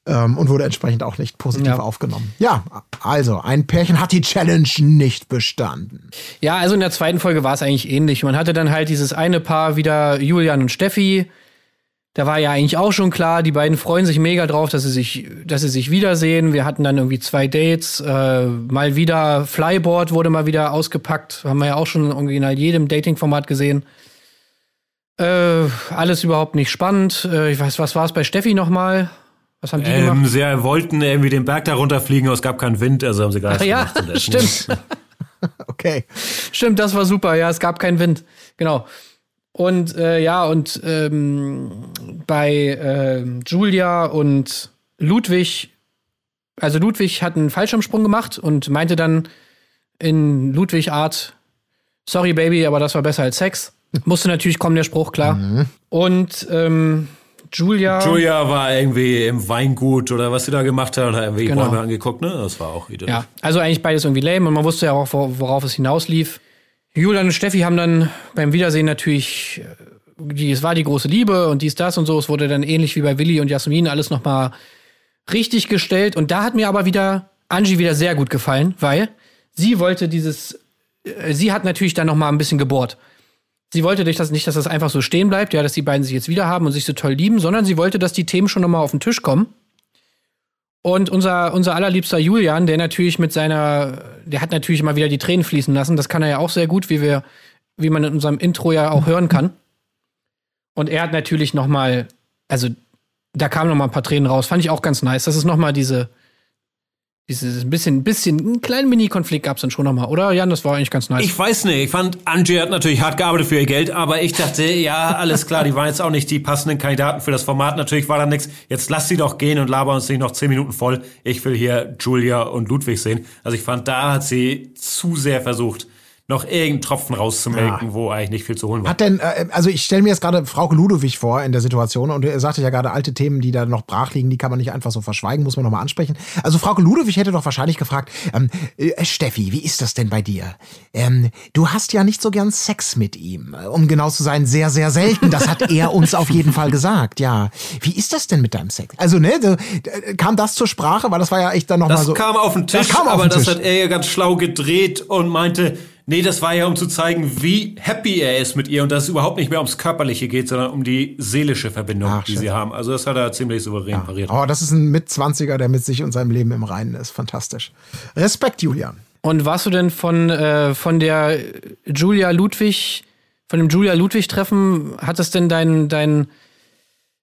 Ähm, und wurde entsprechend auch nicht positiv Ja. aufgenommen. Ja, also, ein Pärchen hat die Challenge nicht bestanden. Ja, also in der zweiten Folge war es eigentlich ähnlich. Man hatte dann halt dieses eine Paar wieder, Julian und Steffi. Da war ja eigentlich auch schon klar, die beiden freuen sich mega drauf, dass sie sich, dass sie sich wiedersehen. Wir hatten dann irgendwie zwei Dates, äh, mal wieder Flyboard wurde mal wieder ausgepackt, haben wir ja auch schon in original jedem Dating-Format gesehen. Äh, alles überhaupt nicht spannend. Äh, ich weiß, was war es bei Steffi nochmal? Was haben die Ähm, gemacht? sie wollten irgendwie den Berg da runterfliegen, aber es gab keinen Wind, also haben sie gar Ach nichts ja, gemacht. stattdessen. <laughs> stimmt. <laughs> Okay. Stimmt, das war super. Ja, es gab keinen Wind. Genau. Und äh, ja, und ähm, bei ähm, Julia und Ludwig also Ludwig hat einen Fallschirmsprung gemacht und meinte dann in Ludwig Art, sorry Baby, aber das war besser als Sex. <laughs> Musste natürlich kommen, der Spruch, klar. Und ähm, Julia. Julia war irgendwie im Weingut oder was sie da gemacht hat, und hat irgendwie Genau. Bäume angeguckt, ne? Das war auch wieder. Ja, also eigentlich beides irgendwie lame und man wusste ja auch, wo- worauf es hinauslief. Julian und Steffi haben dann beim Wiedersehen natürlich, äh, die, es war die große Liebe und dies, das und so. Es wurde dann ähnlich wie bei Willi und Jasmin alles nochmal richtig gestellt. Und da hat mir aber wieder Angie wieder sehr gut gefallen, weil sie wollte dieses, äh, sie hat natürlich dann nochmal ein bisschen gebohrt. Sie wollte nicht, dass, nicht, dass das einfach so stehen bleibt, ja, dass die beiden sich jetzt wieder haben und sich so toll lieben, sondern sie wollte, dass die Themen schon nochmal auf den Tisch kommen. Und unser, unser allerliebster Julian, der natürlich mit seiner, der hat natürlich immer wieder die Tränen fließen lassen. Das kann er ja auch sehr gut, wie wir, wie man in unserem Intro ja auch hören kann. Und er hat natürlich noch mal, also da kamen noch mal ein paar Tränen raus. Fand ich auch ganz nice. Das ist noch mal diese, dieses ein bisschen, bisschen, einen kleinen Mini-Konflikt gab's dann schon noch mal, oder Jan? Das war eigentlich ganz nice. Ich weiß nicht, ich fand, Angie hat natürlich hart gearbeitet für ihr Geld, aber ich dachte, ja, alles klar, die waren jetzt auch nicht die passenden Kandidaten für das Format. Natürlich war da nichts. Jetzt lass sie doch gehen und laber uns nicht noch zehn Minuten voll. Ich will hier Julia und Ludwig sehen. Also ich fand, da hat sie zu sehr versucht, noch irgendeinen Tropfen rauszumelken, wo eigentlich nicht viel zu holen war. Hat denn, äh, also ich stelle mir jetzt gerade Frauke Ludowig vor in der Situation und er sagte ja gerade alte Themen, die da noch brach liegen, die kann man nicht einfach so verschweigen, muss man nochmal ansprechen. Also Frauke Ludowig hätte doch wahrscheinlich gefragt, ähm, äh, Steffi, wie ist das denn bei dir? Ähm, du hast ja nicht so gern Sex mit ihm. Um genau zu sein, sehr, sehr selten. Das hat er uns auf jeden Fall gesagt, ja. Wie ist das denn mit deinem Sex? Also, ne, so, äh, kam das zur Sprache? Weil das war ja echt dann nochmal Das so. kam auf den Tisch, Das kam auf aber den das Tisch. hat er ja ganz schlau gedreht und meinte, nee, das war ja, um zu zeigen, wie happy er ist mit ihr und dass es überhaupt nicht mehr ums Körperliche geht, sondern um die seelische Verbindung, Ach, die sie haben. Also das hat er ziemlich souverän pariert. Oh, das ist ein Mitzwanziger, der mit sich und seinem Leben im Reinen ist. Fantastisch. Respekt, Julian. Und warst du denn von, äh, von der Julia Ludwig, von dem Julia Ludwig-Treffen, hat es denn dein, dein,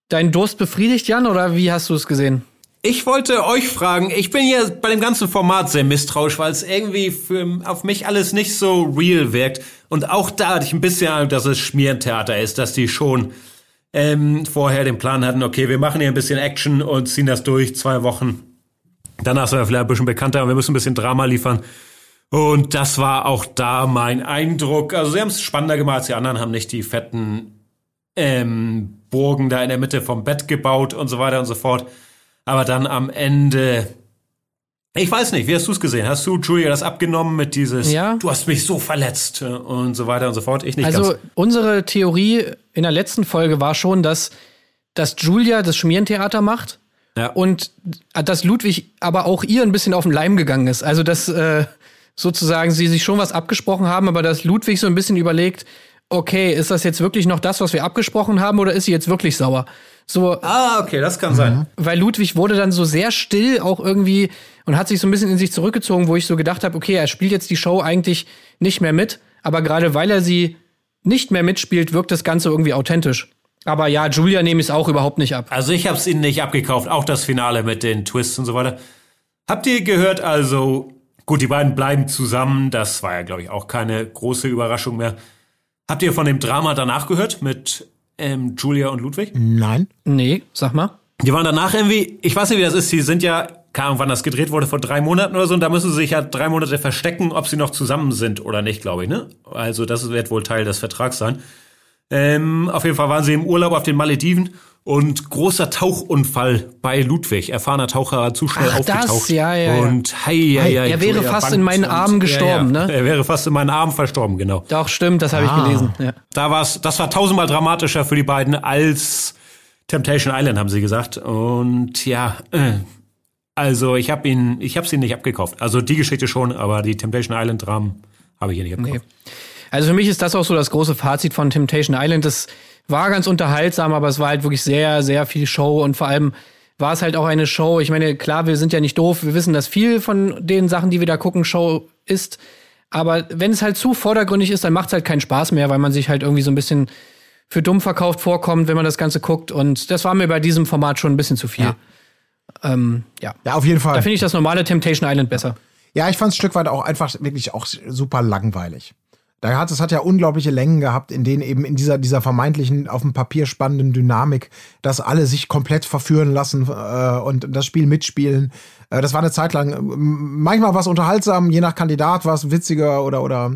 dein Durst befriedigt, Jan, oder wie hast du es gesehen? Ich wollte euch fragen, ich bin ja bei dem ganzen Format sehr misstrauisch, weil es irgendwie für, auf mich alles nicht so real wirkt. Und auch da hatte ich ein bisschen, Angst, dass es Schmierentheater ist, dass die schon ähm, vorher den Plan hatten, okay, wir machen hier ein bisschen Action und ziehen das durch, zwei Wochen. Danach sind wir vielleicht ein bisschen bekannter und wir müssen ein bisschen Drama liefern. Und das war auch da mein Eindruck. Also sie haben es spannender gemacht, als die anderen haben nicht die fetten ähm, Burgen da in der Mitte vom Bett gebaut und so weiter und so fort. Aber dann am Ende, ich weiß nicht, wie hast du es gesehen? Hast du Julia das abgenommen mit dieses, Ja. du hast mich so verletzt äh, und so weiter und so fort? Ich nicht Also ganz. unsere Theorie in der letzten Folge war schon, dass, dass Julia das Schmierentheater macht Ja. und dass Ludwig aber auch ihr ein bisschen auf den Leim gegangen ist. Also dass äh, sozusagen sie sich schon was abgesprochen haben, aber dass Ludwig so ein bisschen überlegt, okay, ist das jetzt wirklich noch das, was wir abgesprochen haben, oder ist sie jetzt wirklich sauer? So, Ah, okay, das kann sein. weil Ludwig wurde dann so sehr still auch irgendwie und hat sich so ein bisschen in sich zurückgezogen, wo ich so gedacht habe, okay, er spielt jetzt die Show eigentlich nicht mehr mit, aber gerade weil er sie nicht mehr mitspielt, wirkt das Ganze irgendwie authentisch. Aber ja, Julia nehme ich es auch überhaupt nicht ab. Also ich hab's ihnen nicht abgekauft, auch das Finale mit den Twists und so weiter. Habt ihr gehört, also, gut, die beiden bleiben zusammen, das war ja, glaube ich, auch keine große Überraschung mehr. Habt ihr von dem Drama danach gehört mit ähm, Julia und Ludwig? Nein. Nee, sag mal. Die waren danach irgendwie, ich weiß nicht, wie das ist, die sind ja, keine Ahnung, wann das gedreht wurde, vor drei Monaten oder so, und da müssen sie sich ja drei Monate verstecken, ob sie noch zusammen sind oder nicht, glaube ich, ne? Also das wird wohl Teil des Vertrags sein. Ähm, auf jeden Fall waren sie im Urlaub auf den Malediven und großer Tauchunfall bei Ludwig. Erfahrener Taucher zu schnell Ach, das, aufgetaucht. ja, ja, ja. Und hei, hei, hei, Er wäre fast Band in meinen Armen gestorben, ja, ja. ne? Er wäre fast in meinen Armen verstorben, genau. Doch, stimmt, das habe ich gelesen. Ja. Da war's, das war tausendmal dramatischer für die beiden als Temptation Island, haben sie gesagt. Und ja, äh, also ich habe ihn, ich habe sie nicht abgekauft. Also die Geschichte schon, aber die Temptation Island Dramen habe ich hier nicht abgekauft. Also für mich ist das auch so das große Fazit von Temptation Island. Das war ganz unterhaltsam, aber es war halt wirklich sehr, sehr viel Show und vor allem war es halt auch eine Show. Ich meine, klar, wir sind ja nicht doof. Wir wissen, dass viel von den Sachen, die wir da gucken, Show ist. Aber wenn es halt zu vordergründig ist, dann macht es halt keinen Spaß mehr, weil man sich halt irgendwie so ein bisschen für dumm verkauft vorkommt, wenn man das Ganze guckt. Und das war mir bei diesem Format schon ein bisschen zu viel. Ja. Ähm, ja. Ja, auf jeden Fall. Da finde ich das normale Temptation Island besser. Ja, ich fand es ein Stück weit auch einfach wirklich auch super langweilig. Da hat es hat ja unglaubliche Längen gehabt, in denen eben in dieser dieser vermeintlichen auf dem Papier spannenden Dynamik, dass alle sich komplett verführen lassen äh, und das Spiel mitspielen. Äh, das war eine Zeit lang. äh, Manchmal war es unterhaltsam, je nach Kandidat war es witziger oder oder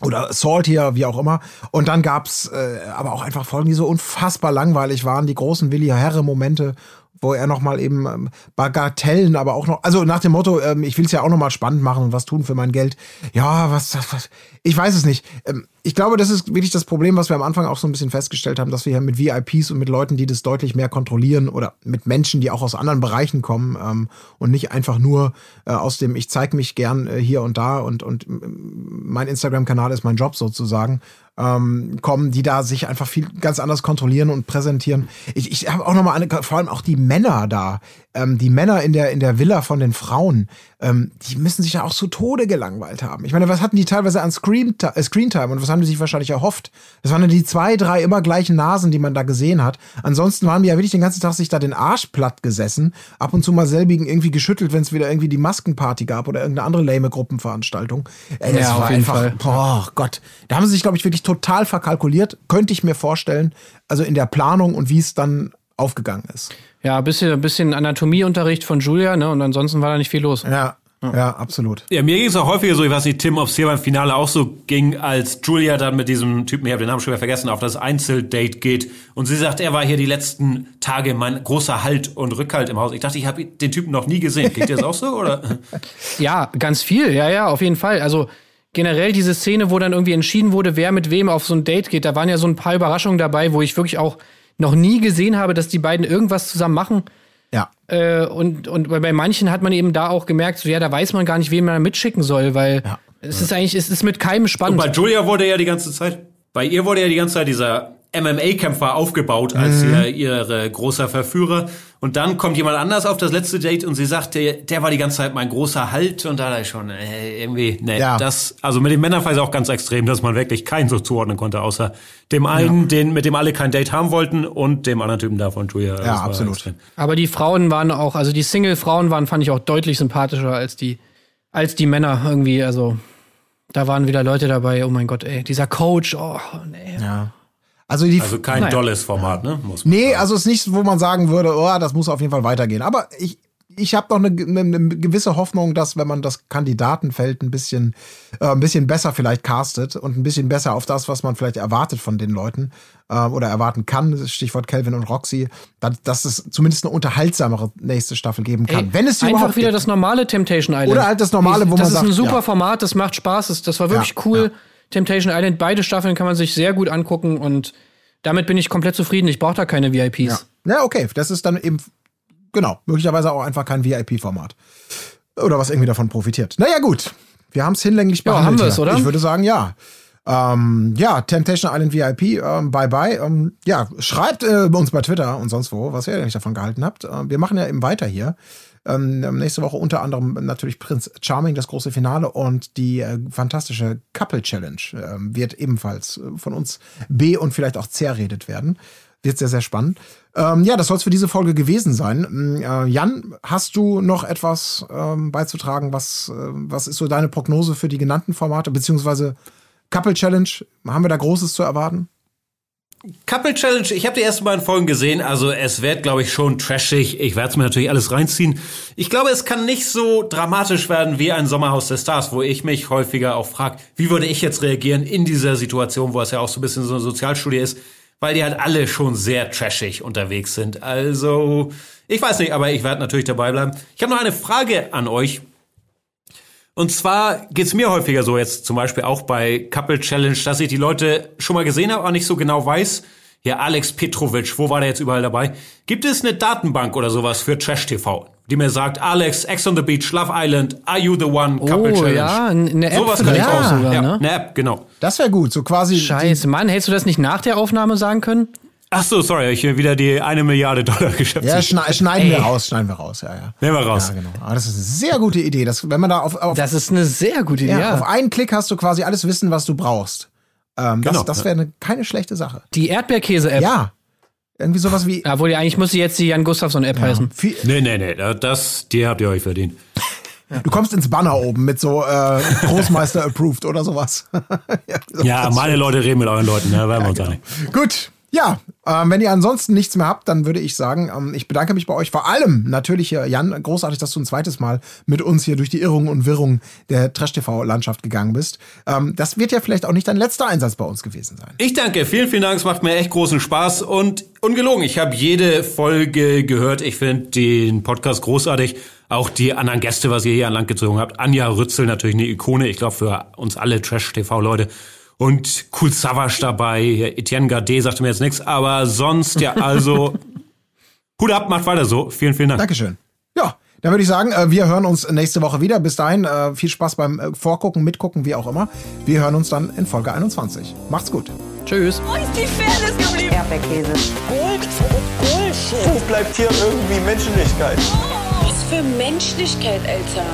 oder saltier, wie auch immer. Und dann gab's äh, aber auch einfach Folgen, die so unfassbar langweilig waren, die großen Willi Herre-Momente, wo er nochmal eben ähm, Bagatellen, aber auch noch, also nach dem Motto, ähm, ich will es ja auch nochmal spannend machen und was tun für mein Geld. Ja, was, was, ich weiß es nicht. Ähm, ich glaube, das ist wirklich das Problem, was wir am Anfang auch so ein bisschen festgestellt haben, dass wir hier mit VIPs und mit Leuten, die das deutlich mehr kontrollieren oder mit Menschen, die auch aus anderen Bereichen kommen ähm, und nicht einfach nur äh, aus dem, ich zeige mich gern äh, hier und da und, und mein Instagram-Kanal ist mein Job sozusagen, ähm, kommen, die da sich einfach viel ganz anders kontrollieren und präsentieren. Ich, ich habe auch nochmal vor allem auch die Männer da, ähm, die Männer in der, in der Villa von den Frauen, ähm, die müssen sich ja auch zu Tode gelangweilt haben. Ich meine, was hatten die teilweise an Screen, äh, Screentime und was haben die sich wahrscheinlich erhofft? Das waren dann die zwei, drei immer gleichen Nasen, die man da gesehen hat. Ansonsten waren die ja wirklich den ganzen Tag sich da den Arsch platt gesessen, ab und zu mal selbigen irgendwie geschüttelt, wenn es wieder irgendwie die Maskenparty gab oder irgendeine andere lame Gruppenveranstaltung. Ey, das Ja, auf war jeden einfach, Fall. boah Gott, da haben sie sich, glaube ich, wirklich total verkalkuliert, könnte ich mir vorstellen, also in der Planung und wie es dann aufgegangen ist. Ja, ein bisschen, ein bisschen Anatomieunterricht von Julia, ne? Und ansonsten war da nicht viel los. Ja, ja, absolut. Ja, mir ging es auch häufiger so, ich weiß nicht, Tim, ob es hier beim Finale auch so ging, als Julia dann mit diesem Typen, ich habe den Namen schon wieder vergessen, auf das Einzeldate geht und sie sagt, er war hier die letzten Tage mein großer Halt und Rückhalt im Haus. Ich dachte, ich habe den Typen noch nie gesehen. Geht dir das auch so, oder? <laughs> Ja, ganz viel, ja, ja, auf jeden Fall. Also generell diese Szene, wo dann irgendwie entschieden wurde, wer mit wem auf so ein Date geht, da waren ja so ein paar Überraschungen dabei, wo ich wirklich auch noch nie gesehen habe, dass die beiden irgendwas zusammen machen. Ja. Äh, und, und bei bei manchen hat man eben da auch gemerkt, so ja, da weiß man gar nicht, wen man mitschicken soll, weil Ja. es ist eigentlich, es ist mit keinem Und spannend. bei Julia wurde ja die ganze Zeit, bei ihr wurde ja die ganze Zeit dieser MMA-Kämpfer aufgebaut als ihr, ihre großer Verführer. Und dann kommt jemand anders auf das letzte Date und sie sagt, der, der war die ganze Zeit mein großer Halt. Und da dachte ich schon, äh, irgendwie, ne, Ja. das, also mit dem Männerfall ist auch ganz extrem, dass man wirklich keinen so zuordnen konnte, außer dem einen, den, mit dem alle kein Date haben wollten und dem anderen Typen da von Julia. War absolut. extrem. Aber die Frauen waren auch, also die Single-Frauen waren, fand ich auch deutlich sympathischer als die, als die Männer irgendwie. Also da waren wieder Leute dabei, oh mein Gott, ey, dieser Coach, oh, nee. Also die Also kein Naja. dolles Format, ne? Muss man Nee, sagen. also es ist nichts, wo man sagen würde, oh, das muss auf jeden Fall weitergehen. Aber ich, ich habe noch eine, eine, eine gewisse Hoffnung, dass wenn man das Kandidatenfeld ein bisschen, äh, ein bisschen besser vielleicht castet und ein bisschen besser auf das, was man vielleicht erwartet von den Leuten äh, oder erwarten kann, Stichwort Calvin und Roxy, dass, dass es zumindest eine unterhaltsamere nächste Staffel geben kann. Ey, wenn es sie einfach überhaupt wieder gibt. das normale Temptation Island. Oder halt das normale, wo das man ist sagt, ein super ja. Format, das macht Spaß, das, das war wirklich Ja, cool. Temptation Island, beide Staffeln kann man sich sehr gut angucken und damit bin ich komplett zufrieden. Ich brauche da keine VIPs. Ja. ja, okay, das ist dann eben, genau, möglicherweise auch einfach kein VIP-Format. Oder was irgendwie davon profitiert. Naja, gut. Wir haben es hinlänglich Ja, behandelt. haben wir's, hier. oder? Ich würde sagen, ja. Ähm, ja, Temptation Island VIP, ähm, bye bye. Ähm, ja, schreibt äh, uns bei Twitter und sonst wo, was ihr eigentlich davon gehalten habt. Ähm, wir machen ja eben weiter hier. Ähm, ähm, nächste Woche unter anderem natürlich Prinz Charming, das große Finale und die äh, fantastische Couple Challenge ähm, wird ebenfalls äh, von uns B und vielleicht auch zerredet werden. Wird sehr, sehr spannend. Ähm, ja, das soll es für diese Folge gewesen sein. Ähm, Äh, Jan, hast du noch etwas ähm, beizutragen? Was, äh, was ist so deine Prognose für die genannten Formate? Beziehungsweise Couple Challenge, haben wir da Großes zu erwarten? Couple Challenge, ich habe die ersten beiden Folgen gesehen, also es wird, glaube ich, schon trashig. Ich werde es mir natürlich alles reinziehen. Ich glaube, es kann nicht so dramatisch werden wie ein Sommerhaus der Stars, wo ich mich häufiger auch frage, wie würde ich jetzt reagieren in dieser Situation, wo es ja auch so ein bisschen so eine Sozialstudie ist, weil die halt alle schon sehr trashig unterwegs sind. Also, ich weiß nicht, aber ich werde natürlich dabei bleiben. Ich habe noch eine Frage an euch. Und zwar geht's mir häufiger so jetzt zum Beispiel auch bei Couple Challenge, dass ich die Leute schon mal gesehen habe, aber nicht so genau weiß. Ja, Alex Petrovic, wo war der jetzt überall dabei? Gibt es eine Datenbank oder sowas für Trash TV, die mir sagt, Alex, Ex on the Beach, Love Island, Are You the One, Couple Oh, Challenge? ja, eine App Sowas kann ich auch sogar, ja, ne? eine App, genau. Das wäre gut, so quasi. Scheiße, Mann, hättest du das nicht nach der Aufnahme sagen können? Ach so, sorry, ich wieder die eine Milliarde Dollar Die, Geschäfts. ja, schneiden, schneiden wir raus, schneiden wir raus, ja, ja. Nehmen wir raus. Ja, genau. Aber das ist eine sehr gute Idee. Das, wenn man da auf, auf, Das ist eine sehr gute Idee. ja, Ja, auf einen Klick hast du quasi alles Wissen, was du brauchst. Ähm, Genau, das das wäre eine, keine schlechte Sache. Die Erdbeerkäse-App. Ja. Irgendwie sowas wie. Obwohl, ja, eigentlich müsste jetzt die Jan Gustafsson-App heißen. Viel, Nee, nee, nee, das, die habt ihr euch verdient. Du kommst ins Banner oben mit so äh, Großmeister approved oder sowas. <laughs> ja, ja meine Leute reden mit euren Leuten, ne? werden wir uns genau. einig. Gut. Ja, ähm, wenn ihr ansonsten nichts mehr habt, dann würde ich sagen, ähm, ich bedanke mich bei euch. Vor allem natürlich, äh, Jan, großartig, dass du ein zweites Mal mit uns hier durch die Irrungen und Wirrungen der Trash-TV-Landschaft gegangen bist. Ähm, das wird ja vielleicht auch nicht dein letzter Einsatz bei uns gewesen sein. Ich danke, vielen, vielen Dank. Es macht mir echt großen Spaß und ungelogen. Ich habe jede Folge gehört. Ich finde den Podcast großartig. Auch die anderen Gäste, was ihr hier an Land gezogen habt. Anja Rützel, natürlich eine Ikone. Ich glaube, für uns alle Trash-TV-Leute. Und Cool Savage dabei. Etienne Gade sagte mir jetzt nichts. Aber sonst, ja, also, <laughs> Hut ab, macht weiter so. Vielen, vielen Dank. Dankeschön. Ja, dann würde ich sagen, äh, wir hören uns nächste Woche wieder. Bis dahin, äh, viel Spaß beim äh, Vorgucken, Mitgucken, wie auch immer. Wir hören uns dann in Folge 21. Macht's gut. Tschüss. Wo ist die Fairness geblieben? Erdbeerkäse. Gold, Bullshit. Wo bleibt hier irgendwie Menschlichkeit? Was für Menschlichkeit, Alter.